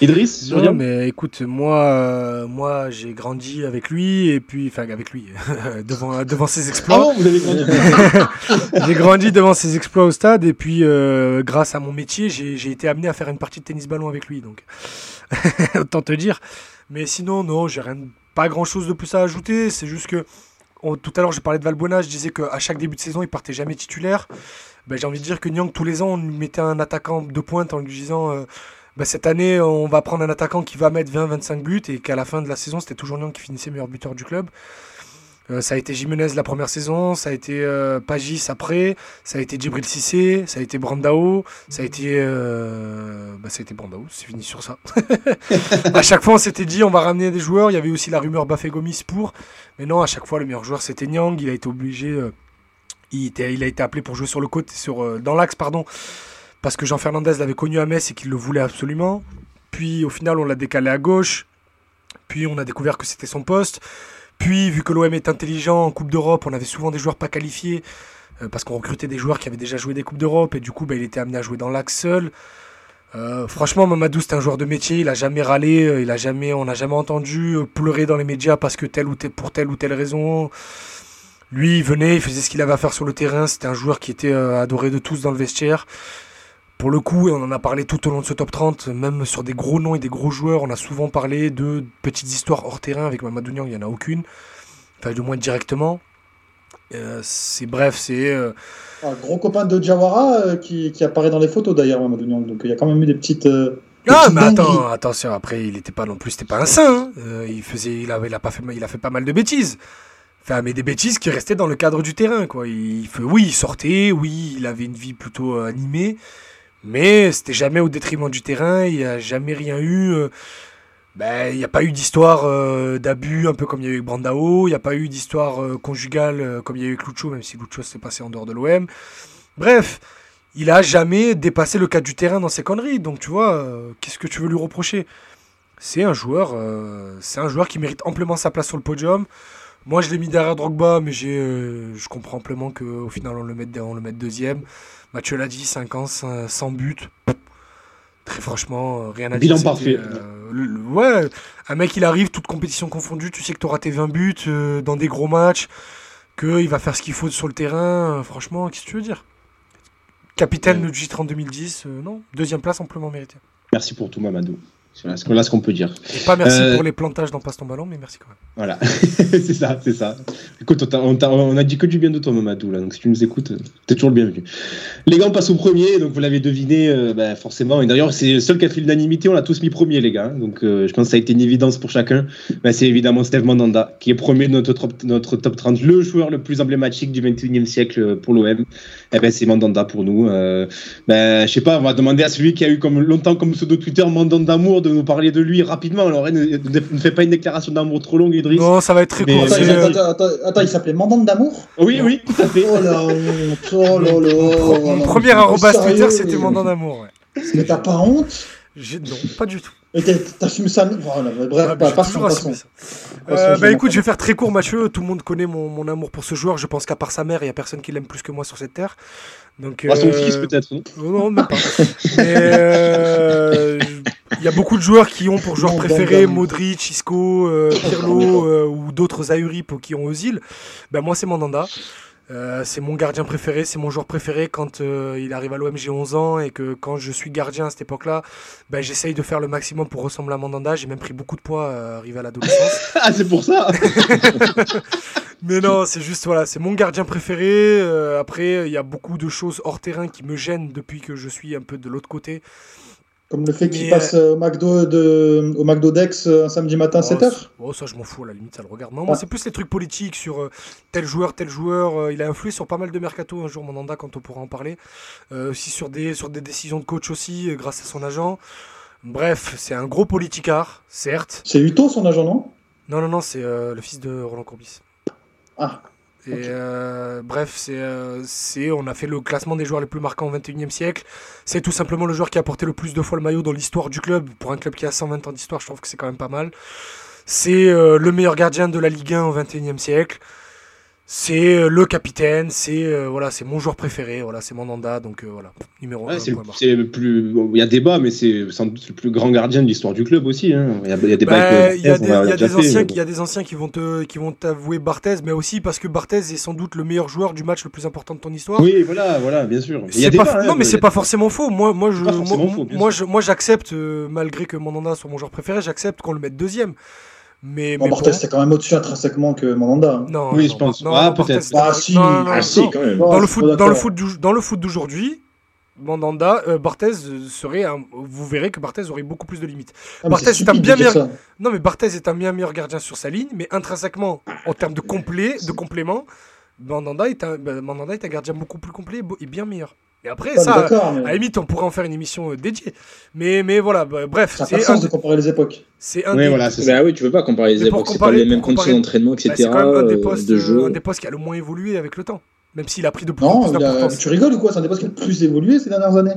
Idriss, Non, Nyang mais écoute, moi, euh, moi j'ai grandi avec lui, et puis, enfin, avec lui, devant, devant ses Ah exploits. bon, vous avez grandi j'ai grandi devant ses exploits au stade, et puis, euh, grâce à mon métier, j'ai j'ai été amené à faire une partie de tennis-ballon avec lui, donc autant te dire. Mais sinon, non, j'ai rien, pas grand-chose de plus à ajouter. C'est juste que tout à l'heure, je parlais de Valbuena, je disais qu'à chaque début de saison, il partait jamais titulaire. Ben, j'ai envie de dire que Nyang, tous les ans, on lui mettait un attaquant de pointe en lui disant euh, ben, cette année, on va prendre un attaquant qui va mettre 20-25 buts et qu'à la fin de la saison, c'était toujours Nyang qui finissait meilleur buteur du club. Euh, ça a été Jimenez la première saison, ça a été euh, Pagis après, ça a été Djibril Cissé, ça a été Brandao, ça a été, euh, bah, ça a été Brandao, c'est fini sur ça. à chaque fois, on s'était dit on va ramener des joueurs. Il y avait aussi la rumeur Bafé Gomis pour, mais non, à chaque fois, le meilleur joueur c'était Nyang. Il a été obligé, il, il a été appelé pour jouer sur le côté, sur, dans l'axe, pardon, parce que Jean Fernandez l'avait connu à Metz et qu'il le voulait absolument. Puis au final, on l'a décalé à gauche. Puis on a découvert que c'était son poste. Puis, vu que l'OM est intelligent en Coupe d'Europe, on avait souvent des joueurs pas qualifiés, euh, parce qu'on recrutait des joueurs qui avaient déjà joué des Coupes d'Europe, et du coup, bah, il était amené à jouer dans l'axe seul. Euh, franchement, Mamadou, c'est un joueur de métier, il a jamais râlé, euh, il a jamais, on n'a jamais entendu pleurer dans les médias parce que telle ou pour telle ou telle raison. Lui, il venait, il faisait ce qu'il avait à faire sur le terrain, c'était un joueur qui était adoré de tous dans le vestiaire. Pour le coup, et on en a parlé tout au long de ce top 30, même sur des gros noms et des gros joueurs, on a souvent parlé de petites histoires hors terrain avec Mamadou Niang, il n'y en a aucune. Enfin, du moins directement. Euh, c'est bref, c'est. euh, Un gros copain de Jawara euh, qui, qui apparaît dans les photos d'ailleurs, Mamadou Niang. Donc il y a quand même eu des petites. Ah, mais attends, attention, après, il était pas non plus, c'était pas un saint. hein. Euh, il, faisait, il, a, il, a pas fait, il a fait pas mal de bêtises. Enfin, mais des bêtises qui restaient dans le cadre du terrain, quoi. Il, fait, oui, il sortait, oui, il avait une vie plutôt animée, mais c'était jamais au détriment du terrain, il n'y a jamais rien eu. euh, ben, il n'y a pas eu d'histoire euh, d'abus, un peu comme il y a eu avec Brandao, il n'y a pas eu d'histoire euh, conjugale comme il y a eu avec Lucho, même si Lucho s'est passé en dehors de l'OM. Bref, il a jamais dépassé le cadre du terrain dans ses conneries. Donc tu vois, qu'est-ce que tu veux lui reprocher? C'est un joueur, c'est un joueur qui mérite amplement sa place sur le podium. Moi, je l'ai mis derrière Drogba, mais j'ai, euh, je comprends amplement qu'au final on le mette, on le mette deuxième. Mathieu l'a dit, 5 ans, 100 buts. Très franchement, euh, rien à Bilan dire. parfait. C'était, euh, le- le- ouais, un mec, il arrive, toute compétition confondue, tu sais que tu auras tes 20 buts euh, dans des gros matchs, qu'il va faire ce qu'il faut sur le terrain. franchement, qu'est-ce que tu veux dire? Capitaine Ouais. du J30 2010, euh, non. Deuxième place amplement méritée. Merci pour tout, Mamadou. Voilà ce qu'on peut dire. Et pas merci pour les plantages dans Passe ton ballon, mais merci quand même. Voilà, c'est ça, c'est ça. Écoute, on, on, a, dit que du bien de toi, Mamadou, là, donc si tu nous écoutes, t'es toujours le bienvenu. Les gars, on passe au premier, donc vous l'avez deviné, bah, forcément. Et d'ailleurs, c'est le seul qui a fait l'unanimité, on l'a tous mis premier, les gars. Donc je pense que ça a été une évidence pour chacun. Bah, c'est évidemment Steve Mandanda, qui est premier de notre, notre top 30, le joueur le plus emblématique du 21e siècle pour l'OM. Et eh ben, c'est Mandanda pour nous. Euh, ben, je sais pas, on va demander à celui qui a eu comme, longtemps comme pseudo Twitter Mandanda d'amour de nous parler de lui rapidement. Alors, ne, ne, fait pas une déclaration d'amour trop longue, Idriss. Non, ça va être très court. Attends, attends, il s'appelait Mandanda d'amour? Oui, oui, tout à fait. Oh là, oh là, là. Mon premier arrobas Twitter, c'était Mandanda d'amour. Ouais. Mais t'as pas honte? Non, pas du tout. Et t'assumes ça voilà, Bref, ah, pas, passons, passons. Euh, bah écoute, je vais faire très court, Mathieu. Tout le monde connaît mon, mon amour pour ce joueur. Je pense qu'à part sa mère, il n'y a personne qui l'aime plus que moi sur cette terre. Donc, euh... son fils peut-être. Non, oh, non, même pas. euh... Il y a beaucoup de joueurs qui ont pour joueur préféré Modric, Isco, euh, Pirlo euh, ou d'autres Ahuri qui ont Ozil. Ben moi, c'est Mandanda. Euh, c'est mon gardien préféré, c'est mon joueur préféré quand euh, il arrive à l'OM, j'ai 11 ans et que quand je suis gardien à cette époque-là, ben, j'essaye de faire le maximum pour ressembler à Mandanda. J'ai même pris beaucoup de poids euh, arrivé à l'adolescence. ah, c'est pour ça Mais non, c'est juste, voilà, c'est mon gardien préféré. après, il y a beaucoup de choses hors terrain qui me gênent depuis que je suis un peu de l'autre côté. Comme le fait qu'il passe euh, au McDo, de, au McDo Dex euh, un samedi matin à 7h Oh, ça, je m'en fous, à la limite, ça le regarde. Non, moi, c'est plus les trucs politiques sur euh, tel joueur, tel joueur. il a influé sur pas mal de mercato un jour, mon anda, quand on pourra en parler. aussi sur des, sur des décisions de coach aussi, grâce à son agent. Bref, c'est un gros politicard, certes. C'est Uto, son agent, non? Non, non, non, c'est le fils de Roland Courbis. Ah. Et euh, bref, euh, c'est, on a fait le classement des joueurs les plus marquants au 21 siècle. C'est tout simplement le joueur qui a porté le plus de fois le maillot dans l'histoire du club. Pour un club qui a 120 ans d'histoire, je trouve que c'est quand même pas mal. C'est euh, le meilleur gardien de la Ligue 1 au 21 siècle c'est euh, le capitaine, c'est euh, voilà, c'est mon joueur préféré, voilà, c'est mon Nanda, donc euh, voilà, numéro 1. C'est le, plus, il y a débat, mais c'est sans doute le plus grand gardien de l'histoire du club aussi. Hein. Il y a, il y a bah, il y a des, il y a des anciens, il y a des anciens qui vont te, qui vont t'avouer Barthez, mais aussi parce que Barthez est sans doute le meilleur joueur du match le plus important de ton histoire. Oui, voilà, voilà, bien sûr. Il y a pas, hein, non, mais c'est pas forcément faux. Moi, moi, je, moi, moi, je, moi, j'accepte, malgré que mon Nanda soit mon joueur préféré, j'accepte qu'on le mette deuxième. Mais, bon, Barthez, c'est quand même au-dessus intrinsèquement que Mandanda. Hein. Non, oui, je pense. Non, ah, peut-être. Ah, si, ah, si, quand même. Dans, le foot, dans, le foot, dans le foot d'aujourd'hui, Mandanda, euh, Barthez serait un... vous verrez que Barthez aurait beaucoup plus de limites. Ah, Barthez est, un bien meilleur Non mais Barthez est un bien meilleur gardien sur sa ligne, mais intrinsèquement en termes de complet, de complément, Mandanda est un ben, Mandanda est un gardien beaucoup plus complet et bien meilleur. Et après, ça, à la limite, on pourrait en faire une émission euh, dédiée. Mais, mais voilà, bah, bref. Ça n'a pas sens de comparer les époques. C'est un oui, des... voilà, bah, oui, tu peux pas comparer les époques. C'est pas les mêmes conditions d'entraînement, etc. Bah, c'est quand même un des, euh, postes, de jeu. un des postes qui a le moins évolué avec le temps. Même s'il a pris de plus en plus d'importance. Tu rigoles ou quoi C'est un des postes qui a le plus évolué ces dernières années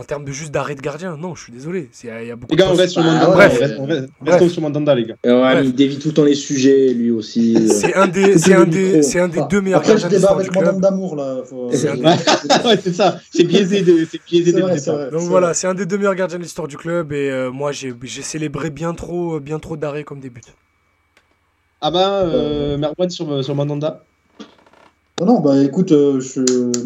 en termes de juste d'arrêt de gardien, non, je suis désolé. Il y a beaucoup les gars, on reste sur Mandanda. bref, restons sur Mandanda, les gars. Ouais, il dévie tout le temps les sujets, lui aussi. Euh. C'est un des, c'est un des, c'est un des deux meilleurs Après, je débat avec Mandanda d'amour là. C'est ça. C'est biaisé de, c'est biaisé de. Donc voilà, c'est un des deux meilleurs gardiens de l'histoire du club et euh, moi j'ai, j'ai célébré bien trop, bien trop d'arrêts comme des buts. Ah bah, euh, Merwan sur sur Mandanda. Non, bah écoute, euh,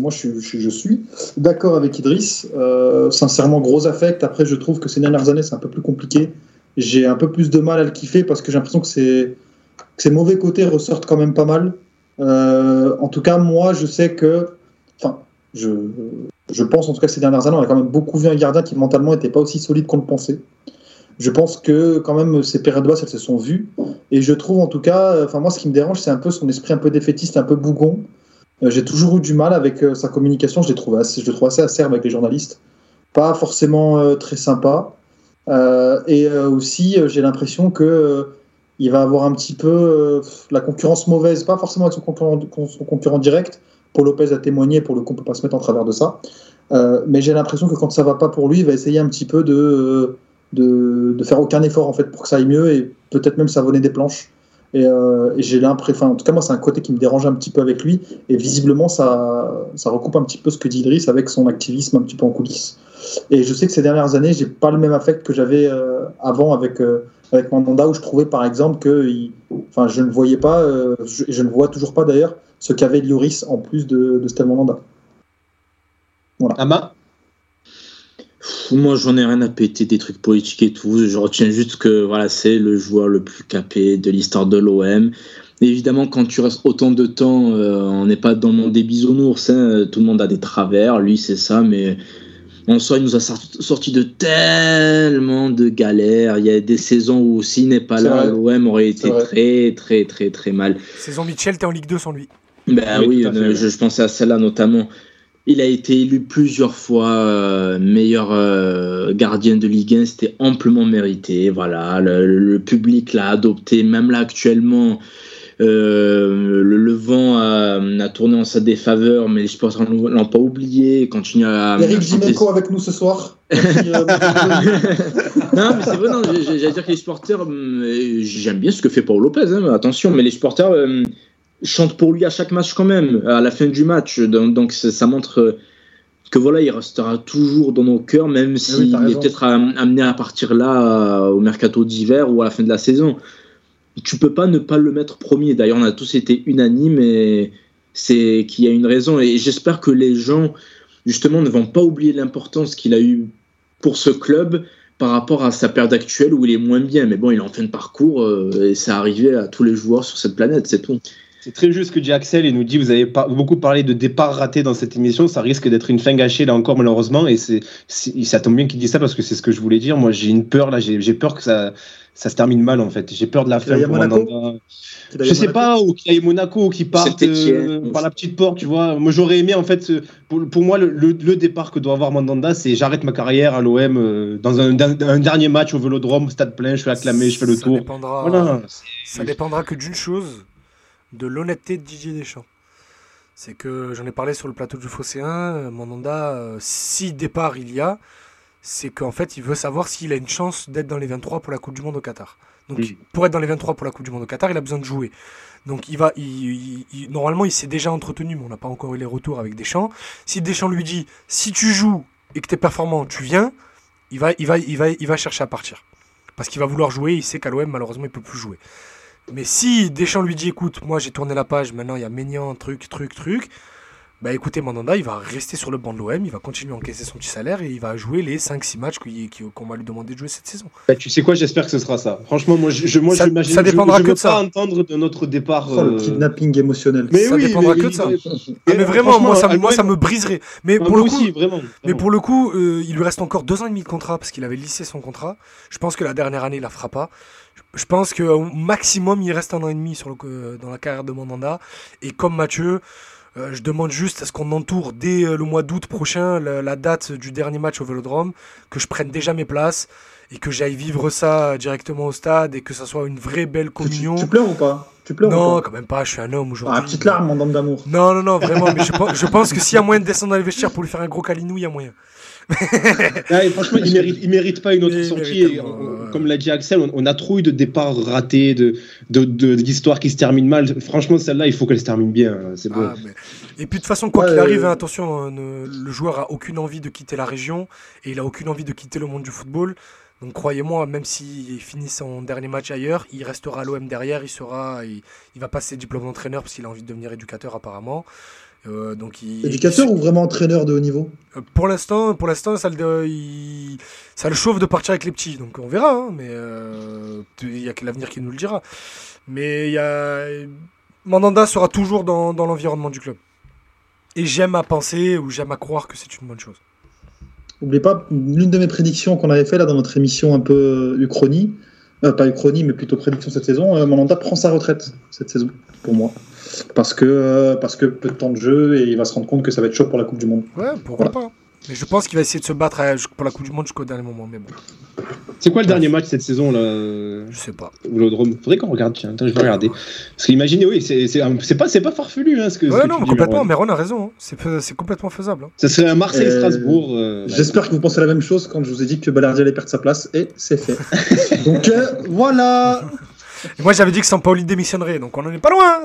moi je, suis d'accord avec Idriss. Euh, sincèrement, gros affect. Après, je trouve que ces dernières années, c'est un peu plus compliqué. J'ai un peu plus de mal à le kiffer parce que j'ai l'impression que, que ses mauvais côtés ressortent quand même pas mal. Euh, en tout cas, moi, je sais que. Enfin, je, je pense en tout cas ces dernières années, on a quand même beaucoup vu un gardien qui mentalement n'était pas aussi solide qu'on le pensait. Je pense que quand même ces périodes basses, elles se sont vues. Et je trouve en tout cas, enfin moi, ce qui me dérange, c'est un peu son esprit un peu défaitiste, un peu bougon. Euh, j'ai toujours eu du mal avec euh, sa communication. Je, trouve assez, je le trouve assez acerbe avec les journalistes. Pas forcément euh, très sympa. et aussi, j'ai l'impression que il va avoir un petit peu la concurrence mauvaise, pas forcément avec son concurrent, direct. Pour Lopez a témoigné, pour le coup, on peut pas se mettre en travers de ça. mais j'ai l'impression que quand ça va pas pour lui, il va essayer un petit peu de, de, de, faire aucun effort en fait pour que ça aille mieux et peut-être même savonner des planches. Euh, et, j'ai l'impression, en tout cas moi c'est un côté qui me dérange un petit peu avec lui, et visiblement ça, ça recoupe un petit peu ce que dit Idriss avec son activisme un petit peu en coulisses. Et je sais que ces dernières années, j'ai pas le même affect que j'avais euh, avant avec, euh, avec où je trouvais par exemple que enfin, je ne voyais pas, je, je, ne vois toujours pas d'ailleurs, ce qu'avait Lloris en plus de, de Steve Mandanda. Voilà. Ama? Moi, j'en ai rien à péter des trucs politiques et tout. Je retiens juste que voilà, c'est le joueur le plus capé de l'histoire de l'OM. Évidemment, quand tu restes autant de temps, euh, on n'est pas dans le monde des bisounours. Hein. Tout le monde a des travers. Lui, c'est ça, mais en soi, il nous a sorti de tellement de galères. Il y a des saisons où s'il n'est pas là, l'OM aurait été très, très, très, très mal. Saison Mitchell, t'es en Ligue 2 sans lui. Ben oui, euh, je, pensais à celle-là notamment. Il a été élu plusieurs fois euh, meilleur euh, gardien de Ligue 1. C'était amplement mérité. Voilà, le, public l'a adopté. Même là, actuellement, le, le, vent a, tourné en sa défaveur, mais les supporters ne l'ont pas oublié. Ils continuent à. Eric Jimenko avec nous ce soir. non, mais c'est vrai, j'allais dire que les supporters, j'aime bien ce que fait Paul Lopez, hein, attention, mais les supporters chante pour lui à chaque match quand même, à la fin du match. Donc, ça montre que voilà, il restera toujours dans nos cœurs, même s'il est peut-être amené à partir là au mercato d'hiver ou à la fin de la saison. Tu peux pas ne pas le mettre premier. D'ailleurs, on a tous été unanimes et c'est qu'il y a une raison. Et j'espère que les gens, justement, ne vont pas oublier l'importance qu'il a eu pour ce club par rapport à sa période actuelle où il est moins bien. Mais bon, il est en fin de parcours euh, et ça arrivé à tous les joueurs sur cette planète, c'est tout. C'est très juste ce que dit Axel. Il nous dit vous avez beaucoup parlé de départ raté dans cette émission. Ça risque d'être une fin gâchée là encore malheureusement. Et c'est, ça tombe bien qu'il dise ça parce que c'est ce que je voulais dire. Moi j'ai une peur là. J'ai, peur que ça, ça se termine mal en fait. J'ai peur de la fin pour Mandanda. Je sais pas ou qu'il y ait Monaco qui parte euh, par la petite porte. Tu vois. Moi j'aurais aimé en fait pour, moi le, départ que doit avoir Mandanda c'est j'arrête ma carrière à l'OM euh, dans un, dernier match au Vélodrome, stade plein. Je fais acclamer, je fais le tour. voilà. Ça dépendra que d'une chose de l'honnêteté de Didier Deschamps. C'est que j'en ai parlé sur le plateau du Phocéen, Mandanda, euh, si départ il y a, c'est qu'en fait il veut savoir s'il a une chance d'être dans les 23 pour la Coupe du Monde au Qatar. Donc pour être dans les 23 pour la Coupe du Monde au Qatar, il a besoin de jouer. Donc il va, il, normalement il s'est déjà entretenu, mais on n'a pas encore eu les retours avec Deschamps. Si Deschamps lui dit si tu joues et que tu es performant, tu viens, il va, il va, il va, il va chercher à partir. Parce qu'il va vouloir jouer, il sait qu'à l'OM malheureusement il peut plus jouer. Mais si Deschamps lui dit écoute, moi j'ai tourné la page, maintenant il y a Ménian, truc, truc, truc, bah écoutez, Mandanda, il va rester sur le banc de l'OM, il va continuer à encaisser son petit salaire et il va jouer les 5-6 matchs qu'on va lui demander de jouer cette saison. Bah, tu sais quoi, j'espère que ce sera ça. Franchement, moi, je, moi, ça, ça dépendra que de ça. pas entendre de notre départ. Oh, le euh, kidnapping émotionnel. Mais ça dépendra que de ça. Ah, mais vraiment, moi ça, moi, ça me briserait. Mais pour, le coup, aussi, vraiment, mais pour le coup, euh, il lui reste encore deux ans et demi de contrat parce qu'il avait lissé son contrat. Je pense que la dernière année, il la fera pas. Je pense qu'au maximum, il reste un an et demi sur le, dans la carrière de Mandanda. Et comme Mathieu, euh, je demande juste à ce qu'on entoure dès euh, le mois d'août prochain la, date du dernier match au Vélodrome, que je prenne déjà mes places et que j'aille vivre ça directement au stade et que ça soit une vraie belle communion. Tu, pleures ou pas? Tu pleures Non, quand même pas, je suis un homme aujourd'hui. Ah, petite larme, mon homme d'amour. Non, non, non, vraiment, mais je, je pense que s'il y a moyen de descendre dans les vestiaires pour lui faire un gros calinou, il y a moyen. franchement, il mérite, mérite pas une autre sortie. comme l'a dit Axel, on, a trop eu de départs ratés, de, d'histoires qui se terminent mal. Franchement, celle-là, il faut qu'elle se termine bien. Hein, c'est bon. Ah, et puis de toute façon, quoi qu'il arrive, hein, attention, hein, le joueur a aucune envie de quitter la région et il a aucune envie de quitter le monde du football. Donc croyez-moi, même s'il finit son dernier match ailleurs, il restera à l'OM derrière, il sera, il, il va passer diplôme d'entraîneur parce qu'il a envie de devenir éducateur apparemment. Euh, donc Éducateur ou vraiment entraîneur de haut niveau euh, Pour l'instant, pour l'instant, ça le, ça le chauffe de partir avec les petits, donc on verra. Hein, mais euh, il y a que l'avenir qui nous le dira. Mais il y a, Mandanda sera toujours dans, dans l'environnement du club. Et j'aime à penser ou j'aime à croire que c'est une bonne chose. N'oubliez pas l'une de mes prédictions qu'on avait fait là dans notre émission un peu Uchronie, pas Uchronie, mais plutôt prédiction cette saison. Mandanda prend sa retraite cette saison pour moi parce que, euh, parce que peu de temps de jeu et il va se rendre compte que ça va être chaud pour la Coupe du Monde. Ouais, pourquoi pas. Mais je pense qu'il va essayer de se battre euh, pour la Coupe du Monde jusqu'au dernier moment. Mais bon. C'est quoi le dernier match cette saison là Je sais pas. Vélodrome? Faudrait qu'on regarde. Tiens, je vais regarder. Parce qu'imaginez, oui, c'est pas, pas farfelu. Hein, ce que, ouais, non, complètement. Mais Ron a raison. Hein. C'est complètement faisable. Hein. Ça serait un Marseille-Strasbourg. Euh, j'espère que vous pensez la même chose quand je vous ai dit que Balardi allait perdre sa place. Et c'est fait. Donc voilà moi, j'avais dit que Sampaoli démissionnerait, donc on n'en est pas loin.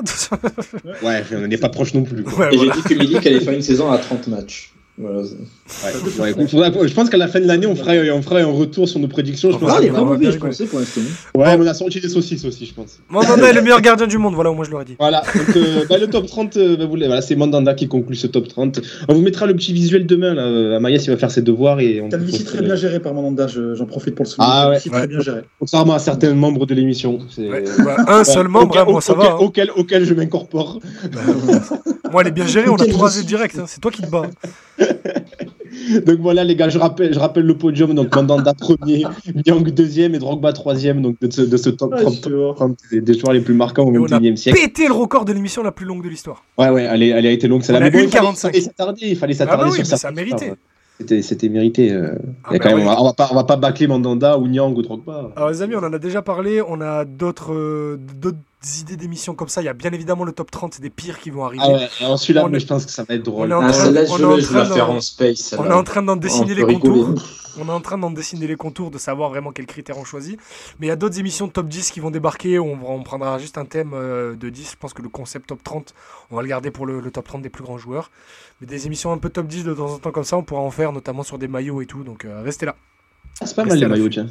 ouais, on n'en est pas proche non plus. et j'ai dit que Milik allait faire une saison à 30 matchs. Voilà. Ouais, ouais, faudra, je pense qu'à la fin de l'année, on fera, on fera un retour sur nos prédictions. Je pense Ah, il est on pas mauvais, je pensais, pour l'instant. Ouais, mais on a sorti des saucisses aussi, je pense. Mandanda est le meilleur gardien du monde, voilà, moi je l'aurais dit. Voilà, donc euh, bah, le top 30, euh, bah, vous voilà, c'est Mandanda qui conclut ce top 30. On vous mettra le petit visuel demain, là. euh, Amaïs, il va faire ses devoirs et on Calvici très bien géré par Mandanda, je- j'en profite pour le souligner. Ah ouais. Très bien géré. Contrairement à certains membres de l'émission. Bah, un seul membre, auquel, hein, moi ça va. hein. Auquel, auquel je m'incorpore. Moi, elle est bien gérée, on a Auquel tout je rasé suis- direct, hein, c'est toi qui te bats. Donc voilà, les gars, je rappelle, je rappelle le podium. Donc Mandanda premier, Nyang deuxième et Drogba troisième donc de ce, de ce top Ah, 30, je te vois. 30 des, des joueurs les plus marquants au Et on a XXIe siècle. Pété le record de l'émission la plus longue de l'histoire. Ouais, ouais, elle, est- elle a été longue. On celle-là. a Mais bon, une il fallait- 45. Il fallait s'attarder, il fallait Ah s'attarder bah oui, sur mais ça. ça a mérité. C'était, c'était mérité. euh. Ah bah quand même, ouais. on, va pas, on va pas bâcler Mandanda ou Nyang ou Drogba. Alors les amis, on en a déjà parlé, on a d'autres euh, d'autres idées d'émissions comme ça. Il y a bien évidemment le top 30 des pires qui vont arriver. Ah ouais, alors celui-là, est- je pense que ça va être drôle. on est en Ah, train- je je vais faire d'en- en space. On est en train d'en dessiner On les rigoler. contours. On est en train d'en dessiner les contours, de savoir vraiment quels critères on choisit. Mais il y a d'autres émissions de top 10 qui vont débarquer. On, on prendra juste un thème euh, de 10. Je pense que le concept top 30, on va le garder pour le, le top 30 des plus grands joueurs. Mais des émissions un peu top 10 de temps en temps comme ça, on pourra en faire, notamment sur des maillots et tout. Donc euh, restez là. Ah, c'est pas mal les maillots, tiens.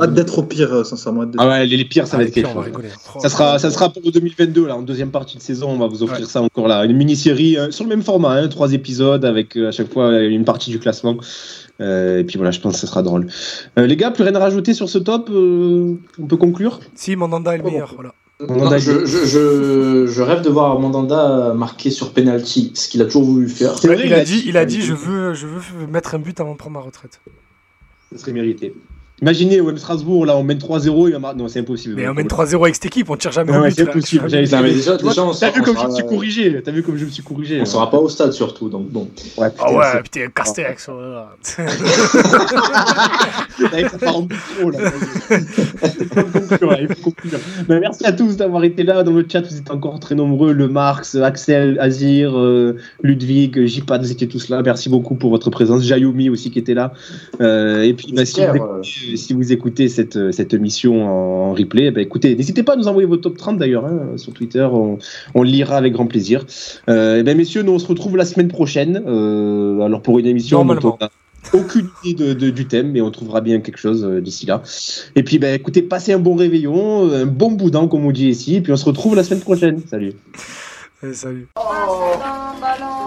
Hâte d'être au pire, euh, sincèrement. Ah ouais, les, les pires, ça va être quelque chose. Oh, Ça sera, ça sera pour le 2022, là, en deuxième partie de saison. On va vous offrir Ouais. ça encore là. Une mini-série euh, sur le même format, hein, trois épisodes avec euh, à chaque fois une partie du classement. Euh, et puis voilà, je pense que ça sera drôle. Euh, les gars, plus rien à rajouter sur ce top euh, On peut conclure? Si, Mandanda est le Oh, meilleur. Voilà. Non, je, je, je, je rêve de voir Mandanda marquer sur penalty, ce qu'il a toujours voulu faire. C'est vrai, il, a dit, il a dit je veux, je veux mettre un but avant de prendre ma retraite. Ça serait mérité. Imaginez, OM Strasbourg, là, on mène 3-0 et on marque. Non, c'est impossible. Mais on mène 3-0 avec cette équipe, on tire jamais Ouais, au ouais, but. c'est impossible. T'as sera, vu comme je me suis corrigé T'as vu comme je me suis corrigé on sera pas au stade surtout, donc bon. Ouais, Ah putain, ouais, c'est- putain, Castex. ça part en bouchon, là. Il faut conclure, là, il faut conclure. Mais merci à tous d'avoir été là dans le chat. Vous êtes encore très nombreux. Le Marx, Axel, Azir, euh, Ludwig, Jipad, vous étiez tous là. Merci beaucoup pour votre présence. Jayomi aussi qui était là. Euh, et puis, bah, si, vous écoutez, si vous écoutez cette, cette émission en, en replay, bah, écoutez, n'hésitez pas à nous envoyer vos top 30 d'ailleurs hein, sur Twitter. On, on le lira avec grand plaisir. Euh, et ben, messieurs, nous on se retrouve la semaine prochaine. Euh, alors pour une émission dont Normalement. on a aucune idée de- de- du thème, mais on trouvera bien quelque chose euh, d'ici là. Et puis, ben, écoutez, passez un bon réveillon, un bon boudin, comme on dit ici, et puis on se retrouve la semaine prochaine. Salut. Eh, salut. Ballon,